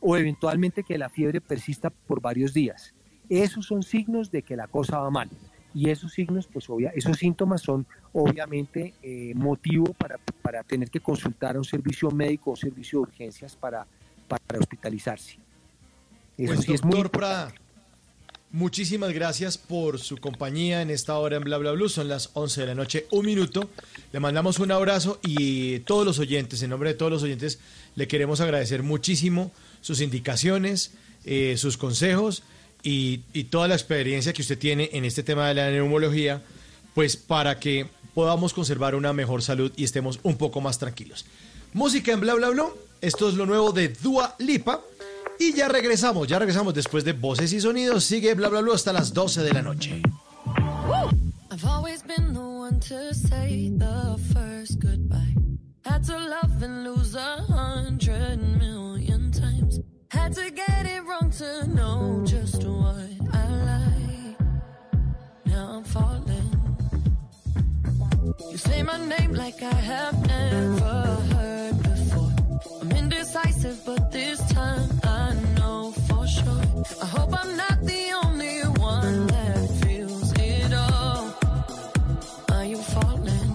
S26: o eventualmente que la fiebre persista por varios días. Esos son signos de que la cosa va mal. Y esos signos, pues obvia, esos síntomas son obviamente eh, motivo para, para tener que consultar a un servicio médico o servicio de urgencias para, para hospitalizarse. Eso
S3: Pues,
S26: sí es muy.
S3: Prada, muchísimas gracias por su compañía en esta hora en Bla Bla Blue. Son las 11 de la noche, un minuto. Le mandamos un abrazo y todos los oyentes, en nombre de todos los oyentes, le queremos agradecer muchísimo sus indicaciones, eh, sus consejos y, toda la experiencia que usted tiene en este tema de la neumología, pues para que podamos conservar una mejor salud y estemos un poco más tranquilos. Música en Bla Bla Blue. Esto es lo nuevo de Dua Lipa. Y ya regresamos, ya regresamos después de voces y sonidos. Sigue bla bla bla hasta las 12 de la noche.
S30: I've always been the one to say the first goodbye. Had to love and lose a hundred million times. Had to get it wrong to know just what I like. Now I'm falling. You say my name like I have never heard before. I'm indecisive, but this time sure. I hope I'm not the only one that feels it all. Are you falling?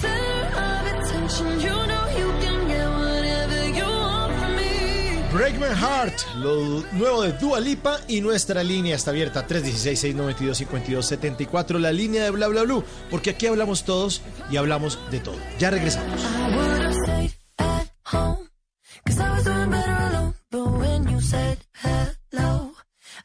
S30: Center of attention, you know you can get
S3: Heart, lo nuevo de Dua Lipa y nuestra línea está abierta 316-692-5274, la línea de Bla Bla Blue, porque aquí hablamos todos y hablamos de todo. Ya regresamos.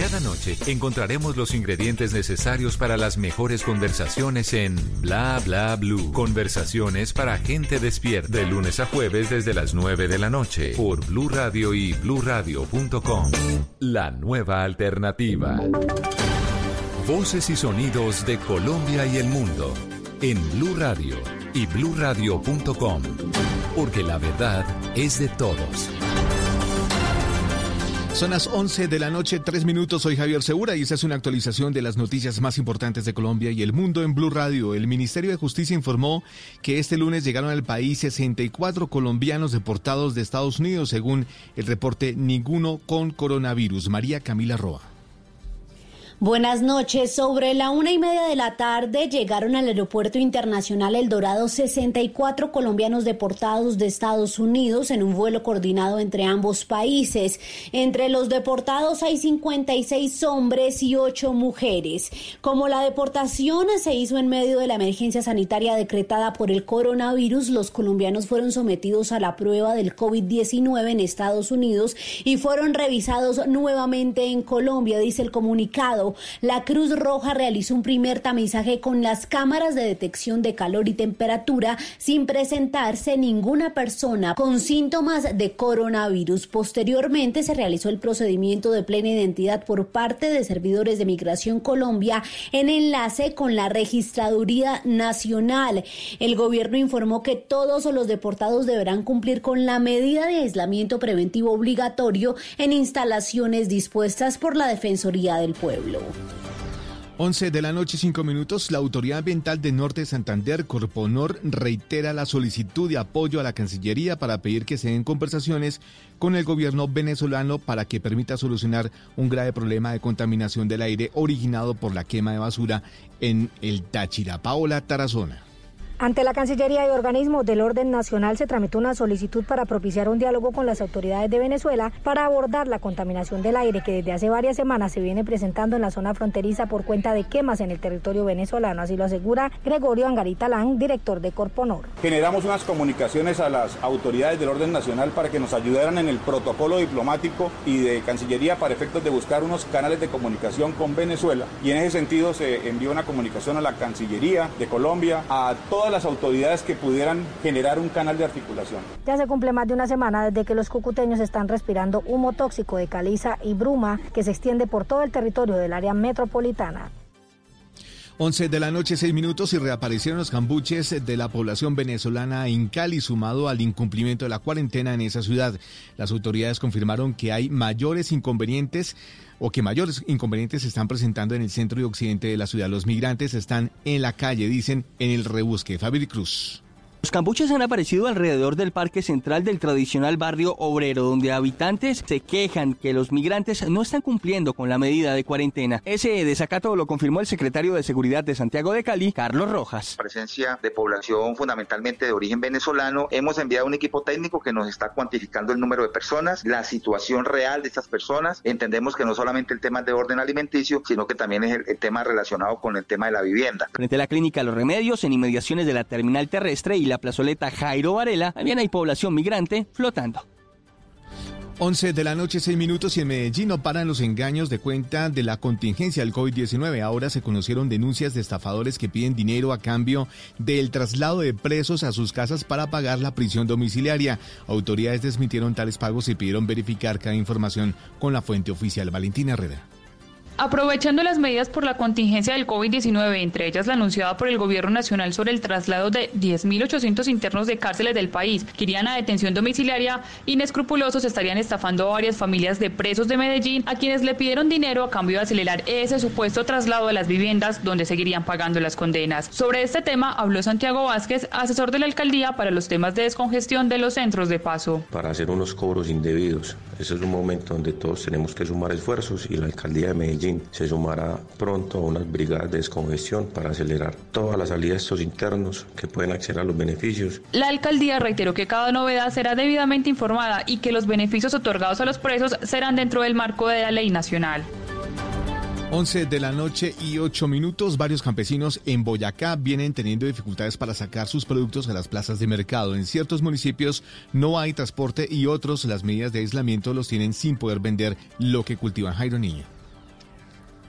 S7: Cada noche encontraremos los ingredientes necesarios para las mejores conversaciones en Bla Bla Blue. Conversaciones para gente despierta. De lunes a jueves desde las 9 de la noche por Blue Radio y bluradio.com. La nueva alternativa. Voces y sonidos de Colombia y el mundo en Blue Radio y bluradio.com. Porque la verdad es de todos.
S16: Son las 11 de la noche, 3 minutos. Soy Javier Segura y esta es una actualización de las noticias más importantes de Colombia y el mundo en Blue Radio. El Ministerio de Justicia informó que este lunes llegaron al país 64 colombianos deportados de Estados Unidos, según el reporte Ninguno con coronavirus. María Camila Roa.
S33: Buenas noches. Sobre la una y media de la tarde llegaron al Aeropuerto Internacional El Dorado 64 colombianos deportados de Estados Unidos en un vuelo coordinado entre ambos países. Entre los deportados hay 56 hombres y 8 mujeres. Como la deportación se hizo en medio de la emergencia sanitaria decretada por el coronavirus, los colombianos fueron sometidos a la prueba del COVID-19 en Estados Unidos y fueron revisados nuevamente en Colombia, dice el comunicado. La Cruz Roja realizó un primer tamizaje con las cámaras de detección de calor y temperatura sin presentarse ninguna persona con síntomas de coronavirus. Posteriormente se realizó el procedimiento de plena identidad por parte de servidores de Migración Colombia en enlace con la Registraduría Nacional. El gobierno informó que todos los deportados deberán cumplir con la medida de aislamiento preventivo obligatorio en instalaciones dispuestas por la Defensoría del Pueblo.
S16: 11 de la noche, 5 minutos. La Autoridad Ambiental de Norte de Santander, Corponor, reitera la solicitud de apoyo a la Cancillería para pedir que se den conversaciones con el gobierno venezolano para que permita solucionar un grave problema de contaminación del aire originado por la quema de basura en el Táchira. Paola Tarazona.
S34: Ante la Cancillería y organismos del orden nacional se tramitó una solicitud para propiciar un diálogo con las autoridades de Venezuela para abordar la contaminación del aire que desde hace varias semanas se viene presentando en la zona fronteriza por cuenta de quemas en el territorio venezolano. Así lo asegura Gregorio Angarita Lang, director de Corponor.
S35: Generamos unas comunicaciones a las autoridades del orden nacional para que nos ayudaran en el protocolo diplomático y de Cancillería para efectos de buscar unos canales de comunicación con Venezuela. Y en ese sentido se envió una comunicación a la Cancillería de Colombia, a todas las autoridades que pudieran generar un canal de articulación.
S34: Ya se cumple más de una semana desde que los cucuteños están respirando humo tóxico de caliza y bruma que se extiende por todo el territorio del área metropolitana.
S16: 11 de la noche, 6 minutos y reaparecieron los cambuches de la población venezolana en Cali, sumado al incumplimiento de la cuarentena en esa ciudad. Las autoridades confirmaron que hay mayores inconvenientes o que mayores inconvenientes se están presentando en el centro y occidente de la ciudad. Los migrantes están en la calle, dicen, en el rebusque. Fabio Cruz.
S36: Los cambuches han aparecido alrededor del parque central del tradicional barrio obrero, donde habitantes se quejan que los migrantes no están cumpliendo con la medida de cuarentena. Ese desacato lo confirmó el secretario de Seguridad de Santiago de Cali, Carlos Rojas.
S37: Presencia de población fundamentalmente de origen venezolano. Hemos enviado un equipo técnico que nos está cuantificando el número de personas, la situación real de estas personas. Entendemos que no solamente el tema de orden alimenticio, sino que también es el, el tema relacionado con el tema de la vivienda.
S36: Frente a la clínica Los Remedios, en inmediaciones de la terminal terrestre y la plazoleta Jairo Varela, también hay población migrante flotando.
S16: 11 de la noche, 6 minutos y en Medellín no paran los engaños de cuenta de la contingencia del COVID-19. Ahora se conocieron denuncias de estafadores que piden dinero a cambio del traslado de presos a sus casas para pagar la prisión domiciliaria. Autoridades desmitieron tales pagos y pidieron verificar cada información con la fuente oficial. Valentina Herrera.
S38: Aprovechando las medidas por la contingencia del COVID-19, entre ellas la anunciada por el Gobierno Nacional sobre el traslado de 10.800 internos de cárceles del país que irían a detención domiciliaria, inescrupulosos estarían estafando a varias familias de presos de Medellín a quienes le pidieron dinero a cambio de acelerar ese supuesto traslado a las viviendas donde seguirían pagando las condenas. Sobre este tema habló Santiago Vázquez, asesor de la alcaldía para los temas de descongestión de los centros de paso.
S39: Para hacer unos cobros indebidos. Ese es un momento donde todos tenemos que sumar esfuerzos y la alcaldía de Medellín se sumará pronto a unas brigadas de descongestión para acelerar todas las salidas de estos internos que pueden acceder a los beneficios.
S38: La alcaldía reiteró que cada novedad será debidamente informada y que los beneficios otorgados a los presos serán dentro del marco de la ley nacional.
S16: 11 de la noche y 8 minutos, varios campesinos en Boyacá vienen teniendo dificultades para sacar sus productos a las plazas de mercado. En ciertos municipios no hay transporte y otros las medidas de aislamiento los tienen sin poder vender lo que cultivan Jairo Niño.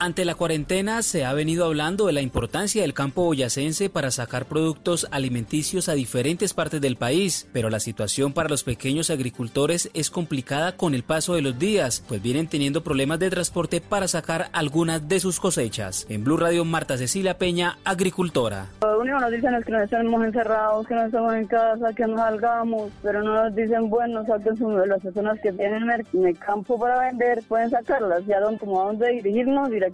S40: Ante la cuarentena se ha venido hablando de la importancia del campo boyacense para sacar productos alimenticios a diferentes partes del país, pero la situación para los pequeños agricultores es complicada con el paso de los días, pues vienen teniendo problemas de transporte para sacar algunas de sus cosechas. En Blue Radio, Marta Cecilia Peña, agricultora.
S41: Lo único nos dicen es que nos estamos encerrados, que no estamos en casa, que no salgamos, pero no nos dicen, bueno, saquen las personas que tienen en el campo para vender, pueden sacarlas, ya don, como a dónde dirigirnos directamente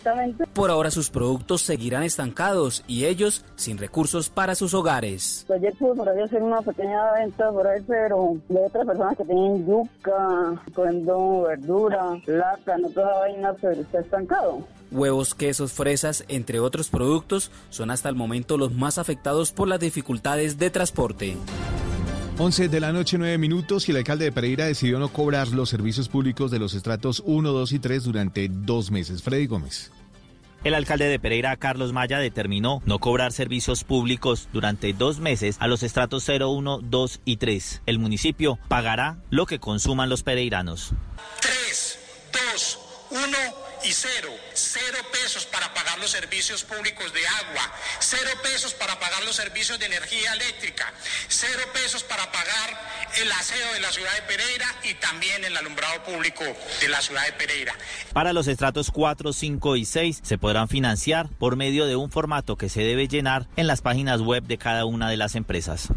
S40: por ahora sus productos seguirán estancados y ellos sin recursos para sus hogares.
S41: Ayer pude por ahí hacer una pequeña venta por ahí, pero de otras personas que tienen yuca, cogiendo verdura, lata, no toda vaina, pero está estancado.
S40: Huevos, quesos, fresas, entre otros productos, son hasta el momento los más afectados por las dificultades de transporte.
S16: 11 de la noche, 9 minutos, y el alcalde de Pereira decidió no cobrar los servicios públicos de los estratos 1, 2 y 3 durante dos meses. Freddy Gómez.
S42: El alcalde de Pereira, Carlos Maya, determinó no cobrar servicios públicos durante dos meses a los estratos 0, 1, 2 y 3. El municipio pagará lo que consuman los pereiranos.
S43: 3, 2, 1 y 0. Cero pesos para pagar los servicios públicos de agua, cero pesos para pagar los servicios de energía eléctrica, cero pesos para pagar el aseo de la ciudad de Pereira y también el alumbrado público de la ciudad de Pereira.
S42: Para los estratos 4, 5 y 6 se podrán financiar por medio de un formato que se debe llenar en las páginas web de cada una de las empresas.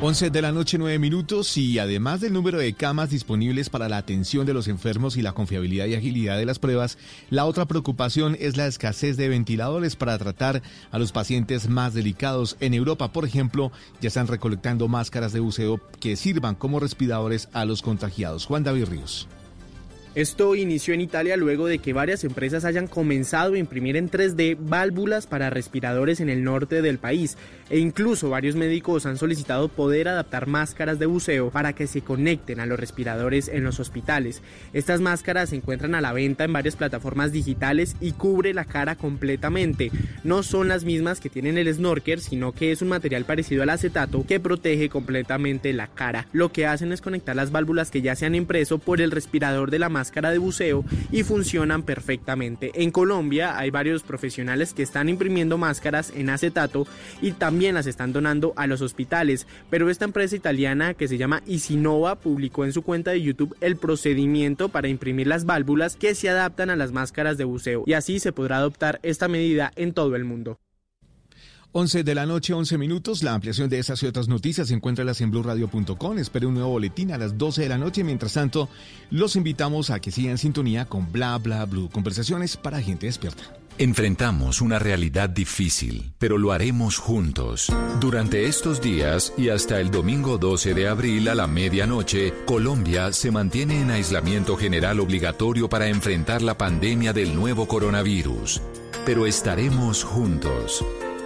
S16: 11 de la noche, 9 minutos y además del número de camas disponibles para la atención de los enfermos y la confiabilidad y agilidad de las pruebas, la otra preocupación es la escasez de ventiladores para tratar a los pacientes más delicados. En Europa, por ejemplo, ya están recolectando máscaras de buceo que sirvan como respiradores a los contagiados. Juan David Ríos.
S44: Esto inició en Italia luego de que varias empresas hayan comenzado a imprimir en 3D válvulas para respiradores en el norte del país e incluso varios médicos han solicitado poder adaptar máscaras de buceo para que se conecten a los respiradores en los hospitales. Estas máscaras se encuentran a la venta en varias plataformas digitales y cubre la cara completamente. No son las mismas que tienen el snorkel, sino que es un material parecido al acetato que protege completamente la cara. Lo que hacen es conectar las válvulas que ya se han impreso por el respirador de la máscara de buceo y funcionan perfectamente. En Colombia hay varios profesionales que están imprimiendo máscaras en acetato y también las están donando a los hospitales, pero esta empresa italiana que se llama Isinova publicó en su cuenta de YouTube el procedimiento para imprimir las válvulas que se adaptan a las máscaras de buceo y así se podrá adoptar esta medida en todo el mundo.
S16: 11 de la noche, 11 minutos. La ampliación de esas y otras noticias se encuentra en blurradio.com. Espere un nuevo boletín a las 12 de la noche. Mientras tanto, los invitamos a que sigan en sintonía con Bla Bla Blue. Conversaciones para gente despierta.
S7: Enfrentamos una realidad difícil, pero lo haremos juntos. Durante estos días y hasta el domingo 12 de abril a la medianoche, Colombia se mantiene en aislamiento general obligatorio para enfrentar la pandemia del nuevo coronavirus. Pero estaremos juntos.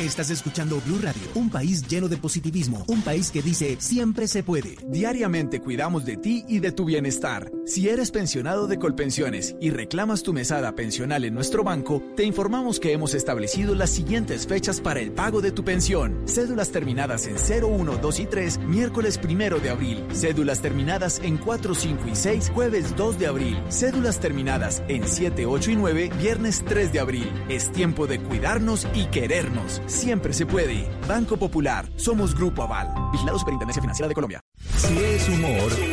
S1: Estás escuchando Blue Radio, un país lleno de positivismo, un país que dice siempre se puede.
S15: Diariamente cuidamos de ti y de tu bienestar. Si eres pensionado de Colpensiones y reclamas tu mesada pensional en nuestro banco, te informamos que hemos establecido las siguientes fechas para el pago de tu pensión. Cédulas terminadas en 01, 2 y 3, miércoles 1 de abril. Cédulas terminadas en 4, 5 y 6, jueves 2 de abril. Cédulas terminadas en 7, 8 y 9, viernes 3 de abril. Es tiempo de cuidarnos y querernos. Siempre se puede. Banco Popular. Somos Grupo Aval. Vigilado Superintendencia Financiera de Colombia.
S45: Si es humor, no, ¿a quién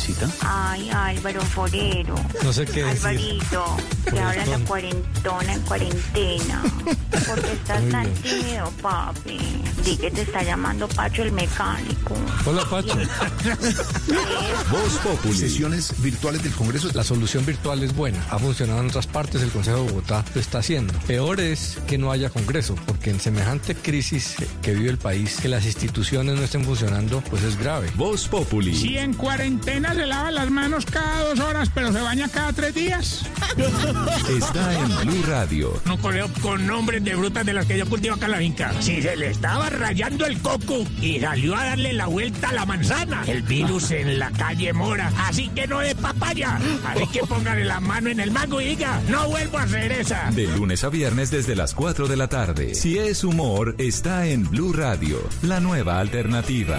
S45: necesita?
S30: Ay, Álvaro Forero.
S45: No sé qué decir.
S30: Alvarito, te habla la cuarentona en cuarentena. ¿Por qué estás tan tímido, papi? Di que te está llamando Pacho el mecánico.
S45: Hola, Pacho.
S7: Voz Populi. Sesiones virtuales del Congreso.
S45: La solución virtual es buena. Ha funcionado en otras partes, el Consejo de Bogotá lo está haciendo. Peor es que no haya Congreso, porque en semejante crisis que vive el país, que las instituciones no estén funcionando, pues es grave.
S7: Voz Populi.
S36: Si en cuarentena se lava las manos cada dos horas, pero se baña cada tres días.
S7: Está en Blue Radio.
S36: No correo con nombres de frutas de las que yo cultivo acá en la finca. Si se le estaba rayando el coco y salió a darle la vuelta a la manzana, el virus en la calle mora. Así que no de papaya. Así que póngale la mano en el mango y diga, no vuelvo a hacer esa.
S7: De lunes a viernes desde las 4 de la tarde. Si es humor, está en Blue Radio, la nueva alternativa.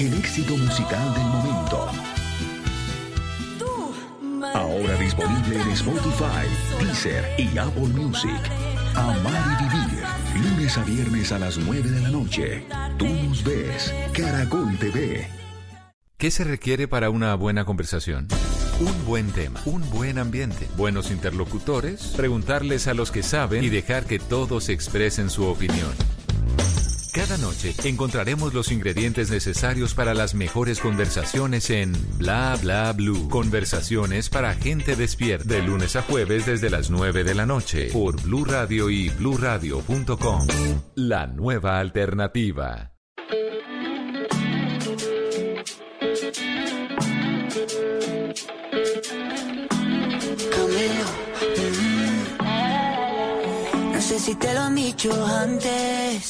S46: El éxito musical del momento. Ahora disponible en Spotify, Deezer y Apple Music. Amar y vivir. Lunes a viernes a las 9 de la noche. Tú nos ves. Caracol TV.
S47: ¿Qué se requiere para una buena conversación? Un buen tema, un buen ambiente, buenos interlocutores, preguntarles a los que saben y dejar que todos expresen su opinión. Cada noche encontraremos los ingredientes necesarios para las mejores conversaciones en Bla Bla Blue. Conversaciones para gente despierta. De lunes a jueves desde las 9 de la noche por Blue Radio y bluradio.com. La nueva alternativa.
S48: Mm, no sé si te lo han dicho antes,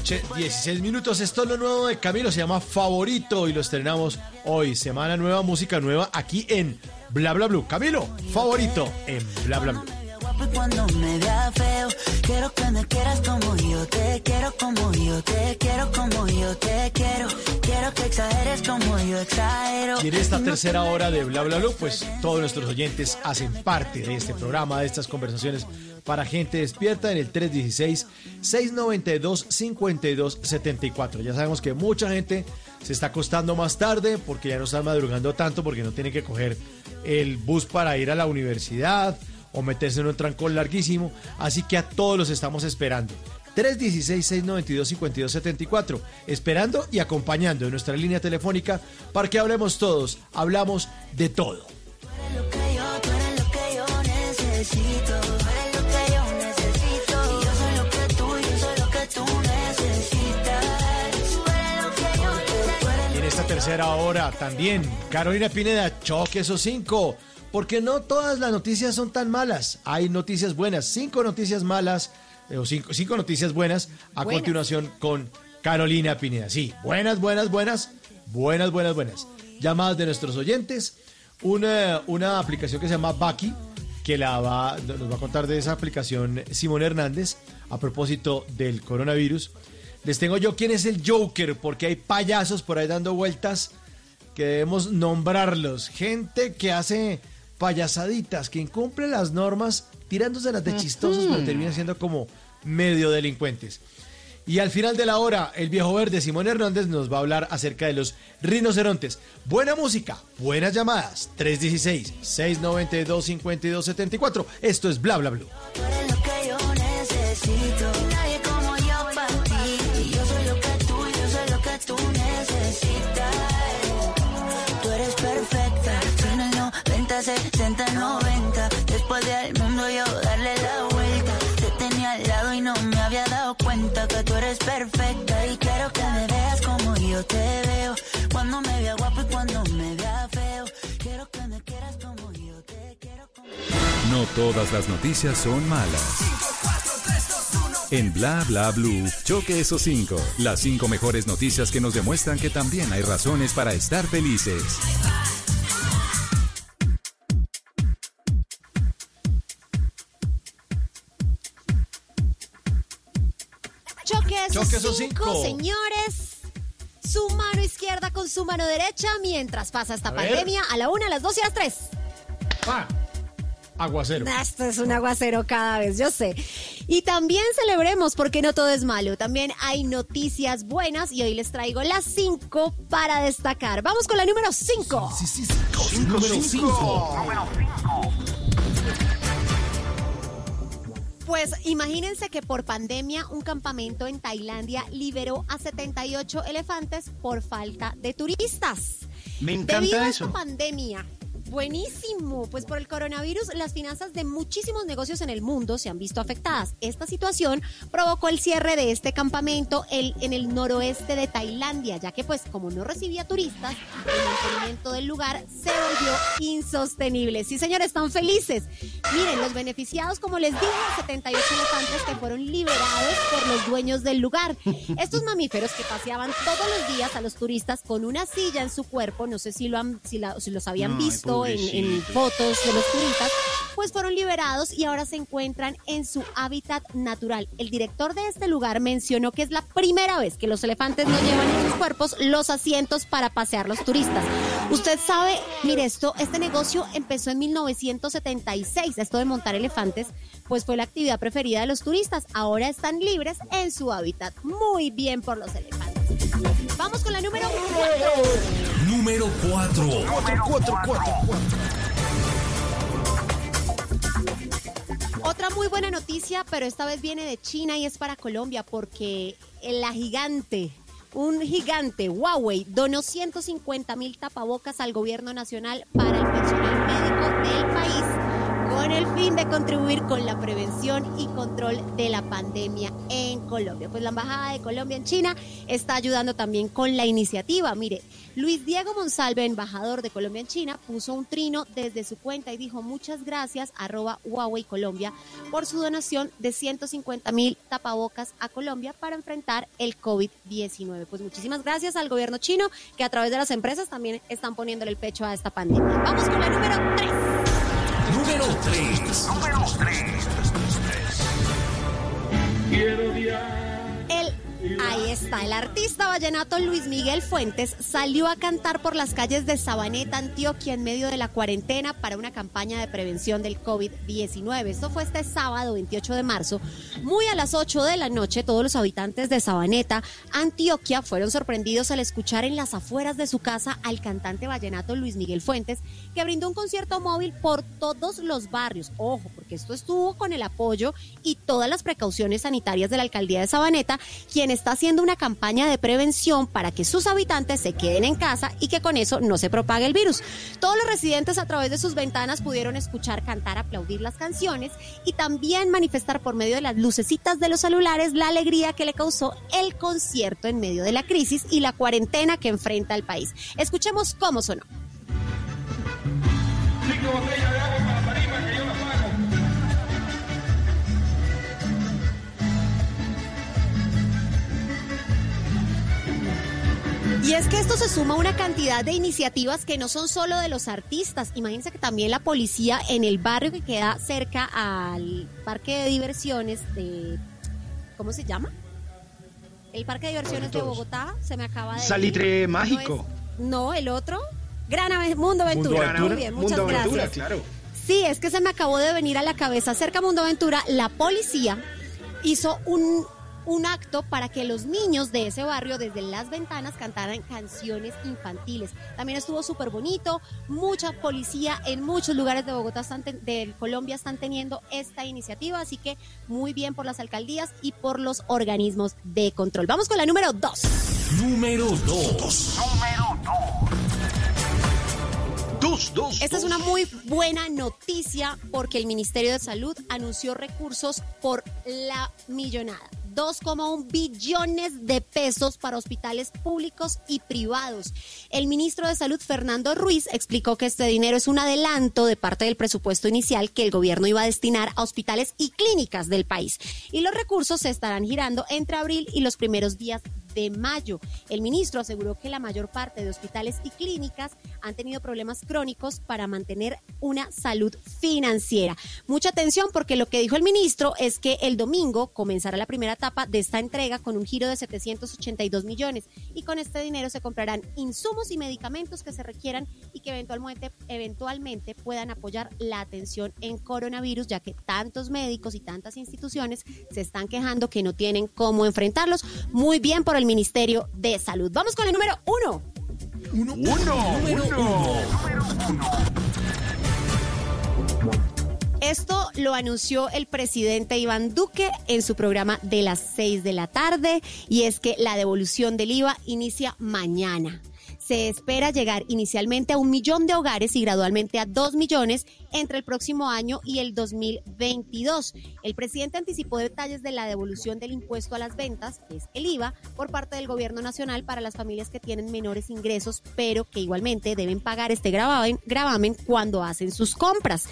S3: noche, 16 minutos. Esto es lo nuevo de Camilo, se llama Favorito y lo estrenamos hoy. Semana nueva, música nueva aquí en Bla Bla Blue. Camilo, favorito en Bla Bla Blue.
S48: Y cuando me vea feo. Quiero que me quieras como yo te quiero, como yo te quiero, como yo te quiero. Quiero que exageres como yo exagero.
S3: Y en esta tercera hora de Bla Bla Blue, pues todos nuestros oyentes hacen parte de este programa, de estas conversaciones para gente despierta en el 316-692-5274. Ya sabemos que mucha gente se está acostando más tarde porque ya no están madrugando tanto, porque no tienen que coger el bus para ir a la universidad o meterse en un trancón larguísimo. Así que a todos los estamos esperando. 316-692-5274, esperando y acompañando en nuestra línea telefónica para que hablemos todos, hablamos de todo. En esta tercera hora también, Carolina Pineda, choque esos cinco. Porque no todas las noticias son tan malas. Hay noticias buenas, cinco noticias malas, eh, o cinco, cinco noticias buenas a
S4: Buenas.
S3: continuación con Carolina Pineda. Sí, buenas, buenas, buenas, buenas, buenas, buenas. Llamadas de nuestros oyentes. Una, una aplicación que se llama Baki, que la va, nos va a contar de esa aplicación Simón Hernández a propósito del coronavirus. Les tengo yo quién es el Joker, porque hay payasos por ahí dando vueltas que debemos nombrarlos. Gente que hace payasaditas, que incumple las normas, tirándoselas de chistosos, pero terminan siendo como medio delincuentes. Y al final de la hora, el viejo verde Simón Hernández nos va a hablar acerca de los rinocerontes. Buena música, buenas llamadas. 316-692-5274. Esto es Bla Bla Blue.
S48: Yo soy lo que tú necesitas. 90, 60, 90. Después del mundo yo darle la vuelta. Te tenía al lado y no me había dado cuenta que tú eres perfecta. Y quiero que me veas como yo te veo. Cuando me vea guapo y cuando me vea feo. Quiero que me quieras como yo te quiero.
S7: No todas las noticias son malas. En Bla Bla Blue, choque esos cinco. Las cinco mejores noticias que nos demuestran que también hay razones para estar felices.
S4: Choque esos, cinco,
S3: cinco.
S4: señores. Su mano izquierda con su mano derecha mientras pasa esta
S3: A ver.
S4: pandemia a la una, a las dos y a las tres.
S3: Pa. Aguacero.
S4: Esto es un aguacero cada vez, yo sé. Y también celebremos porque no todo es malo. También hay noticias buenas y hoy les traigo las cinco para destacar. Vamos con la número cinco.
S3: Sí, sí, sí. Número cinco.
S4: Pues imagínense que por pandemia un campamento en Tailandia liberó a 78 elefantes por falta de turistas.
S9: Me encanta
S4: Debido a esta pandemia. Buenísimo, pues por el coronavirus las finanzas de muchísimos negocios en el mundo se han visto afectadas. Esta situación provocó el cierre de este campamento en el noroeste de Tailandia, ya que pues como no recibía turistas, el mantenimiento del lugar se volvió insostenible. Sí, señores, están felices. Miren, los beneficiados, como les dije, 78 elefantes que fueron liberados por los dueños del lugar. Estos mamíferos que paseaban todos los días a los turistas con una silla en su cuerpo, no sé si, lo han, si, la- si los habían visto en, en fotos de los turistas, pues fueron liberados y ahora se encuentran en su hábitat natural. El director de este lugar mencionó que es la primera vez que los elefantes no llevan en sus cuerpos los asientos para pasear los turistas. Usted sabe, mire esto, este negocio empezó en 1976, esto de montar elefantes, pues fue la actividad preferida de los turistas. Ahora están libres en su hábitat. Muy bien por los elefantes. Vamos con la número cuatro.
S49: Número 4.
S4: Otra muy buena noticia, pero esta vez viene de China y es para Colombia porque la gigante, un gigante, Huawei, donó 150 mil tapabocas al gobierno nacional para el personal médico del país el fin de contribuir con la prevención y control de la pandemia en Colombia. Pues la Embajada de Colombia en China está ayudando también con la iniciativa. Mire, Luis Diego Monsalve, embajador de Colombia en China, puso un trino desde su cuenta y dijo muchas gracias, arroba Huawei Colombia, por su donación de 150 mil tapabocas a Colombia para enfrentar el COVID-19. Pues muchísimas gracias al gobierno chino que a través de las empresas también están poniéndole el pecho a esta pandemia. Vamos con la número 3.
S49: Número 3.
S4: El Ahí está, el artista vallenato Luis Miguel Fuentes salió a cantar por las calles de Sabaneta, Antioquia, en medio de la cuarentena para una campaña de prevención del COVID-19. Esto fue este sábado 28 de marzo. Muy a las 8 de la noche, todos los habitantes de Sabaneta, Antioquia, fueron sorprendidos al escuchar en las afueras de su casa al cantante vallenato Luis Miguel Fuentes, que brindó un concierto móvil por todos los barrios. Ojo, porque esto estuvo con el apoyo y todas las precauciones sanitarias de la alcaldía de Sabaneta, quien está haciendo una campaña de prevención para que sus habitantes se queden en casa y que con eso no se propague el virus. Todos los residentes a través de sus ventanas pudieron escuchar, cantar, aplaudir las canciones y también manifestar por medio de las lucecitas de los celulares la alegría que le causó el concierto en medio de la crisis y la cuarentena que enfrenta el país. Escuchemos cómo sonó. Y es que esto se suma a una cantidad de iniciativas que no son solo de los artistas. Imagínense que también la policía en el barrio que queda cerca al parque de diversiones de... ¿Cómo se llama? El parque de diversiones de Bogotá. Se me acaba de...
S9: Salitre mágico.
S4: es- No, el otro. Gran Mundo Aventura.
S9: Mundo
S4: Muy bien, muchas
S9: Mundo Aventura,
S4: gracias.
S9: claro.
S4: Sí, es que se me acabó de venir a la cabeza. Cerca Mundo Aventura, la policía hizo un, un acto para que los niños de ese barrio desde las ventanas cantaran canciones infantiles. También estuvo súper bonito. Mucha policía en muchos lugares de Bogotá, están ten- de Colombia, están teniendo esta iniciativa. Así que muy bien por las alcaldías y por los organismos de control. Vamos con la número dos.
S50: Número 2.
S9: Dos, dos.
S4: Esta es una muy buena noticia porque el Ministerio de Salud anunció recursos por la millonada. 2,1 billones de pesos para hospitales públicos y privados. El ministro de Salud, Fernando Ruiz, explicó que este dinero es un adelanto de parte del presupuesto inicial que el gobierno iba a destinar a hospitales y clínicas del país. Y los recursos se estarán girando entre abril y los primeros días de mayo. El ministro aseguró que la mayor parte de hospitales y clínicas han tenido problemas crónicos para mantener una salud financiera. Mucha atención porque lo que dijo el ministro es que el domingo comenzará la primera etapa de esta entrega con un giro de 782 millones y con este dinero se comprarán insumos y medicamentos que se requieran y que eventualmente, eventualmente puedan apoyar la atención en coronavirus, ya que tantos médicos y tantas instituciones se están quejando que no tienen cómo enfrentarlos. Muy bien por el Ministerio de Salud. Vamos con el número uno.
S9: Uno, uno.
S4: Esto lo anunció el presidente Iván Duque en su programa de las 6 de la tarde y es que la devolución del IVA inicia mañana. Se espera llegar inicialmente a un millón de hogares y gradualmente a dos millones entre el próximo año y el 2022. El presidente anticipó detalles de la devolución del impuesto a las ventas, que es el IVA, por parte del gobierno nacional para las familias que tienen menores ingresos, pero que igualmente deben pagar este gravamen, gravamen cuando hacen sus compras.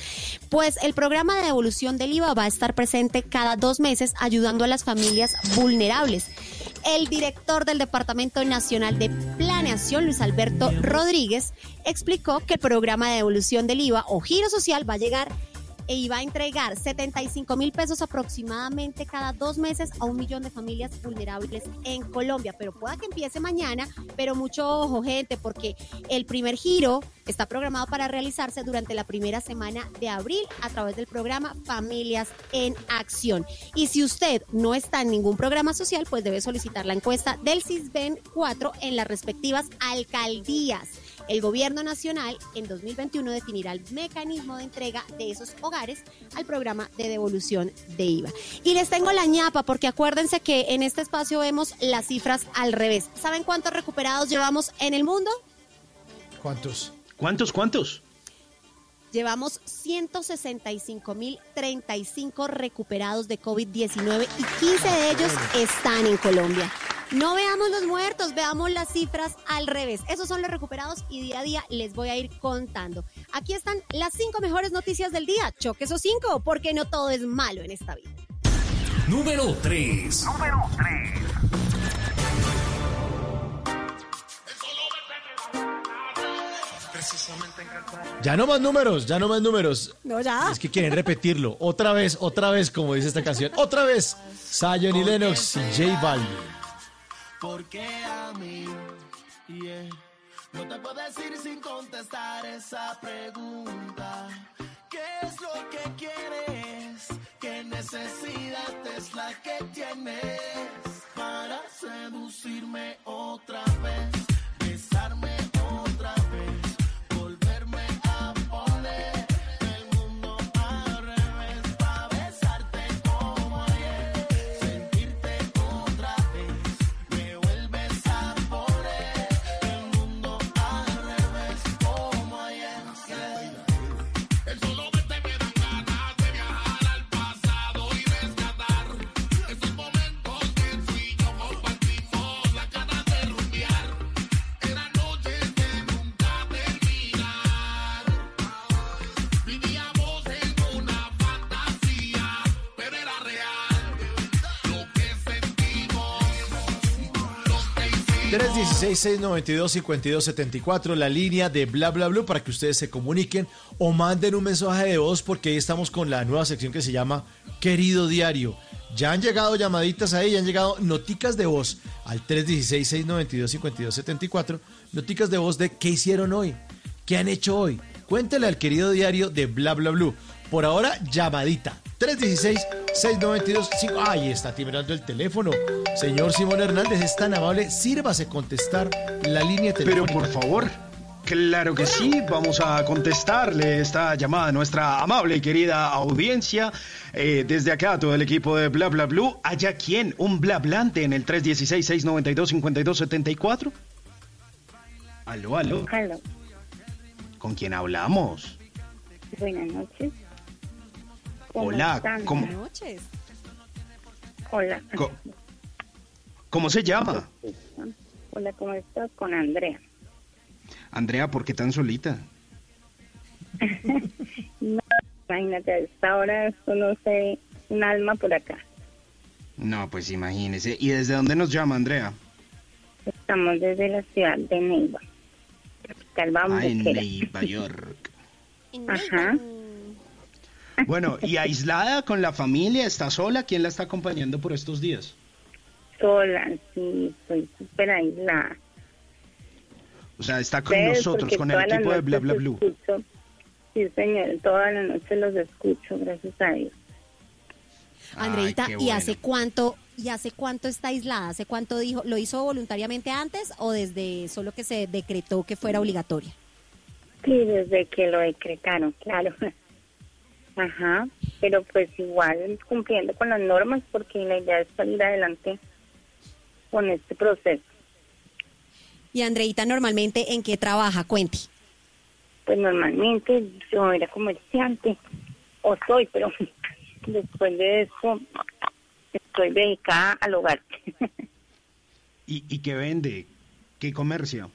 S4: Pues el programa de devolución del IVA va a estar presente cada dos meses ayudando a las familias vulnerables. El director del Departamento Nacional de Planeación, Luis Alberto Rodríguez, explicó que el programa de devolución del IVA o giro social va a llegar e iba a entregar 75 mil pesos aproximadamente cada dos meses a un millón de familias vulnerables en Colombia. Pero pueda que empiece mañana, pero mucho ojo, gente, porque el primer giro está programado para realizarse durante la primera semana de abril a través del programa Familias en Acción. Y si usted no está en ningún programa social, pues debe solicitar la encuesta del CISBEN 4 en las respectivas alcaldías. El gobierno nacional en 2021 definirá el mecanismo de entrega de esos hogares al programa de devolución de IVA. Y les tengo la ñapa porque acuérdense que en este espacio vemos las cifras al revés. ¿Saben cuántos recuperados llevamos en el mundo?
S3: ¿Cuántos?
S9: ¿Cuántos, cuántos?
S4: Llevamos 165.035 recuperados de COVID-19 y 15 de ellos están en Colombia. No veamos los muertos, veamos las cifras al revés. Esos son los recuperados y día a día les voy a ir contando. Aquí están las cinco mejores noticias del día. Choque esos cinco, porque no todo es malo en esta vida.
S50: Número 3. Número 3.
S3: Ya no más números, ya no más números.
S4: No, ya.
S3: Es que quieren repetirlo. Otra vez, otra vez, como dice esta canción. Otra vez. Zion y Lennox y J Balvin.
S51: Porque a mí, no te puedo decir sin contestar esa pregunta. ¿Qué es lo que quieres? ¿Qué necesidad es la que tienes para seducirme otra vez? 6692-5274, la
S3: línea de bla bla bla para que ustedes se comuniquen o manden un mensaje de voz porque ahí estamos con la nueva sección que se llama Querido Diario. Ya han llegado llamaditas ahí, ya han llegado noticas de voz al 316-692-5274, noticas de voz de qué hicieron hoy, qué han hecho hoy. Cuéntele al querido diario de bla bla bla. Por ahora, llamadita 316-692-5. Ay, está timbrando el teléfono. Señor Simón Hernández, es tan amable. Sírvase contestar la línea
S9: Pero
S3: telefónica.
S9: por favor, claro que sí, vamos a contestarle esta llamada a nuestra amable y querida audiencia. Eh, desde acá, todo el equipo de Bla Bla Blue. ¿Haya quién? ¿Un blablante en el 316-692-5274? Aló, aló.
S52: Aló,
S9: ¿Con quién hablamos?
S52: buenas noches. ¿Cómo
S9: Hola,
S52: están?
S9: ¿cómo-
S4: noches.
S52: Hola.
S9: ¿Cómo se llama?
S52: Hola, ¿cómo estás? Con Andrea.
S9: Andrea, ¿por qué tan solita?
S52: No, imagínate, a esta hora esto no sé, un alma por acá.
S9: No, pues imagínese. ¿Y desde dónde nos llama, Andrea?
S52: Estamos desde la ciudad de Neiva, capital
S9: Ah, en. Nueva York.
S52: Ajá.
S9: Bueno, ¿y aislada con la familia? ¿Está sola? ¿Quién la está acompañando por estos días?
S52: Sola, sí, estoy súper aislada.
S9: O sea, está con
S52: Ustedes,
S9: nosotros, con el equipo de Bla Bla Blue.
S52: escucho- Sí, señor, toda la noche los escucho, gracias a Dios.
S4: Andreita, ¿y hace cuánto y hace cuánto está aislada? ¿Hace cuánto dijo? ¿Lo hizo voluntariamente antes o desde solo que se decretó que fuera obligatoria?
S52: Sí, desde que lo decretaron, claro. Ajá, pero pues igual cumpliendo con las normas porque la idea es salir adelante con este proceso.
S4: Y Andreita, normalmente, ¿en qué trabaja? Cuente.
S52: Pues normalmente yo era comerciante, o soy, pero después de eso estoy dedicada al hogar.
S9: ¿Y, y qué vende? ¿Qué comercio?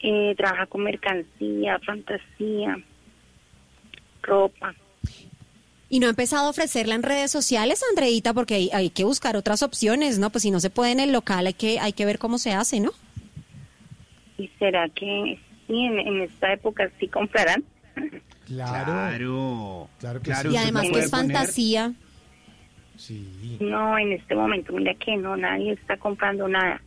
S52: eh, trabaja con mercancía, fantasía, ropa.
S4: ¿Y no ha empezado a ofrecerla en redes sociales, Andreita? Porque hay, hay que buscar otras opciones, ¿no? Pues si no se puede en el local, hay que, hay que ver cómo se hace, ¿no?
S52: ¿Y será que sí, en, en esta época sí comprarán?
S3: Claro.
S9: Claro.
S3: que
S9: Claro,
S4: y además que es
S9: poner-
S4: fantasía.
S3: Sí.
S52: No, en este momento, mira que no, nadie está comprando nada.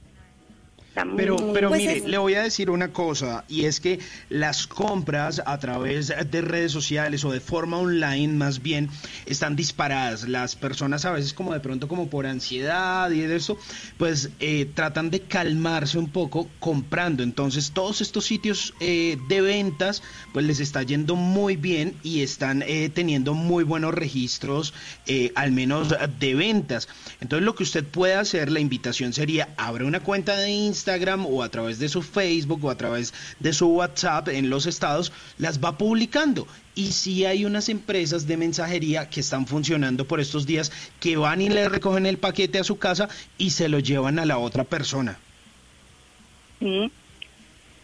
S52: Está muy,
S9: Pero, pero
S4: Pues
S9: mire,
S4: es-
S9: le voy a decir una cosa, y es que las compras a través de redes sociales o de forma online más bien están disparadas. Las personas a veces como de pronto como por ansiedad y de eso, pues eh, tratan de calmarse un poco comprando. Entonces todos estos sitios eh, de ventas pues les está yendo muy bien y están eh, teniendo muy buenos registros, al menos de ventas. Entonces lo que usted puede hacer, la invitación sería, abra una cuenta de Instagram o a través de su Facebook o a través de su WhatsApp en los estados, las va publicando. Y si hay unas empresas de mensajería que están funcionando por estos días que van y le recogen el paquete a su casa y se lo llevan a la otra persona.
S52: Sí,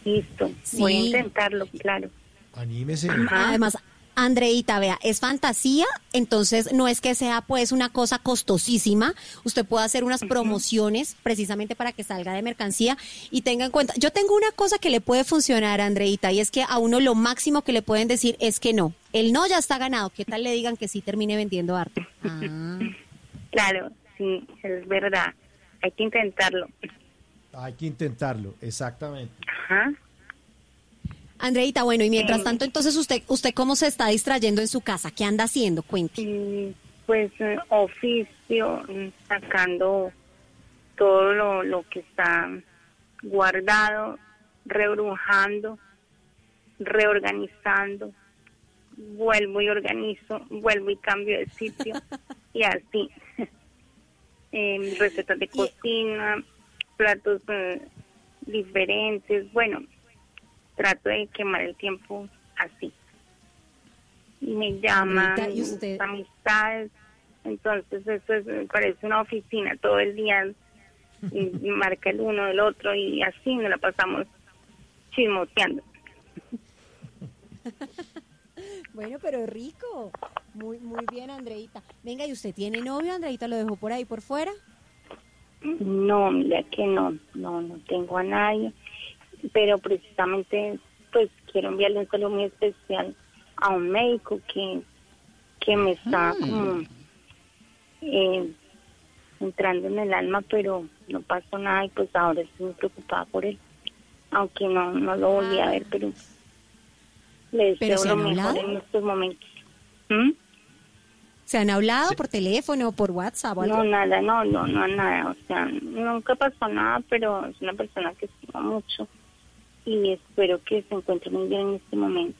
S52: listo.
S4: Sí.
S52: Voy a intentarlo, claro.
S3: Anímese.
S4: Además, Andreita, vea, es fantasía, entonces no es que sea pues una cosa costosísima. Usted puede hacer unas promociones precisamente para que salga de mercancía y tenga en cuenta. Yo tengo una cosa que le puede funcionar, Andreita, y es que a uno lo máximo que le pueden decir es que no. El no ya está ganado. ¿Qué tal le digan que sí termine vendiendo arte? Ah.
S52: Claro, sí, es verdad. Hay que intentarlo.
S3: Hay que intentarlo, exactamente.
S52: Ajá.
S53: Andreita, bueno, y mientras
S52: Eh.
S53: tanto, entonces, ¿usted usted cómo se está distrayendo en su casa? ¿Qué anda haciendo? Cuente.
S52: Pues eh, oficio, sacando todo lo, lo que está guardado, rebrujando, reorganizando, vuelvo y organizo, vuelvo y cambio de sitio y así. Em, recetas de cocina, platos eh, diferentes, bueno, trato de quemar el tiempo así. Y me llaman
S53: ¿y usted?
S52: mis amistades, entonces eso es, me parece una oficina todo el día, y marca el uno del otro y así nos la pasamos chismoteando.
S53: Bueno, pero rico. Muy, muy bien, Andreita. Venga, ¿y usted tiene novio, Andreita? ¿Lo dejó por ahí por fuera?
S52: No, mira que no, no, no tengo a nadie, pero precisamente pues quiero enviarle un saludo muy especial a un médico que, que me está como eh, entrando en el alma, pero no pasó nada y pues ahora estoy muy preocupada por él, aunque no, no lo volví a ver, pero le
S53: ¿Pero
S52: deseo
S53: se
S52: lo
S53: han
S52: mejor
S53: hablado?
S52: en estos momentos. ¿Mm?
S53: ¿Se han hablado por teléfono o por WhatsApp o algo?
S52: No, nada, no, no, no, nada. O sea, nunca pasó nada, pero es una persona que estima mucho y espero que se encuentre muy bien en este momento.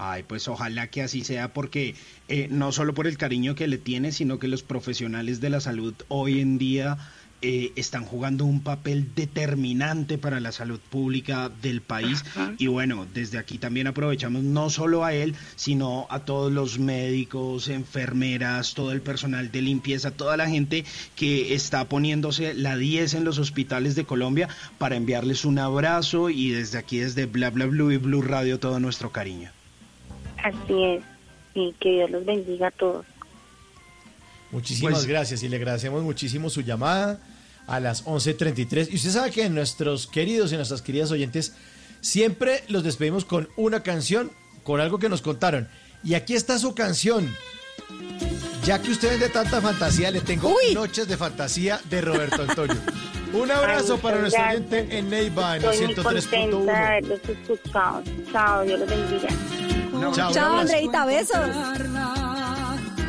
S9: Ay, pues ojalá que así sea, porque eh, no solo por el cariño que le tiene, sino que los profesionales de la salud hoy en día eh, están jugando un papel determinante para la salud pública del país. Y bueno, desde aquí también aprovechamos no solo a él, sino a todos los médicos, enfermeras, todo el personal de limpieza, toda la gente que está poniéndose la 10 en los hospitales de Colombia para enviarles un abrazo y desde aquí, desde Bla Bla Blue y Blue Radio, todo nuestro cariño.
S52: Así es. Y que Dios los bendiga a todos.
S3: Muchísimas
S9: Pues-
S3: gracias y le agradecemos muchísimo su llamada a las 11.33. Y usted sabe que nuestros queridos y nuestras queridas oyentes siempre los despedimos con una canción, con algo que nos contaron. Y aquí está su canción. Ya que ustedes de tanta fantasía, le tengo Noches de Fantasía de Roberto Antonio. Un abrazo
S52: Ay,
S3: para nuestro oyente en Neiva, en
S52: Estoy muy contenta de
S3: 103.1.
S52: haberlos escuchado. Chao, Dios los bendiga.
S3: Chao.
S53: Andreita, besos.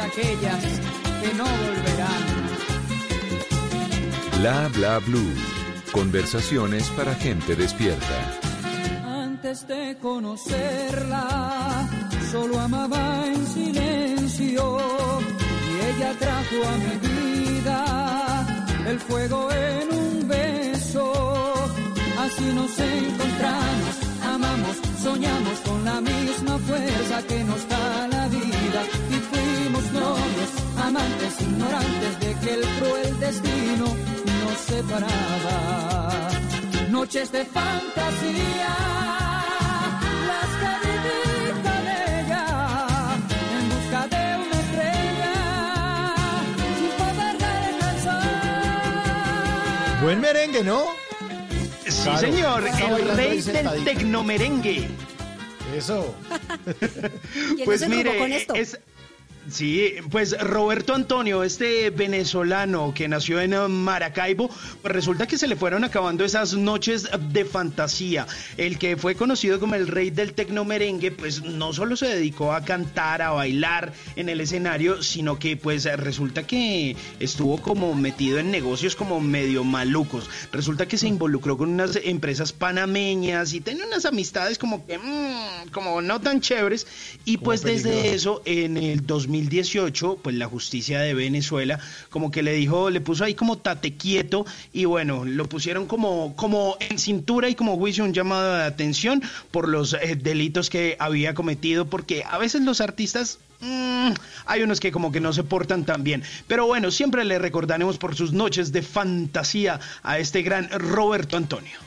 S54: Aquellas que no volverán.
S55: Bla bla blue. Conversaciones para gente despierta.
S54: Antes de conocerla, solo amaba en silencio y ella trajo a mi vida el fuego en un beso. Así nos encontramos, amamos, soñamos con la misma fuerza que nos da la vida y fuimos novios, amantes, ignorantes de que el cruel destino nos separaba. Noches de fantasía, las que viví con ella, en busca de una estrella, sin poderla alcanzar.
S3: Buen merengue, ¿no?
S9: Sí,
S3: Claro.
S9: señor, el rey del tecnomerengue.
S3: Eso.
S53: ¿Quién
S9: Pues mire,
S53: con esto?
S9: es... Sí, pues Roberto Antonio, este venezolano que nació en eh, Maracaibo, pues resulta que se le fueron acabando esas noches de fantasía. El que fue conocido como el rey del tecno merengue, pues no solo se dedicó a cantar, a bailar en el escenario, sino que pues resulta que estuvo como metido en negocios como medio malucos. Resulta que se involucró con unas empresas panameñas y tenía unas amistades como que, mm, como no tan chéveres. Y pues desde eso, en el 2000 2018, pues la justicia de Venezuela como que le dijo, le puso ahí como tate quieto y bueno, lo pusieron como, como en cintura y como juicio un llamado de atención por los eh, delitos que había cometido, porque a veces los artistas mm, hay unos que como que no se portan tan bien. Pero bueno, siempre le recordaremos por sus noches de fantasía a este gran Roberto Antonio.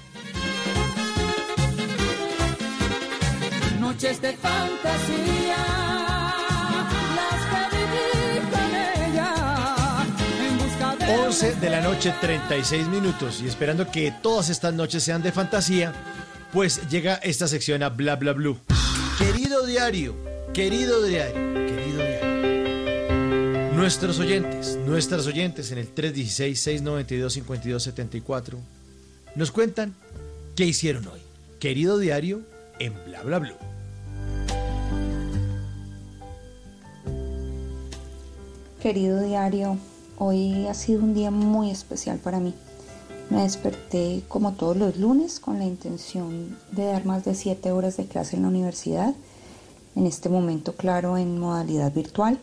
S54: Noches de fantasía,
S3: 11 de la noche, 36 minutos. Y esperando que todas estas noches sean de fantasía, pues llega esta sección a Bla Bla Blue. Querido diario, querido diario, querido diario. Nuestros oyentes, nuestras oyentes en el 316-692-5274 nos cuentan qué hicieron hoy. Querido diario en Bla Bla Blue.
S45: Querido diario, hoy ha sido un día muy especial para mí. Me desperté como todos los lunes con la intención de dar más de 7 horas de clase en la universidad, en este momento claro en modalidad virtual,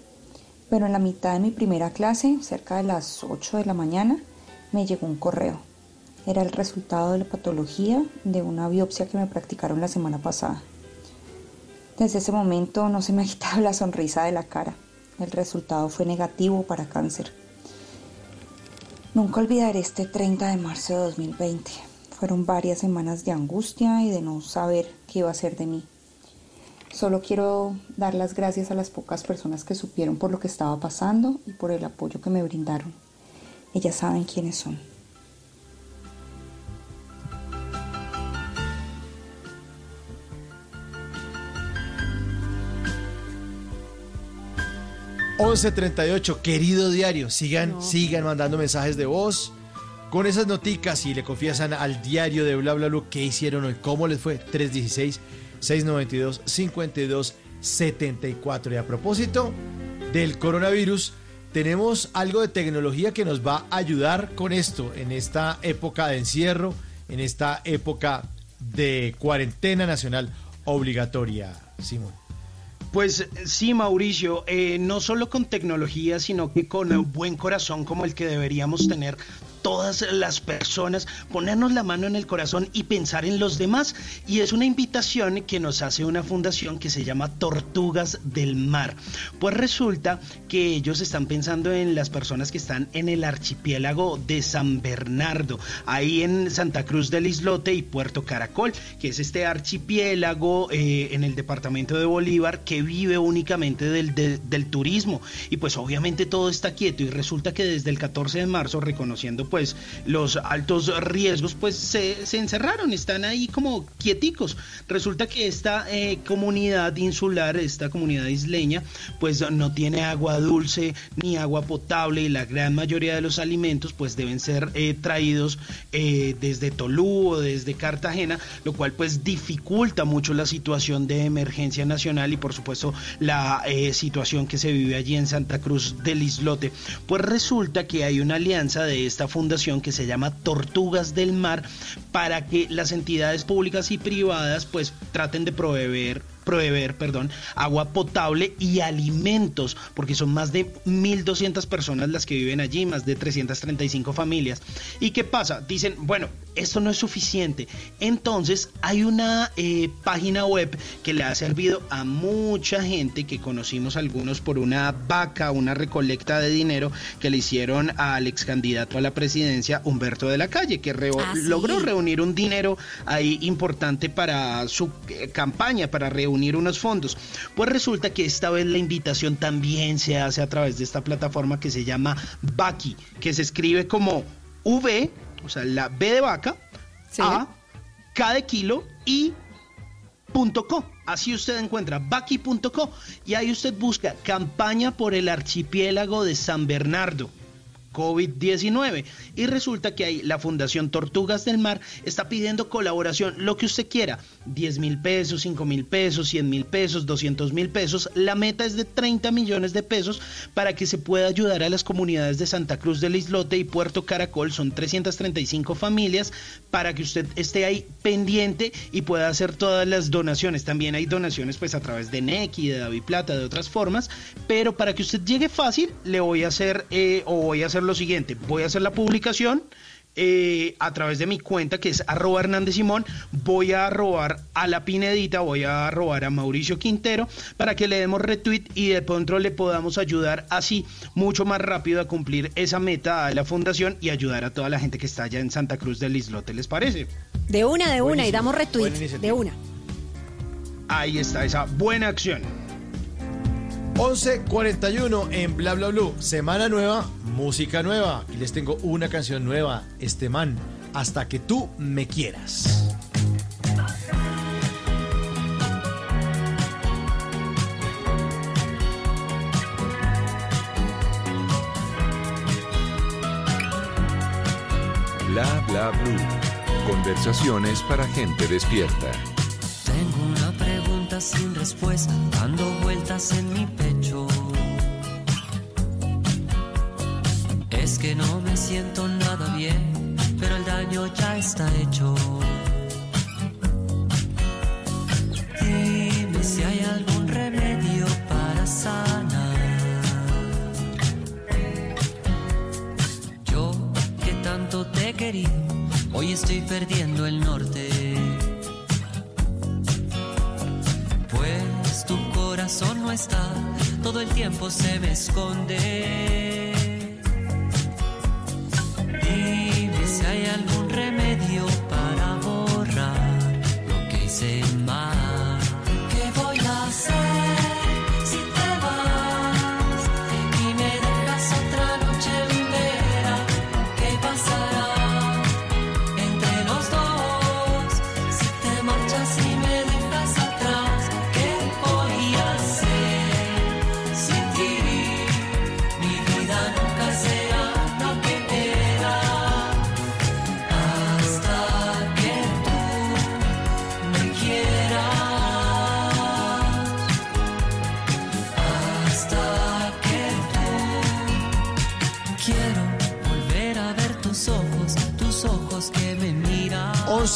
S45: pero en la mitad de mi primera clase, cerca de las 8 de la mañana, me llegó un correo. Era el resultado de la patología de una biopsia que me practicaron la semana pasada. Desde ese momento no se me ha quitado la sonrisa de la cara. El resultado fue negativo para cáncer. Nunca olvidaré este 30 de marzo de 2020. Fueron varias semanas de angustia y de no saber qué iba a ser de mí. Solo quiero dar las gracias a las pocas personas que supieron por lo que estaba pasando y por el apoyo que me brindaron. Ellas saben quiénes son.
S3: 1138, querido diario, sigan, sigan mandando mensajes de voz con esas noticas y le confiesan al diario de bla bla bla qué hicieron hoy, cómo les fue. 316 692 52 74. Y a propósito del coronavirus, tenemos algo de tecnología que nos va a ayudar con esto en esta época de encierro, en esta época de cuarentena nacional obligatoria. Simón.
S9: Pues sí, Mauricio, eh, no solo con tecnología, sino que con un buen corazón como el que deberíamos tener todas las personas, ponernos la mano en el corazón y pensar en los demás. Y es una invitación que nos hace una fundación que se llama Tortugas del Mar. Pues resulta que ellos están pensando en las personas que están en el archipiélago de San Bernardo, ahí en Santa Cruz del Islote y Puerto Caracol, que es este archipiélago eh, en el departamento de Bolívar que vive únicamente del, del turismo. Y pues obviamente todo está quieto y resulta que desde el 14 de marzo, reconociendo pues los altos riesgos, pues se, se encerraron, están ahí como quieticos. Resulta que esta eh, comunidad insular, esta comunidad isleña, pues no tiene agua dulce ni agua potable y la gran mayoría de los alimentos pues deben ser eh, traídos eh, desde Tolú o desde Cartagena, lo cual pues dificulta mucho la situación de emergencia nacional y por supuesto la situación que se vive allí en Santa Cruz del Islote. Pues resulta que hay una alianza de esta fundación que se llama Tortugas del Mar para que las entidades públicas y privadas pues traten de proveer proveer, perdón, agua potable y alimentos, porque son más de 1.200 personas las que viven allí, más de 335 familias. ¿Y qué pasa? Dicen, bueno, esto no es suficiente. Entonces hay una eh, página web que le ha servido a mucha gente que conocimos algunos por una vaca, una recolecta de dinero que le hicieron al ex candidato a la presidencia Humberto de la Calle, que
S53: Ah, sí.
S9: logró reunir un dinero ahí importante para su eh, campaña, para reunir unos fondos. Pues resulta que esta vez la invitación también se hace a través de esta plataforma que se llama Baki, que se escribe como V, o sea, la B de vaca, A, K de kilo y punto .co. Así usted encuentra baki.co y ahí usted busca campaña por el archipiélago de San Bernardo COVID-19. Y resulta que ahí la Fundación Tortugas del Mar está pidiendo colaboración, lo que usted quiera, 10 mil pesos, 5 mil pesos, 100 mil pesos, 200 mil pesos. La meta es de 30 millones de pesos para que se pueda ayudar a las comunidades de Santa Cruz del Islote y Puerto Caracol. Son 335 familias para que usted esté ahí pendiente y pueda hacer todas las donaciones. También hay donaciones pues a través de Nequi, de David Plata, de otras formas. Pero para que usted llegue fácil, le voy a hacer eh, o voy a hacer lo siguiente. Voy a hacer la publicación. eh, a través de mi cuenta que es arroba Hernández Simón, voy a robar a la Pinedita, voy a robar a Mauricio Quintero para que le demos retweet y de pronto le podamos ayudar así mucho más rápido a cumplir esa meta a la fundación y ayudar a toda la gente que está allá en Santa Cruz del Islote, ¿les parece?
S53: De una, de una, y damos retweet. De una.
S9: Ahí está esa buena acción.
S3: 11.41 en Bla Bla Blue. Semana nueva, música nueva. Y les tengo una canción nueva. Este man, hasta que tú me quieras.
S55: Bla bla blue. Conversaciones para gente despierta.
S56: Tengo una pregunta sin respuesta, dando vueltas en mi pecho. Es que no me siento nada bien, pero el daño ya está hecho. Dime si hay algún remedio para sanar. Yo que tanto te he hoy estoy perdiendo el norte. Corazón no está, todo el tiempo se me esconde. Dime si hay algún remedio para borrar lo que hice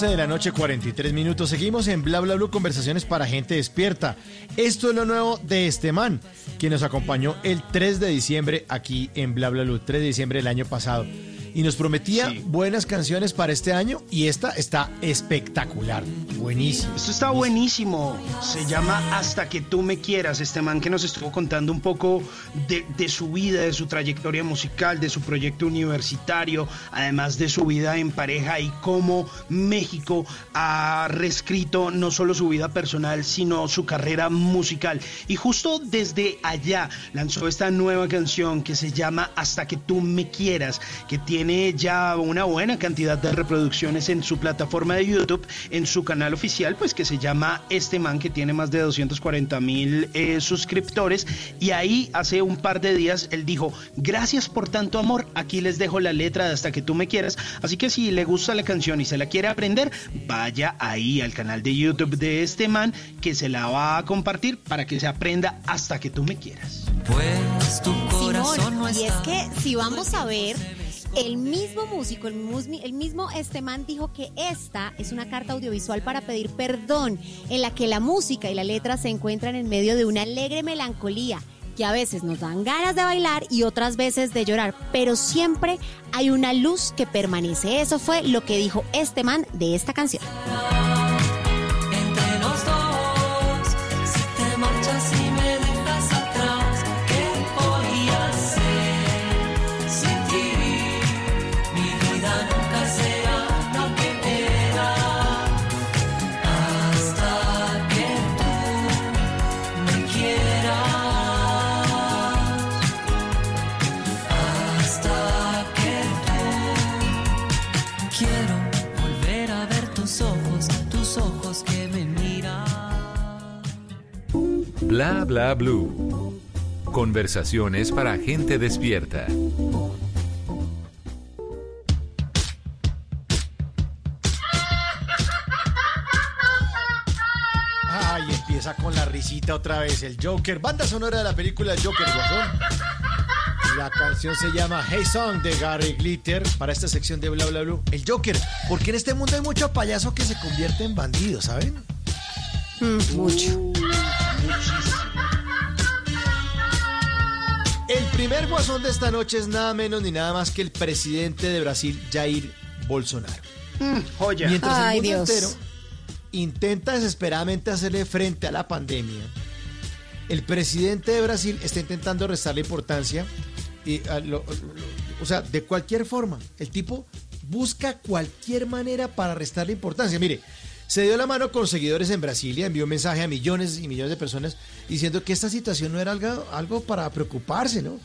S3: 11 de la noche, 43 minutos. Seguimos en Bla Bla Blue, conversaciones para gente despierta. Esto es lo nuevo de este man, quien nos acompañó el 3 de diciembre aquí en Bla Bla Blue, 3 de diciembre del año pasado. Y nos prometía buenas canciones para este año y esta está espectacular, buenísima.
S9: Esto está buenísimo. Se llama Hasta que tú me quieras. Este man que nos estuvo contando un poco de, de su vida, de su trayectoria musical, de su proyecto universitario, además de su vida en pareja y cómo México ha reescrito no solo su vida personal, sino su carrera musical. Y justo desde allá lanzó esta nueva canción que se llama Hasta que tú me quieras, que tiene ya una buena cantidad de reproducciones en su plataforma de YouTube, en su canal oficial, pues que se llama Este Man, que tiene más de 240 mil eh, suscriptores. Y ahí hace un par de días él dijo, gracias por tanto amor, aquí les dejo la letra de hasta que tú me quieras. Así que si le gusta la canción y se la quiere aprender, vaya ahí al canal de YouTube de este man, que se la va a compartir para que se aprenda hasta que tú me quieras.
S56: Pues tu corazón no
S53: Simón, y es que si vamos a ver, el mismo músico, el, mismo este man dijo que esta es una carta audiovisual para pedir perdón, en la que la música y la letra se encuentran en medio de una alegre melancolía que a veces nos dan ganas de bailar y otras veces de llorar, pero siempre hay una luz que permanece. Eso fue lo que dijo este man de esta canción.
S7: Bla Bla Blue. Conversaciones para gente despierta.
S3: Ay, empieza con la risita otra vez. El Joker. Banda sonora de la película Joker, guasón. La canción se llama Hey Song de Gary Glitter para esta sección de Bla Bla Blue. El Joker, porque en este mundo hay mucho payaso que se convierte en bandido, ¿saben?
S53: Mm, mucho.
S3: El primer guasón de esta noche es nada menos ni nada más que el presidente de Brasil, Jair Bolsonaro.
S9: joya.
S3: Mientras
S53: Ay,
S3: el mundo
S53: Dios.
S3: entero intenta desesperadamente hacerle frente a la pandemia, el presidente de Brasil está intentando restarle importancia. Y, a lo- lo- o sea, de cualquier forma, el tipo busca cualquier manera para restarle importancia. Mire, se dio la mano con seguidores en Brasilia, envió un mensaje a millones y millones de personas diciendo que esta situación no era algo, algo para preocuparse, ¿no?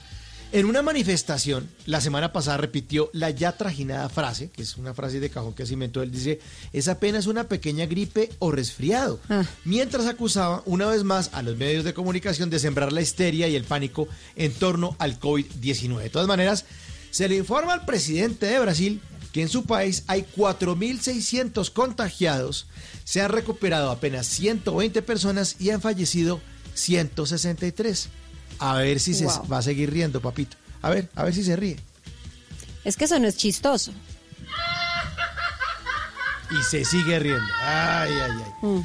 S3: En una manifestación, la semana pasada repitió la ya trajinada frase, que es una frase de cajón que se inventó él, dice, es apenas una pequeña gripe o resfriado. Mientras acusaba una vez más a los medios de comunicación de sembrar la histeria y el pánico en torno al COVID-19. De todas maneras, se le informa al presidente de Brasil que en su país hay 4.600 contagiados, se han recuperado apenas 120 personas y han fallecido 163. A ver si se va a seguir riendo, papito. A ver, a ver si se ríe.
S53: Es que eso no es chistoso.
S3: Y se sigue riendo. Ay, ay, ay.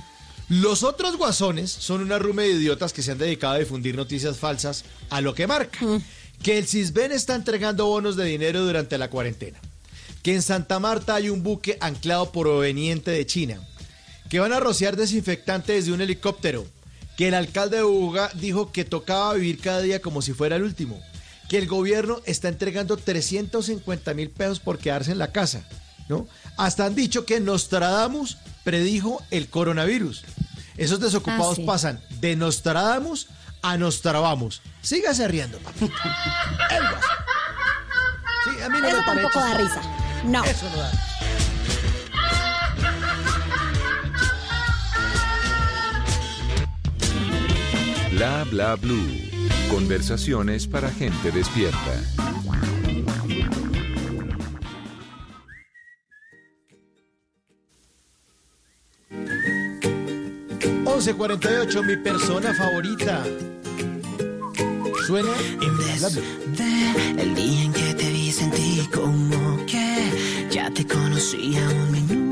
S3: Los otros guasones son una rume de idiotas que se han dedicado a difundir noticias falsas a lo que marca. Que el Cisben está entregando bonos de dinero durante la cuarentena. Que en Santa Marta hay un buque anclado proveniente de China. Que van a rociar desinfectante desde un helicóptero. Que el alcalde de Buga dijo que tocaba vivir cada día como si fuera el último. Que el gobierno está entregando 350 mil pesos por quedarse en la casa. ¿no? Hasta han dicho que Nostradamus predijo el coronavirus. Esos desocupados
S53: Ah, sí.
S3: pasan de Nostradamus a Nostrabamos. Sígase riendo, papito. Sí, a mí no
S53: Eso
S3: me parece
S53: tampoco da
S3: chistoso.
S53: risa. No.
S3: Eso no da.
S55: Bla bla blue. Conversaciones para gente despierta.
S3: 1148, mi persona favorita. Suena Bla,
S48: el día en que te vi sentí como que ya te conocía un minuto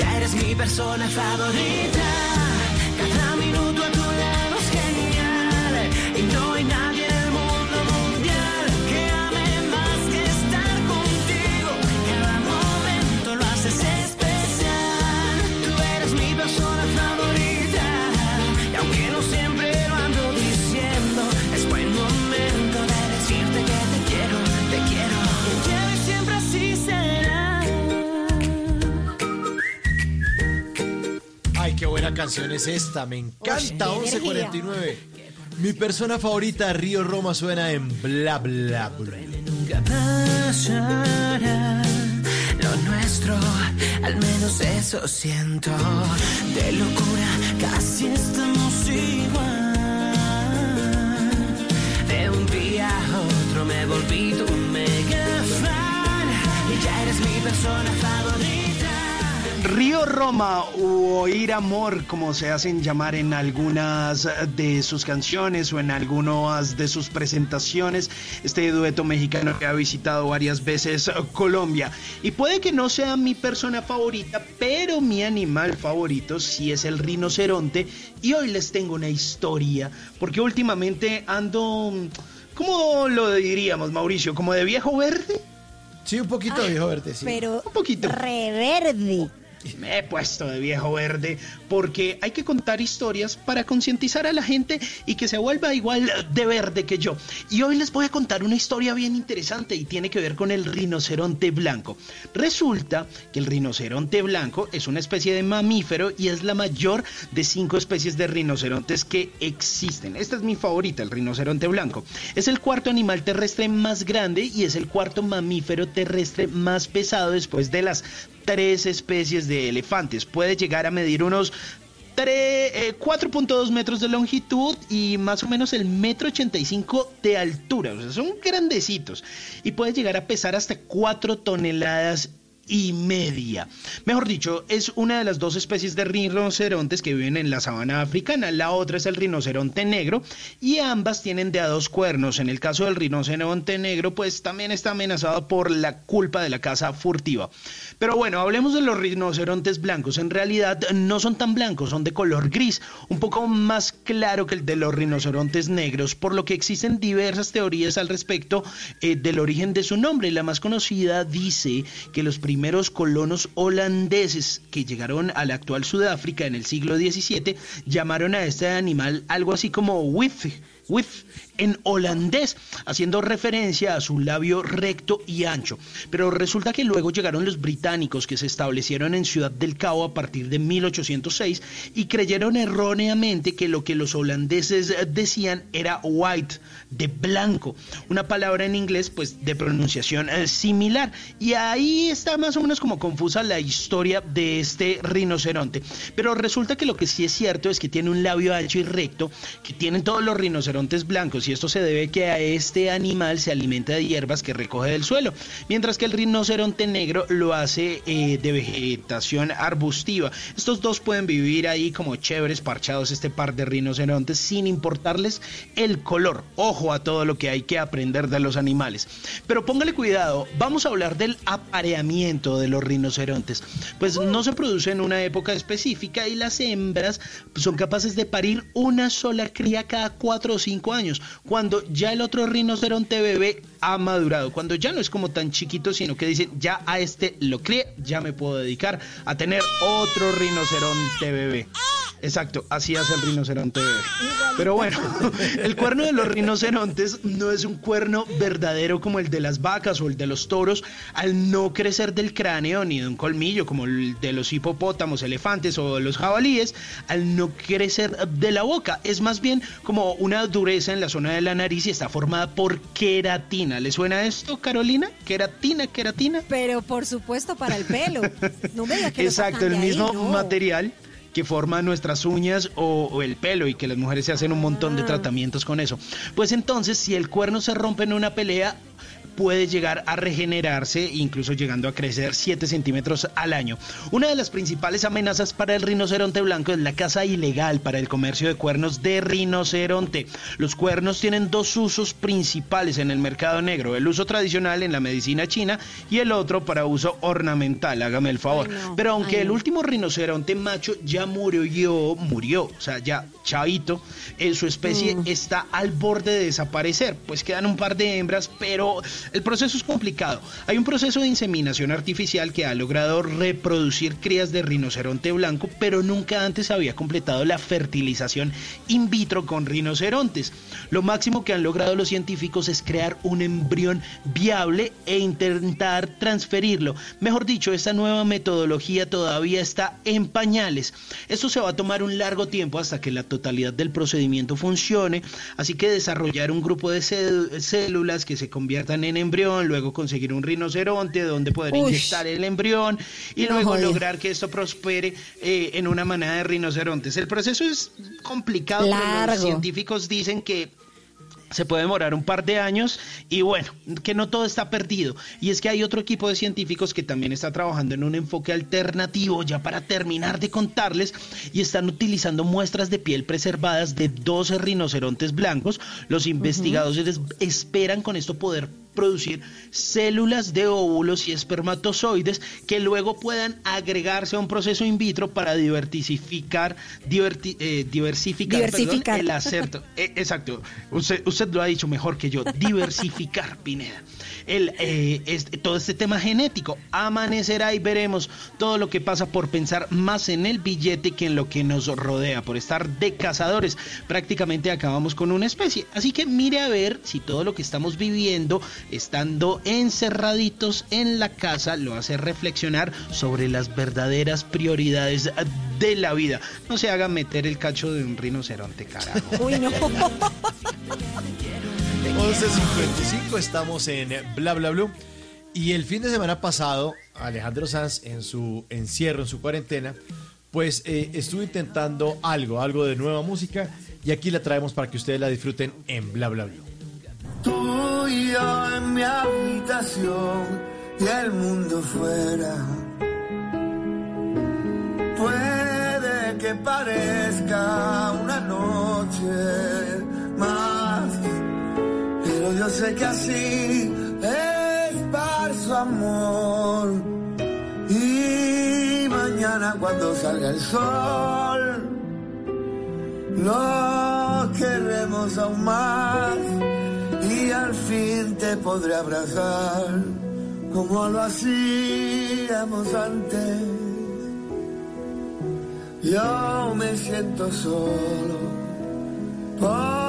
S48: ya eres mi persona favorita. Cada minuto a tu
S3: qué buena canción es esta. Me encanta.
S48: Oye,
S3: 1149. Mi persona favorita, Río Roma, suena en bla bla bla.
S48: Nunca pasará lo nuestro, al menos eso siento. De locura casi estamos igual. De un día a otro me volví tu mega fan y ya eres mi persona favorita.
S9: Río Roma o Oír Amor, como se hacen llamar en algunas de sus canciones o en algunas de sus presentaciones, este dueto mexicano que ha visitado varias veces Colombia. Y puede que no sea mi persona favorita, pero mi animal favorito sí es el rinoceronte. Y hoy les tengo una historia, porque últimamente ando, ¿cómo lo diríamos, Mauricio? ¿Como de viejo verde?
S3: Sí, un poquito
S53: Ay,
S3: viejo verde, sí.
S53: Pero
S9: Un poquito.
S53: reverde.
S9: Me he puesto de viejo verde porque hay que contar historias para concientizar a la gente y que se vuelva igual de verde que yo. Y hoy les voy a contar una historia bien interesante y tiene que ver con el rinoceronte blanco. Resulta que el rinoceronte blanco es una especie de mamífero y es la mayor de cinco especies de rinocerontes que existen. Esta es mi favorita, el rinoceronte blanco. Es el cuarto animal terrestre más grande y es el cuarto mamífero terrestre más pesado después de las tres especies de elefantes. Puede llegar a medir unos tre- eh, 4.2 metros de longitud y más o menos el metro 85 de altura. O sea, son grandecitos. Y puede llegar a pesar hasta 4 toneladas y media. Mejor dicho, es una de las dos especies de rinocerontes que viven en la sabana africana. La otra es el rinoceronte negro y ambas tienen de a dos cuernos. En el caso del rinoceronte negro, pues también está amenazado por la culpa de la caza furtiva. Pero bueno, hablemos de los rinocerontes blancos. En realidad no son tan blancos, son de color gris, un poco más claro que el de los rinocerontes negros, por lo que existen diversas teorías al respecto eh, del origen de su nombre. La más conocida dice que los primeros colonos holandeses que llegaron a la actual Sudáfrica en el siglo XVII llamaron a este animal algo así como wif, wif en holandés, haciendo referencia a su labio recto y ancho. Pero resulta que luego llegaron los británicos que se establecieron en Ciudad del Cabo a partir de 1806 y creyeron erróneamente que lo que los holandeses decían era white, de blanco, una palabra en inglés pues de pronunciación eh, similar. Y ahí está más o menos como confusa la historia de este rinoceronte. Pero resulta que lo que sí es cierto es que tiene un labio ancho y recto, que tienen todos los rinocerontes blancos y esto se debe que a este animal se alimenta de hierbas que recoge del suelo, mientras que el rinoceronte negro lo hace eh, de vegetación arbustiva. Estos dos pueden vivir ahí como chéveres parchados este par de rinocerontes sin importarles el color. Ojo a todo lo que hay que aprender de los animales. Pero póngale cuidado, vamos a hablar del apareamiento de los rinocerontes. Pues no se produce en una época específica y las hembras son capaces de parir una sola cría cada cuatro o cinco años, cuando ya el otro rinoceronte bebé ha madurado, cuando ya no es como tan chiquito, sino que dicen, ya a este lo crié, ya me puedo dedicar a tener otro rinoceronte bebé. Exacto, así hace el rinoceronte bebé. Pero bueno, el cuerno de los rinocerontes no es un cuerno verdadero como el de las vacas o el de los toros, al no crecer del cráneo ni de un colmillo como el de los hipopótamos, elefantes o los jabalíes, al no crecer de la boca. Es más bien como una dureza en la zona de la nariz y está formada por queratina. ¿Le suena esto, Carolina? Queratina, queratina.
S53: Pero por supuesto para el pelo. No me diga que
S9: Exacto, el
S53: ahí,
S9: mismo
S53: no.
S9: material que forma nuestras uñas o, o el pelo y que las mujeres se hacen un montón de tratamientos con eso. Pues entonces, si el cuerno se rompe en una pelea, puede llegar a regenerarse, incluso llegando a crecer 7 centímetros al año. Una de las principales amenazas para el rinoceronte blanco es la caza ilegal para el comercio de cuernos de rinoceronte. Los cuernos tienen dos usos principales en el mercado negro, el uso tradicional en la medicina china y el otro para uso ornamental, hágame el favor. Pero aunque el último rinoceronte macho ya murió, murió, o sea, ya chavito, eh, su especie está al borde de desaparecer, pues quedan un par de hembras, pero el proceso es complicado. Hay un proceso de inseminación artificial que ha logrado reproducir crías de rinoceronte blanco, pero nunca antes había completado la fertilización in vitro con rinocerontes. Lo máximo que han logrado los científicos es crear un embrión viable e intentar transferirlo. Mejor dicho, esta nueva metodología todavía está en pañales. Esto se va a tomar un largo tiempo hasta que la totalidad del procedimiento funcione, así que desarrollar un grupo de cé- células que se conviertan en embrión, luego conseguir un rinoceronte donde poder inyectar el embrión y
S53: No
S9: luego lograr que esto prospere eh, en una manada de rinocerontes. El proceso es complicado, pero los
S53: Largo.
S9: científicos dicen que se puede demorar un par de años y bueno, que no todo está perdido. Y es que hay otro equipo de científicos que también está trabajando en un enfoque alternativo ya para terminar de contarles y están utilizando muestras de piel preservadas de 12 rinocerontes blancos. Los investigadores esperan con esto poder producir células de óvulos y espermatozoides que luego puedan agregarse a un proceso in vitro para diversificar, diverti- eh, diversificar, perdón, el acerto. Eh, exacto, usted, usted lo ha dicho mejor que yo, diversificar, Pineda. El, eh, este- todo este tema genético amanecerá y veremos todo lo que pasa por pensar más en el billete que en lo que nos rodea, por estar de cazadores. Prácticamente acabamos con una especie. Así que mire a ver si todo lo que estamos viviendo, estando encerraditos en la casa, lo hace reflexionar sobre las verdaderas prioridades de la vida. No se haga meter el cacho de un rinoceronte, carajo.
S53: Uy, no.
S3: 11.55 estamos en Bla Bla Blue. Y el fin de semana pasado, Alejandro Sanz, en su encierro, en su cuarentena, pues eh, estuvo intentando algo, algo de nueva música. Y aquí la traemos para que ustedes la disfruten en Bla Bla Blue.
S27: Tú y yo en mi habitación y el mundo fuera. Puede que parezca una noche más, pero yo sé que así es su amor. Y mañana cuando salga el sol, nos queremos aún más y al fin te podré abrazar como lo hacíamos antes. Yo me siento solo.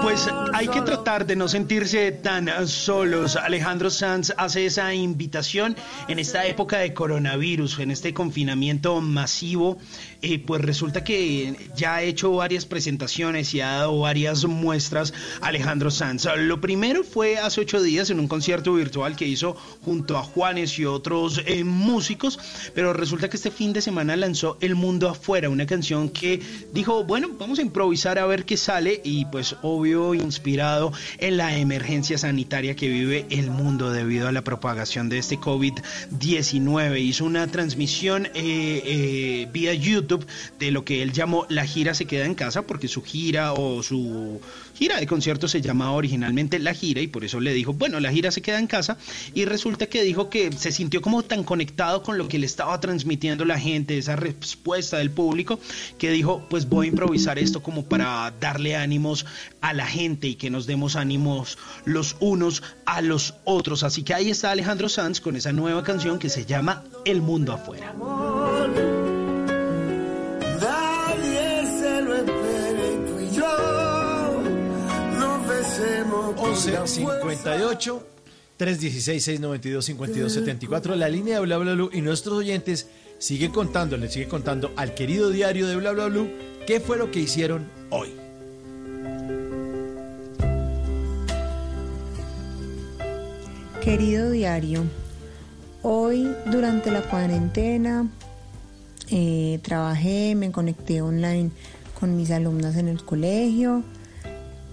S9: Pues hay que tratar de no sentirse tan solos. Alejandro Sanz hace esa invitación en esta época de coronavirus, en este confinamiento masivo. Eh, pues resulta que ya ha hecho varias presentaciones y ha dado varias muestras Alejandro Sanz. Lo primero fue hace ocho días en un concierto virtual que hizo junto a Juanes y otros eh, músicos, pero resulta que este fin de semana lanzó El Mundo Afuera, una canción que dijo, bueno, vamos a improvisar a ver qué sale y pues obvio inspirado en la emergencia sanitaria que vive el mundo debido a la propagación de este COVID-19. Hizo una transmisión eh, eh, vía YouTube de lo que él llamó La gira se queda en casa porque su gira o su gira de conciertos se llamaba originalmente La gira y por eso le dijo, bueno, la gira se queda en casa y resulta que dijo que se sintió como tan conectado con lo que le estaba transmitiendo la gente, esa respuesta del público, que dijo, pues voy a improvisar esto como para darle ánimos a la gente y que nos demos ánimos los unos a los otros. Así que ahí está Alejandro Sanz con esa nueva canción que se llama El Mundo Afuera.
S3: 1158 316 692 5274 la línea de bla bla bla y nuestros oyentes siguen contando, le sigue contando al querido diario de bla bla bla qué fue lo que hicieron hoy.
S45: Querido diario, hoy durante la cuarentena eh, trabajé, me conecté online con mis alumnas en el colegio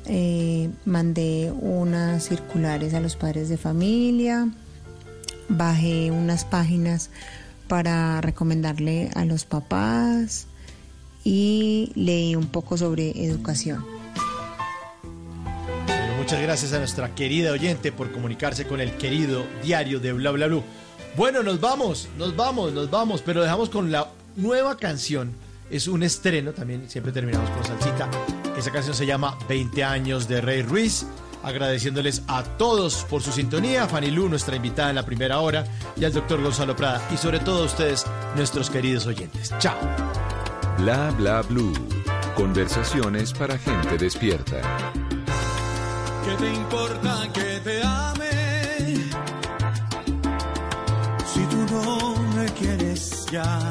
S45: eh, mandé unas circulares a los padres de familia, bajé unas páginas para recomendarle a los papás y leí un poco sobre educación.
S3: Muchas gracias a nuestra querida oyente por comunicarse con el querido diario de Bla Bla Blue. Bueno, nos vamos, nos vamos, nos vamos, pero dejamos con la nueva canción. Es un estreno, también siempre terminamos con salsita. Esa canción se llama 20 años de Rey Ruiz. Agradeciéndoles a todos por su sintonía, a Fanny Lu, nuestra invitada en la primera hora, y al doctor Gonzalo Prada, y sobre todo a ustedes, nuestros queridos oyentes. Chao.
S55: Bla bla blue. Conversaciones para gente despierta.
S31: ¿Qué te importa que te ame? Si tú no me quieres ya.